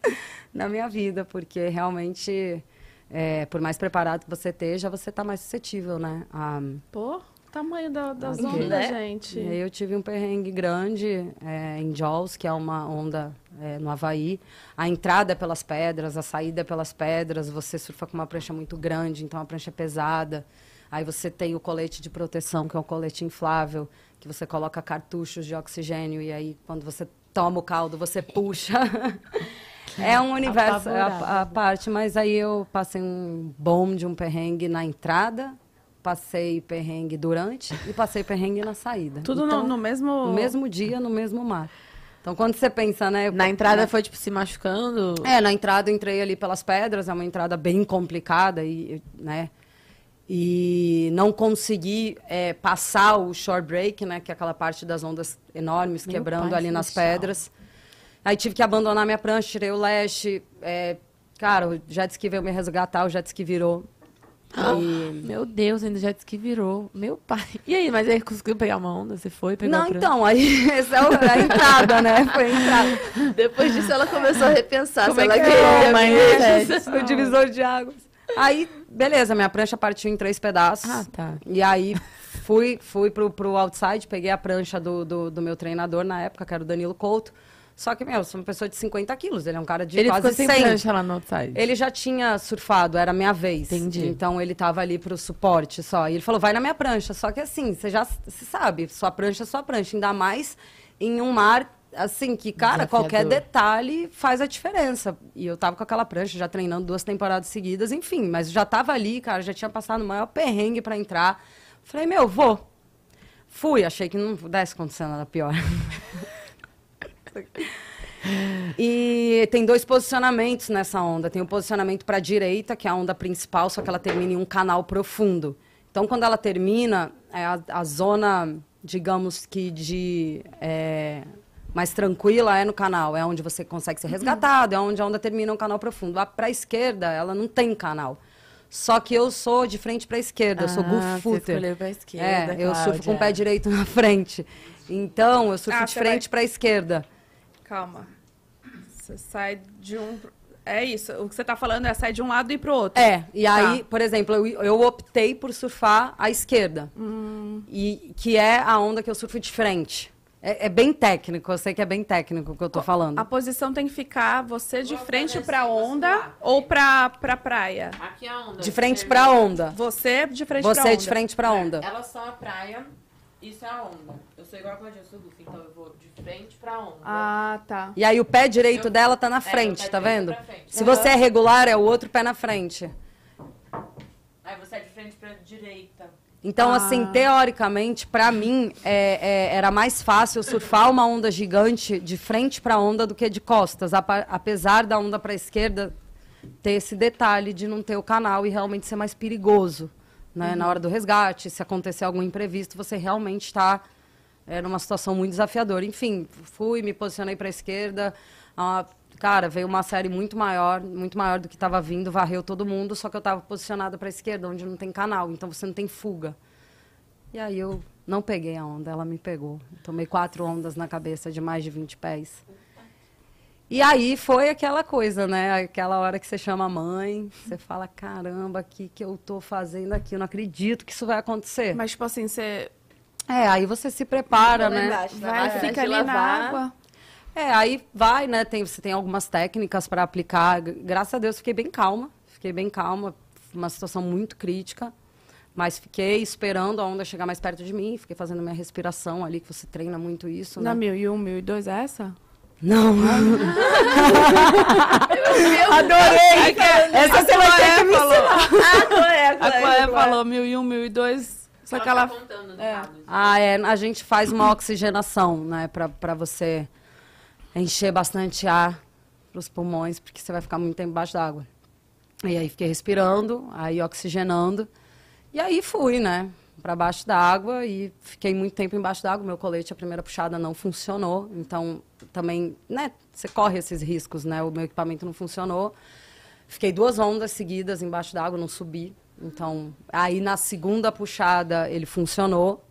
na minha vida, porque realmente, é, por mais preparado que você esteja, você está mais suscetível, né, a, Pô, tamanho da, das ondas, Né? gente. e aí eu tive um perrengue grande é, em Jaws, que é uma onda é, no Havaí. A entrada é pelas pedras, a saída é pelas pedras. Você surfa com uma prancha muito grande, então a prancha é pesada. Aí você tem o colete de proteção, que é um colete inflável, que você coloca cartuchos de oxigênio e aí quando você toma o caldo, você puxa. é um universo é a, a parte, mas aí eu passei um bom de um perrengue na entrada, passei perrengue durante e passei perrengue na saída. Tudo Então, no, no mesmo... no mesmo dia, no mesmo mar. Então, quando você pensa, né? Na entrada né, foi, tipo, se machucando. É, na entrada eu entrei ali pelas pedras, é uma entrada bem complicada, e, né? E não consegui é, passar o shore break, né? Que é aquela parte das ondas enormes Meu quebrando ali nas pedras. Aí tive que abandonar minha prancha, tirei o leste. é, cara, o jet ski veio me resgatar, o jet ski virou. E- Meu Deus, ainda já disse que virou. Meu pai. E aí, mas aí conseguiu pegar uma onda? Você foi, pegou Não, então, aí essa é o- a entrada, né? Foi a entrada. Depois disso, ela começou a repensar Como se é ela que queria é, mesmo. o divisor de águas. Aí, beleza, minha prancha partiu em três pedaços. Ah, tá. E aí fui, fui pro, pro outside, peguei a prancha do, do, do meu treinador na época, que era o Danilo Couto. Só que, meu, eu sou uma pessoa de 50 quilos, ele é um cara de Ele quase ficou sem 100. prancha lá no outside. Ele já tinha surfado, era a minha vez. Entendi. Então ele tava ali pro suporte só. E ele falou, vai na minha prancha. Só que assim, você já se sabe, sua prancha é sua prancha. Ainda mais em um mar, assim, que, cara, Desafiador. qualquer detalhe faz a diferença. E eu tava com aquela prancha, já treinando duas temporadas seguidas, enfim. Mas já tava ali, cara, já tinha passado o maior perrengue pra entrar. Falei, meu, vou. Fui, achei que não pudesse acontecer nada pior. E tem dois posicionamentos nessa onda. Tem o posicionamento para a direita, que é a onda principal, só que ela termina em um canal profundo. Então, quando ela termina, é a, a zona, digamos que de é, mais tranquila é no canal, é onde você consegue ser resgatado, é onde a onda termina um canal profundo. Para a esquerda, ela não tem canal. Só que eu sou de frente para a esquerda, eu sou Ah, goof você pra esquerda, É, eu surfo com o Cláudia. pé direito na frente. Então, eu surfo Ah, de frente para a esquerda. Calma. Você sai de um... É isso, o que você tá falando é sair de um lado e ir pro outro. É, e aí, Tá. por exemplo, eu, eu optei por surfar à esquerda. Hum. E que é a onda que eu surfo de frente. É, é bem técnico, eu sei que é bem técnico o que eu tô falando. A posição tem que ficar você de frente pra onda ou pra, pra praia? Aqui é a onda. De frente pra onda. Você de frente pra Você onda. de frente pra onda. Elas são a praia, isso é a onda. Eu sou igual a Claudinha, eu sou goof, então eu vou de frente pra onda. Ah, tá. E aí o pé direito Eu- dela tá na É, frente, o pé tá vendo? frente. Se Aham. você é regular, é o outro pé na frente. Aí você é de frente pra direita. Então, Ah. assim, teoricamente, pra mim, é- é- era mais fácil surfar uma onda gigante de frente pra onda do que de costas, apesar da onda pra esquerda ter esse detalhe de não ter o canal e realmente ser mais perigoso. Né? Na hora do resgate, se acontecer algum imprevisto, você realmente está é, numa situação muito desafiadora. Enfim, fui, me posicionei pra esquerda. ah, cara, veio uma série muito maior, muito maior do que estava vindo, varreu todo mundo, só que eu estava posicionada para a esquerda, onde não tem canal, então você não tem fuga. E aí eu não peguei a onda, ela me pegou. Tomei quatro ondas na cabeça de mais de 20 pés. E aí foi aquela coisa, né? Aquela hora que você chama a mãe, você fala, caramba, o que, que eu tô fazendo aqui? Eu não acredito que isso vai acontecer. Mas, tipo assim, você É, aí você se prepara, né? embaixo, na vai, máquina fica ali na lavar. água. É, aí vai, né? Tem, você tem algumas técnicas para aplicar. Graças a Deus fiquei bem calma. Fiquei bem calma. Uma situação muito crítica. Mas fiquei esperando a onda chegar mais perto de mim. Fiquei fazendo minha respiração ali, que você treina muito isso, Na né? 1001, 1002 é essa? Não. Adorei! Essa você vai ter que me ensinar. Ah, Chloé, A Chloé, Chloé Chloé. falou 1001, 1002, só que ela... contando os é. dados. Ah, é. A gente faz uma oxigenação, né? Pra, pra você encher bastante ar pros pulmões, porque você vai ficar muito tempo embaixo d'água. E aí fiquei respirando, aí oxigenando. E aí fui, né? para baixo d'água e fiquei muito tempo embaixo d'água. Meu colete, a primeira puxada não funcionou, então também, né, você corre esses riscos, né? O meu equipamento não funcionou. Fiquei duas ondas seguidas embaixo d'água, não subi. Então, aí na segunda puxada ele funcionou.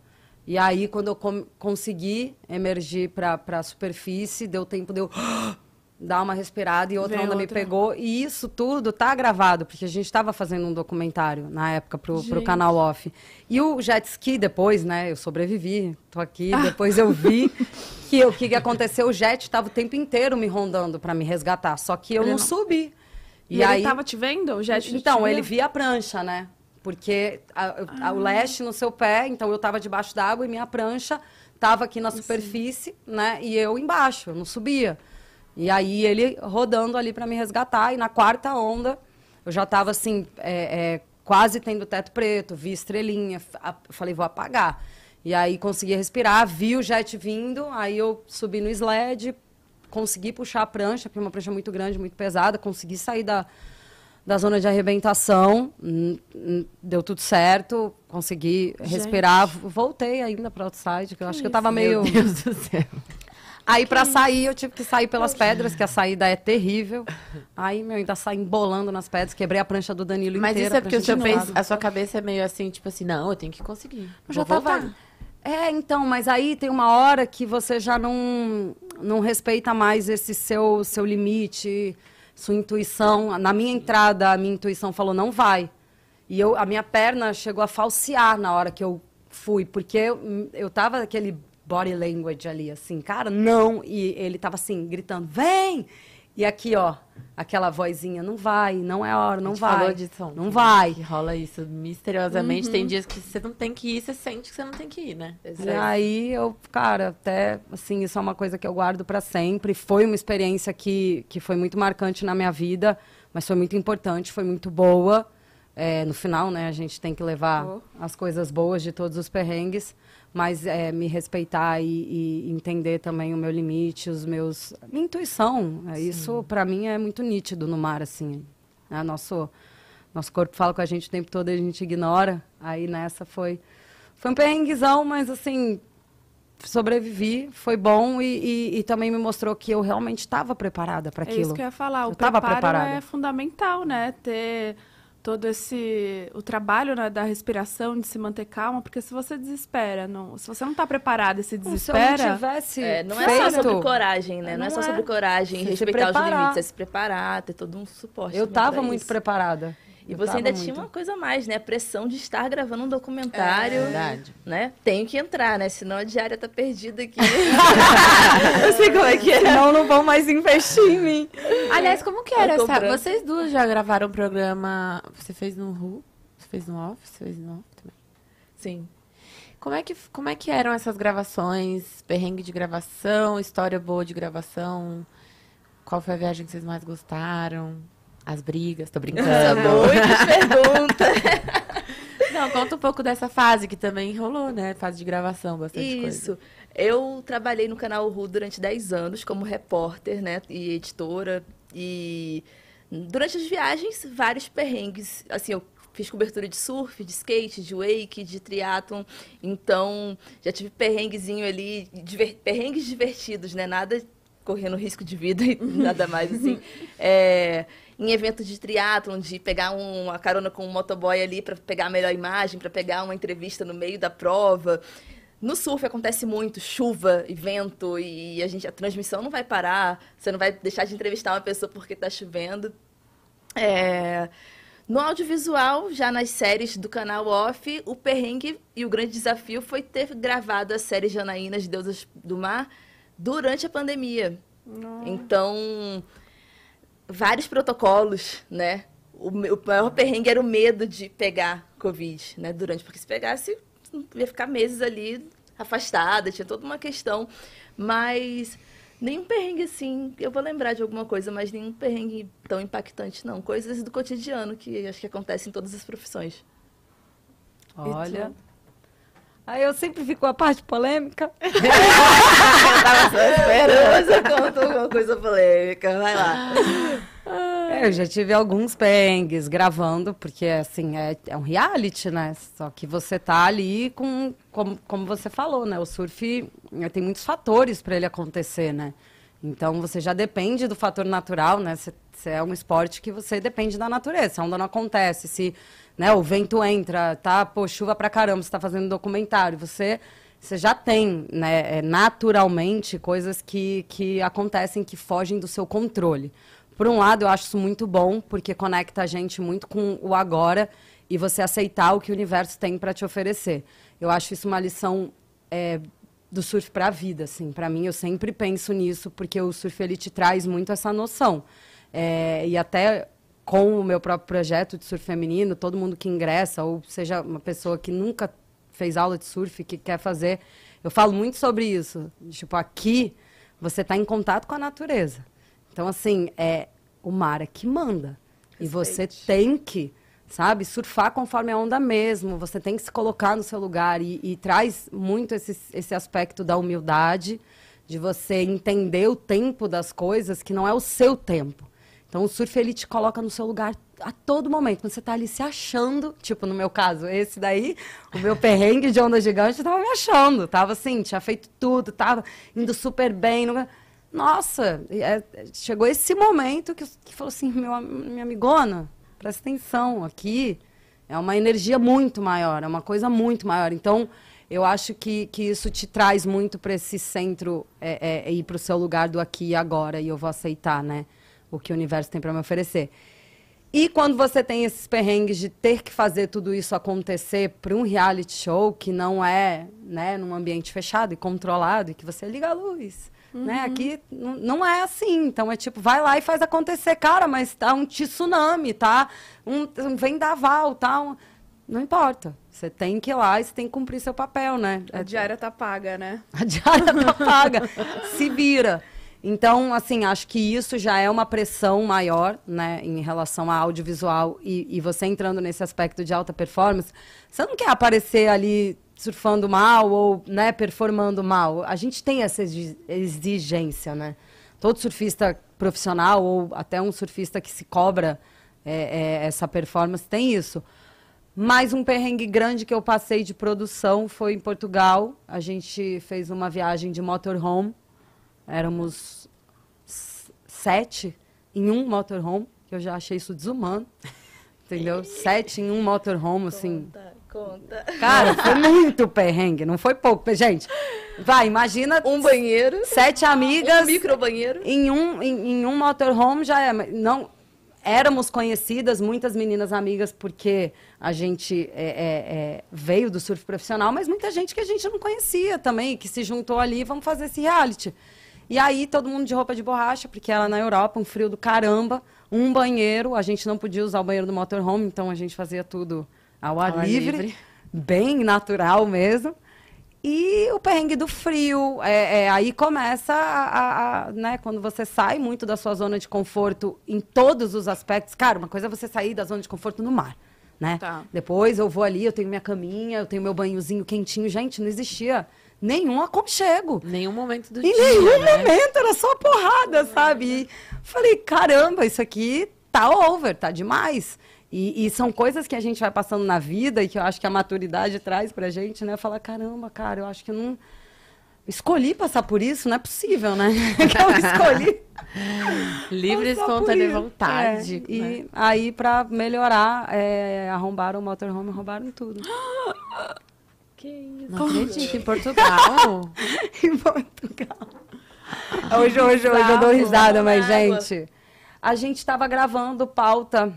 E aí, quando eu consegui emergir para a superfície, deu tempo de eu dar uma respirada e outra Vem onda me outra. pegou. E isso tudo tá gravado, porque a gente estava fazendo um documentário na época pro, pro Gente. canal off. E o jet ski depois, né? Eu sobrevivi, tô aqui. Depois eu vi que o que, que aconteceu, o jet estava o tempo inteiro me rondando para me resgatar. Só que eu Ele não, não- subi. E, ele tava te vendo? O jet Então, ele via a prancha, né? Porque a- a- o leste no seu pé, então eu estava debaixo d'água e minha prancha estava aqui na superfície, né? E eu embaixo, eu não subia. E aí ele rodando ali para me resgatar. E na quarta onda, eu já estava assim, é, é, quase tendo teto preto, vi estrelinha. a- Falei, vou apagar. E aí consegui respirar, vi o jet vindo, aí eu subi no sled, consegui puxar a prancha, porque é uma prancha muito grande, muito pesada, consegui sair da, da zona de arrebentação, deu tudo certo, consegui respirar, v- voltei ainda para outside, que eu acho que eu tava meio... Meu Deus do céu. Aí para sair, eu tive que sair pelas pedras, que a saída é terrível. Aí, meu, ainda saí embolando nas pedras, quebrei a prancha do Danilo Mas inteira. isso é porque o seu a sua cabeça é meio assim, tipo assim, não, eu tenho que conseguir. Eu já Vou tava. voltar. É, então, mas aí tem uma hora que você já não, não respeita mais esse seu, seu limite, sua intuição. Na minha entrada, a minha intuição falou, não vai. E eu, a minha perna chegou a falsear na hora que eu fui, porque eu, eu tava aquele body language ali, assim, cara, não. E ele tava assim, gritando, vem! E aqui, ó, aquela vozinha, não vai, não é hora, não vai. falou disso não ontem, vai. Que rola isso misteriosamente. Uhum. Tem dias que você não tem que ir, você sente que você não tem que ir, né? E aí eu, cara, até assim, isso é uma coisa que eu guardo para sempre. Foi uma experiência que, que foi muito marcante na minha vida, mas foi muito importante, foi muito boa. É, no final, né, a gente tem que levar Oh. as coisas boas de todos os perrengues, mas é, me respeitar e, e entender também o meu limite, os meus, minha intuição. É, isso para mim é muito nítido no mar, assim. Né? Nosso nosso corpo fala com a gente o tempo todo e a gente ignora. Aí nessa foi foi um perrenguezão, mas assim, sobrevivi, foi bom e, e- e também me mostrou que eu realmente estava preparada para É aquilo. isso que eu ia falar. O Eu tava preparo preparada. é fundamental, né? Ter todo esse o trabalho né, da respiração, de se manter calma, porque se você desespera, não, se você não tá preparado e se Se eu não desespera, tivesse É, não é feito, só sobre coragem, né? Não, é Não só é. sobre coragem, se respeitar os limites, é se preparar, ter todo um suporte. eu estava muito isso. preparada. E Eu você ainda muito. tinha uma coisa a mais, né? A pressão de estar gravando um documentário. É verdade. Né? Tenho que entrar, né? Senão a diária tá perdida aqui. eu sei como é que é. Senão não vão mais investir em mim. Aliás, como que era Tá essa? Vocês duas já gravaram um programa. Você fez no Ru? Você fez no Off? Você fez no Off também? Sim. Como é, que, como é que eram essas gravações? Perrengue de gravação, história boa de gravação? Qual foi a viagem que vocês mais gostaram? As brigas, tô brincando. Muitas perguntas. Não, conta um pouco dessa fase que também rolou, né? Fase de gravação, bastante coisa. Isso. Eu trabalhei no canal Ru durante 10 anos como repórter, né, e editora e durante as viagens vários perrengues, assim, eu fiz cobertura de surf, de skate, de wake, de triatlon, então já tive perrenguezinho ali, diver- perrengues divertidos, né, nada correndo risco de vida e nada mais assim. É, em eventos de triatlon, de pegar um- uma carona com um motoboy ali para pegar a melhor imagem, para pegar uma entrevista no meio da prova. No surf acontece muito chuva e vento e a gente a transmissão não vai parar. Você não vai deixar de entrevistar uma pessoa porque está chovendo. É, No audiovisual, já nas séries do canal Off, o perrengue e o grande desafio foi ter gravado a série Janaínas, Deusas do Mar, durante a pandemia. Então, vários protocolos, né? O, o maior perrengue era o medo de pegar Covid, né? Durante, porque se pegasse, ia ficar meses ali afastada, tinha toda uma questão. Mas nenhum perrengue assim, eu vou lembrar de alguma coisa, mas nenhum perrengue tão impactante, não. Coisas do cotidiano que acho que acontecem em todas as profissões. Olha. Aí eu sempre fico a parte polêmica. Esperança, conta alguma coisa polêmica, vai lá. É, eu já tive alguns perrengues gravando, porque assim, é, é um reality, né? Só que você tá ali com, como, como você falou, né? O surf eh, tem muitos fatores para ele acontecer, né? Então você já depende do fator natural, né? Você, você é um esporte que você depende da natureza. Se a onda não acontece, se né, o vento entra, tá, pô, chuva pra caramba, você tá fazendo documentário, você você já tem, né, é, naturalmente, coisas que, que acontecem que fogem do seu controle. Por um lado, eu acho isso muito bom, porque conecta a gente muito com o agora e você aceitar o que o universo tem para te oferecer. Eu acho isso uma lição é, do surf para a vida, assim. Para mim, eu sempre penso nisso, porque o surf ele te traz muito essa noção. É, e até com o meu próprio projeto de surf feminino, todo mundo que ingressa, ou seja uma pessoa que nunca fez aula de surf, que quer fazer, eu falo muito sobre isso. Tipo, aqui você está em contato com a natureza. Então, assim, é o mar é que manda. Respeite. E você tem que, sabe, surfar conforme a onda mesmo. Você tem que se colocar no seu lugar. E, e traz muito esse, esse aspecto da humildade, de você entender o tempo das coisas, que não é o seu tempo. Então, o surf, ele te coloca no seu lugar a todo momento, quando você tá ali se achando, tipo, no meu caso, esse daí, o meu perrengue de onda gigante, eu tava me achando, tava assim, tinha feito tudo, tava indo super bem. Nossa, é, chegou esse momento que, que falou assim, meu, minha amigona, presta atenção, aqui é uma energia muito maior, é uma coisa muito maior. Então, eu acho que, que isso te traz muito para esse centro é, é, ir para o seu lugar do aqui e agora, e eu vou aceitar, né, o que o universo tem para me oferecer. E quando você tem esses perrengues de ter que fazer tudo isso acontecer para um reality show que não é, né, num ambiente fechado e controlado e que você liga a luz, né, uhum. né? Aqui não é assim. Então é tipo, vai lá e faz acontecer, cara, mas tá um tsunami, tá? Um, um vendaval, tá? Um... Não importa. Você tem que ir lá e você tem que cumprir seu papel, né? A diária tá paga, né? A diária tá paga. Se vira. Então, assim, acho que isso já é uma pressão maior, né, em relação ao audiovisual. E, e, você entrando nesse aspecto de alta performance, você não quer aparecer ali surfando mal ou, né, performando mal. A gente tem essa exigência, né? Todo surfista profissional ou até um surfista que se cobra é, é, essa performance tem isso. Mais um perrengue grande que eu passei de produção foi em Portugal. A gente fez uma viagem de motorhome Éramos sete em um motorhome, que eu já achei isso desumano. Entendeu? sete em um motorhome, assim. Conta, conta. Cara, foi muito perrengue, não foi pouco. Gente, vai, imagina. Um banheiro. Sete amigas. Um micro banheiro. Em um, em, em um motorhome já é. Não, éramos conhecidas, muitas meninas amigas, porque a gente é, é, é, veio do surf profissional, mas muita gente que a gente não conhecia também, que se juntou ali, vamos fazer esse reality. E aí, todo mundo de roupa de borracha, porque ela na Europa, um frio do caramba, um banheiro, a gente não podia usar o banheiro do motorhome, então a gente fazia tudo ao ar, ao livre, livre, bem natural mesmo. E o perrengue do frio, é, é, aí começa a, a, a, né, quando você sai muito da sua zona de conforto em todos os aspectos. Cara, uma coisa é você sair da zona de conforto no mar, né? Tá. Depois eu vou ali, eu tenho minha caminha, eu tenho meu banhozinho quentinho. Gente, não existia nenhum aconchego. Nenhum momento do em dia. Em nenhum né? momento, era só porrada, sabe? E falei, caramba, isso aqui tá over, tá demais. E, e, são coisas que a gente vai passando na vida e que eu acho que a maturidade traz pra gente, né? Falar, caramba, cara, eu acho que eu não. Escolhi passar por isso, não é possível, né? que eu escolhi. Livre, espontânea vontade. É, né? E aí, pra melhorar, é, arrombaram o motorhome, roubaram tudo. Que isso? Não acredito, em Portugal? em Portugal. Hoje, hoje, hoje eu dou risada, mas, gente, a gente estava gravando pauta.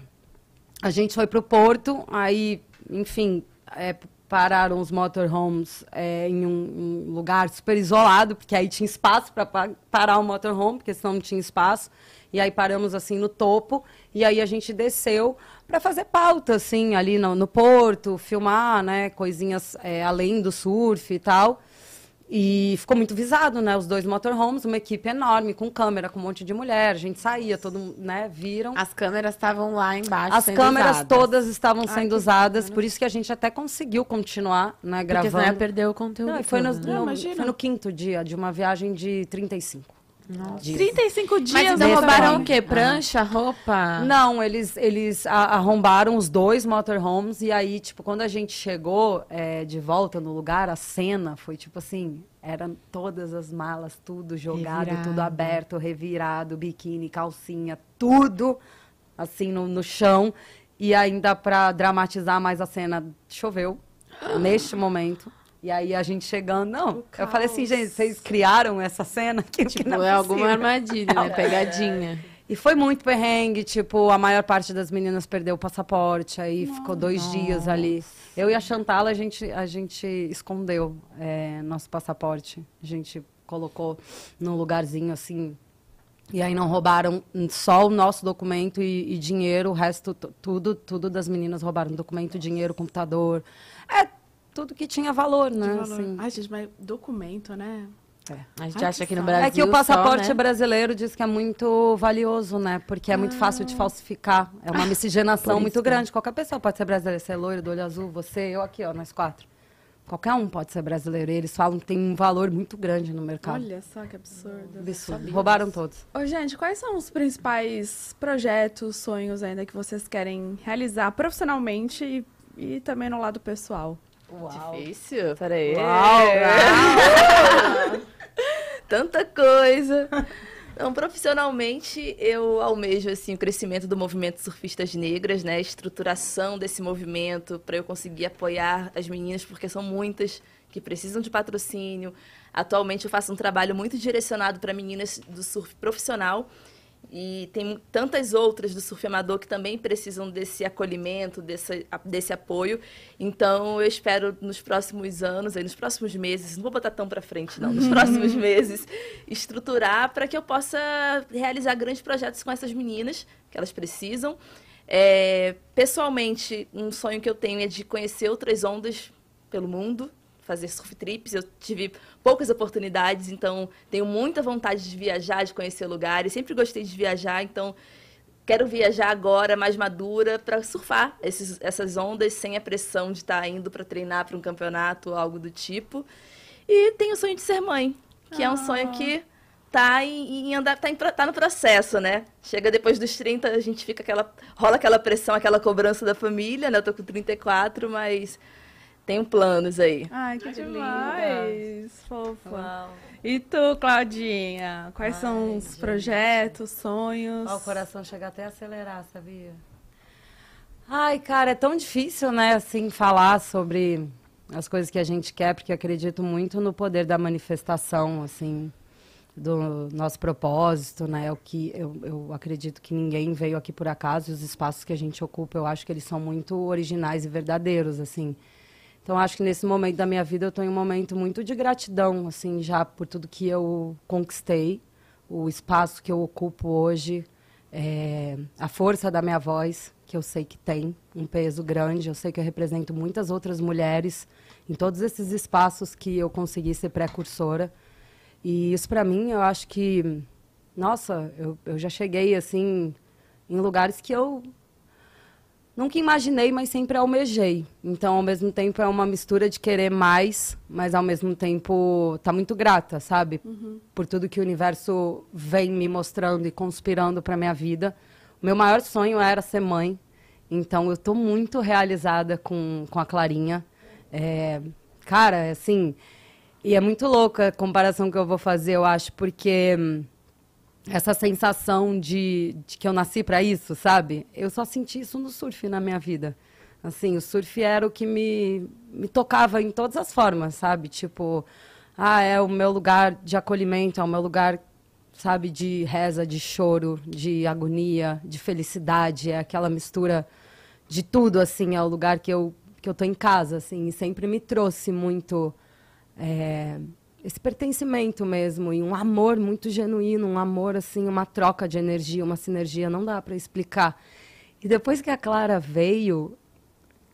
A gente foi pro Porto, aí, enfim, é, pararam os motorhomes é, em um, um, lugar super isolado, porque aí tinha espaço para parar o motorhome, porque senão não tinha espaço. E aí paramos assim no topo, e aí a gente desceu para fazer pauta, assim, ali no, no porto, filmar, né, coisinhas é, além do surf e tal. E ficou muito visado, né? Os dois motorhomes, uma equipe enorme, com câmera, com um monte de mulher. A gente saía, todo né? Viram. As câmeras estavam lá embaixo. As câmeras usadas. todas estavam Ai, sendo usadas, por isso que a gente até conseguiu continuar, né, gravando. Porque senão ia perder o conteúdo. Não, foi, no, no, foi no quinto dia de uma viagem de 35. Disso. 35 dias. Mas então Desse roubaram o quê? Prancha, roupa? Não, eles, eles arrombaram os dois motorhomes e aí, tipo, quando a gente chegou é, de volta no lugar, a cena foi tipo assim, eram todas as malas, tudo jogado, Revirado. tudo aberto, revirado, biquíni, calcinha, tudo assim no, no chão. E ainda pra dramatizar mais a cena, choveu neste momento. E aí a gente chegando, não, eu falei assim, gente, vocês criaram essa cena aqui? Tipo, não é alguma possível. armadilha, né? Pegadinha. E foi muito perrengue, tipo, a maior parte das meninas perdeu o passaporte, aí ficou dois dias ali. Eu e a Chantal, a gente, a gente escondeu é, nosso passaporte. A gente colocou num lugarzinho assim. E aí não roubaram só o nosso documento e, e dinheiro, o resto, tu- tudo, tudo das meninas roubaram documento, dinheiro, computador. É tudo que tinha valor, né? Valor. assim. Ai, gente, mas documento, né? A gente Ai, acha que que no. Brasil É que o passaporte só, né? brasileiro diz que é muito valioso, né? Porque é muito fácil de falsificar. É uma miscigenação Por muito isso, grande. Qualquer pessoa pode ser brasileira. Você é loiro, do olho azul, você, eu aqui, ó, nós quatro. Qualquer um pode ser brasileiro. E eles falam que tem um valor muito grande no mercado. Olha só que absurdo. Absurdo. Roubaram todos. Ô, gente, quais são os principais projetos, sonhos ainda que vocês querem realizar profissionalmente e, e também no lado pessoal? Difícil? Peraí. Uau, Tanta coisa. Então, profissionalmente, eu almejo assim, o crescimento do movimento Surfistas Negras, né? A estruturação desse movimento para eu conseguir apoiar as meninas, porque são muitas que precisam de patrocínio. Atualmente, eu faço um trabalho muito direcionado para meninas do surf profissional. E tem tantas outras do surf amador que também precisam desse acolhimento, desse, desse apoio. Então, eu espero nos próximos anos, aí, nos próximos meses, não vou botar tão para frente, não, nos próximos meses, estruturar para que eu possa realizar grandes projetos com essas meninas que elas precisam. É, pessoalmente, um sonho que eu tenho é de conhecer outras ondas pelo mundo, fazer surf trips. Eu tive poucas oportunidades, então tenho muita vontade de viajar, de conhecer lugares. Sempre gostei de viajar, então quero viajar agora, mais madura, para surfar esses, essas ondas sem a pressão de estar indo para treinar para um campeonato ou algo do tipo. E tenho o sonho de ser mãe, que é um sonho que tá em, em andar, tá, em tá no processo, né? Chega depois dos 30, a gente fica aquela. rola aquela pressão, aquela cobrança da família, né? Eu tô com 34, mas tenho planos aí. Ai, que Ai, demais! Fofa. E tu, Claudinha? Quais são os projetos, sonhos? Ó, o coração chega até a acelerar, sabia? Ai, cara, é tão difícil, né, assim, falar sobre as coisas que a gente quer, porque eu acredito muito no poder da manifestação, assim, do nosso propósito, né? O que eu, eu acredito que ninguém veio aqui por acaso, e os espaços que a gente ocupa, eu acho que eles são muito originais e verdadeiros, assim. Então, acho que nesse momento da minha vida eu estou em um momento muito de gratidão, assim, já por tudo que eu conquistei, o espaço que eu ocupo hoje, é, a força da minha voz, que eu sei que tem um peso grande, eu sei que eu represento muitas outras mulheres em todos esses espaços que eu consegui ser precursora. E isso, para mim, eu acho que, nossa, eu, eu já cheguei, assim, em lugares que eu nunca imaginei, mas sempre almejei. Então, ao mesmo tempo, é uma mistura de querer mais, mas ao mesmo tempo tá muito grata, sabe? Por tudo que o universo vem me mostrando e conspirando para minha vida. O meu maior sonho era ser mãe. Então, eu tô muito realizada com, com a Clarinha. É, cara, assim, e é muito louca a comparação que eu vou fazer, eu acho, porque hum, essa sensação de, de que eu nasci para isso, sabe? Eu só senti isso no surf na minha vida. Assim, o surf era o que me, me tocava em todas as formas, sabe? Tipo, ah, é o meu lugar de acolhimento, é o meu lugar, sabe, de reza, de choro, de agonia, de felicidade, é aquela mistura de tudo, assim, é o lugar que eu, que eu tô em casa, assim, e sempre me trouxe muito é, esse pertencimento mesmo e um amor muito genuíno, um amor assim, uma troca de energia, uma sinergia, não dá para explicar. E depois que a Clara veio,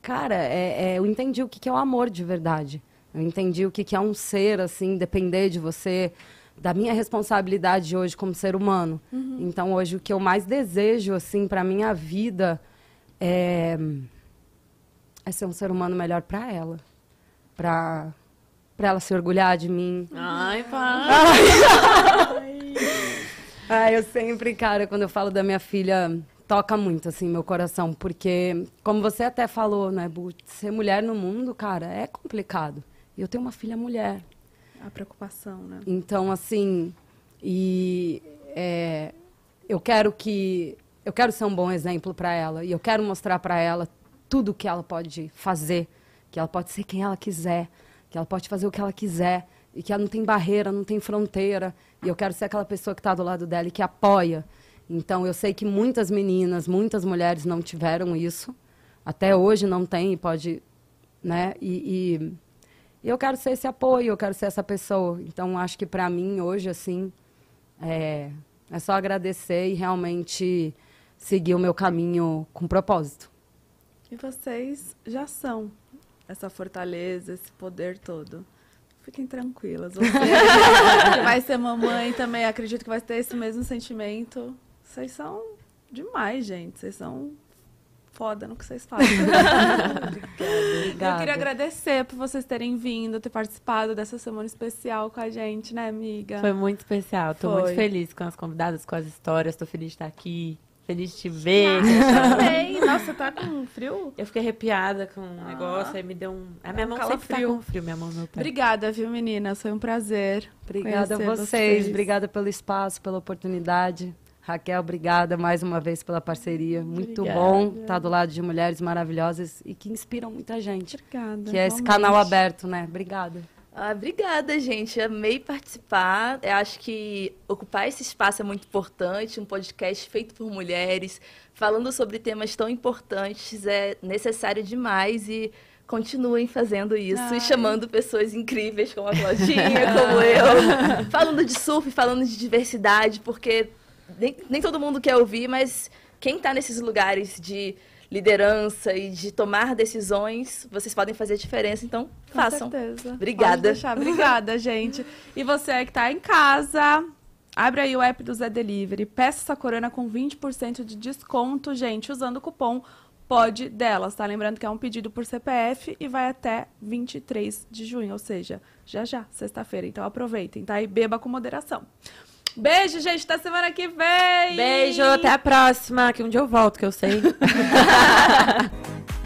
cara, é, é, eu entendi o que, que é o amor de verdade. Eu entendi o que, que é um ser assim, depender de você, da minha responsabilidade hoje como ser humano. Então hoje o que eu mais desejo assim para minha vida é, é ser um ser humano melhor para ela, para para ela se orgulhar de mim, Ai, pá. Ah, eu sempre, cara, quando eu falo da minha filha, toca muito, assim, meu coração. Porque, como você até falou, né, Bu, ser mulher no mundo, cara, é complicado. E eu tenho uma filha mulher. A preocupação, né? Então, assim, e é, eu quero que eu quero ser um bom exemplo para ela e eu quero mostrar para ela tudo que ela pode fazer, que ela pode ser quem ela quiser, que ela pode fazer o que ela quiser e que ela não tem barreira, não tem fronteira. E eu quero ser aquela pessoa que está do lado dela e que apoia. Então, eu sei que muitas meninas, muitas mulheres não tiveram isso. Até hoje não tem e pode, né? E, e eu quero ser esse apoio, eu quero ser essa pessoa. Então, acho que para mim, hoje, assim, é, é só agradecer e realmente seguir o meu caminho com propósito. E vocês já são essa fortaleza, esse poder todo. Fiquem tranquilas. Você que vai ser mamãe também, acredito que vai ter esse mesmo sentimento. Vocês são demais, gente. Vocês são foda no que vocês fazem. Obrigada. Eu queria agradecer por vocês terem vindo, ter participado dessa semana especial com a gente, né, amiga? Foi muito especial. Tô Foi. muito feliz com as convidadas, com as histórias. Tô feliz de estar aqui. Feliz de te ver. Também. Nossa, tá com frio? Eu fiquei arrepiada com o negócio, aí me deu um. A minha um mão sempre tá calafrio. com frio, minha mão meu pé. Obrigada, viu, meninas? Foi um prazer. Obrigada a vocês. vocês. Obrigada pelo espaço, pela oportunidade. Raquel, obrigada mais uma vez pela parceria. Muito Obrigada. bom estar do lado de mulheres maravilhosas e que inspiram muita gente. Obrigada. Que é esse canal aberto, né? Obrigada. Ah, obrigada, gente. Amei participar. Eu acho que ocupar esse espaço é muito importante. Um podcast feito por mulheres, falando sobre temas tão importantes, é necessário demais e continuem fazendo isso Ai. e chamando pessoas incríveis como a Claudinha, como eu, falando de surf, falando de diversidade, porque nem, nem todo mundo quer ouvir, mas quem está nesses lugares de liderança e de tomar decisões, vocês podem fazer diferença, então Com façam. certeza. Obrigada. Pode deixar. Obrigada, gente. E você que tá em casa, abre aí o app do Zé Delivery, peça essa corona com 20% de desconto, gente, usando o cupom POD delas, tá? Lembrando que é um pedido por CPF e vai até 23 de junho, ou seja, já já, sexta-feira. Então aproveitem, tá? E beba com moderação. Beijo, gente, até semana que vem! Beijo, até a próxima. Que um dia eu volto, que eu sei.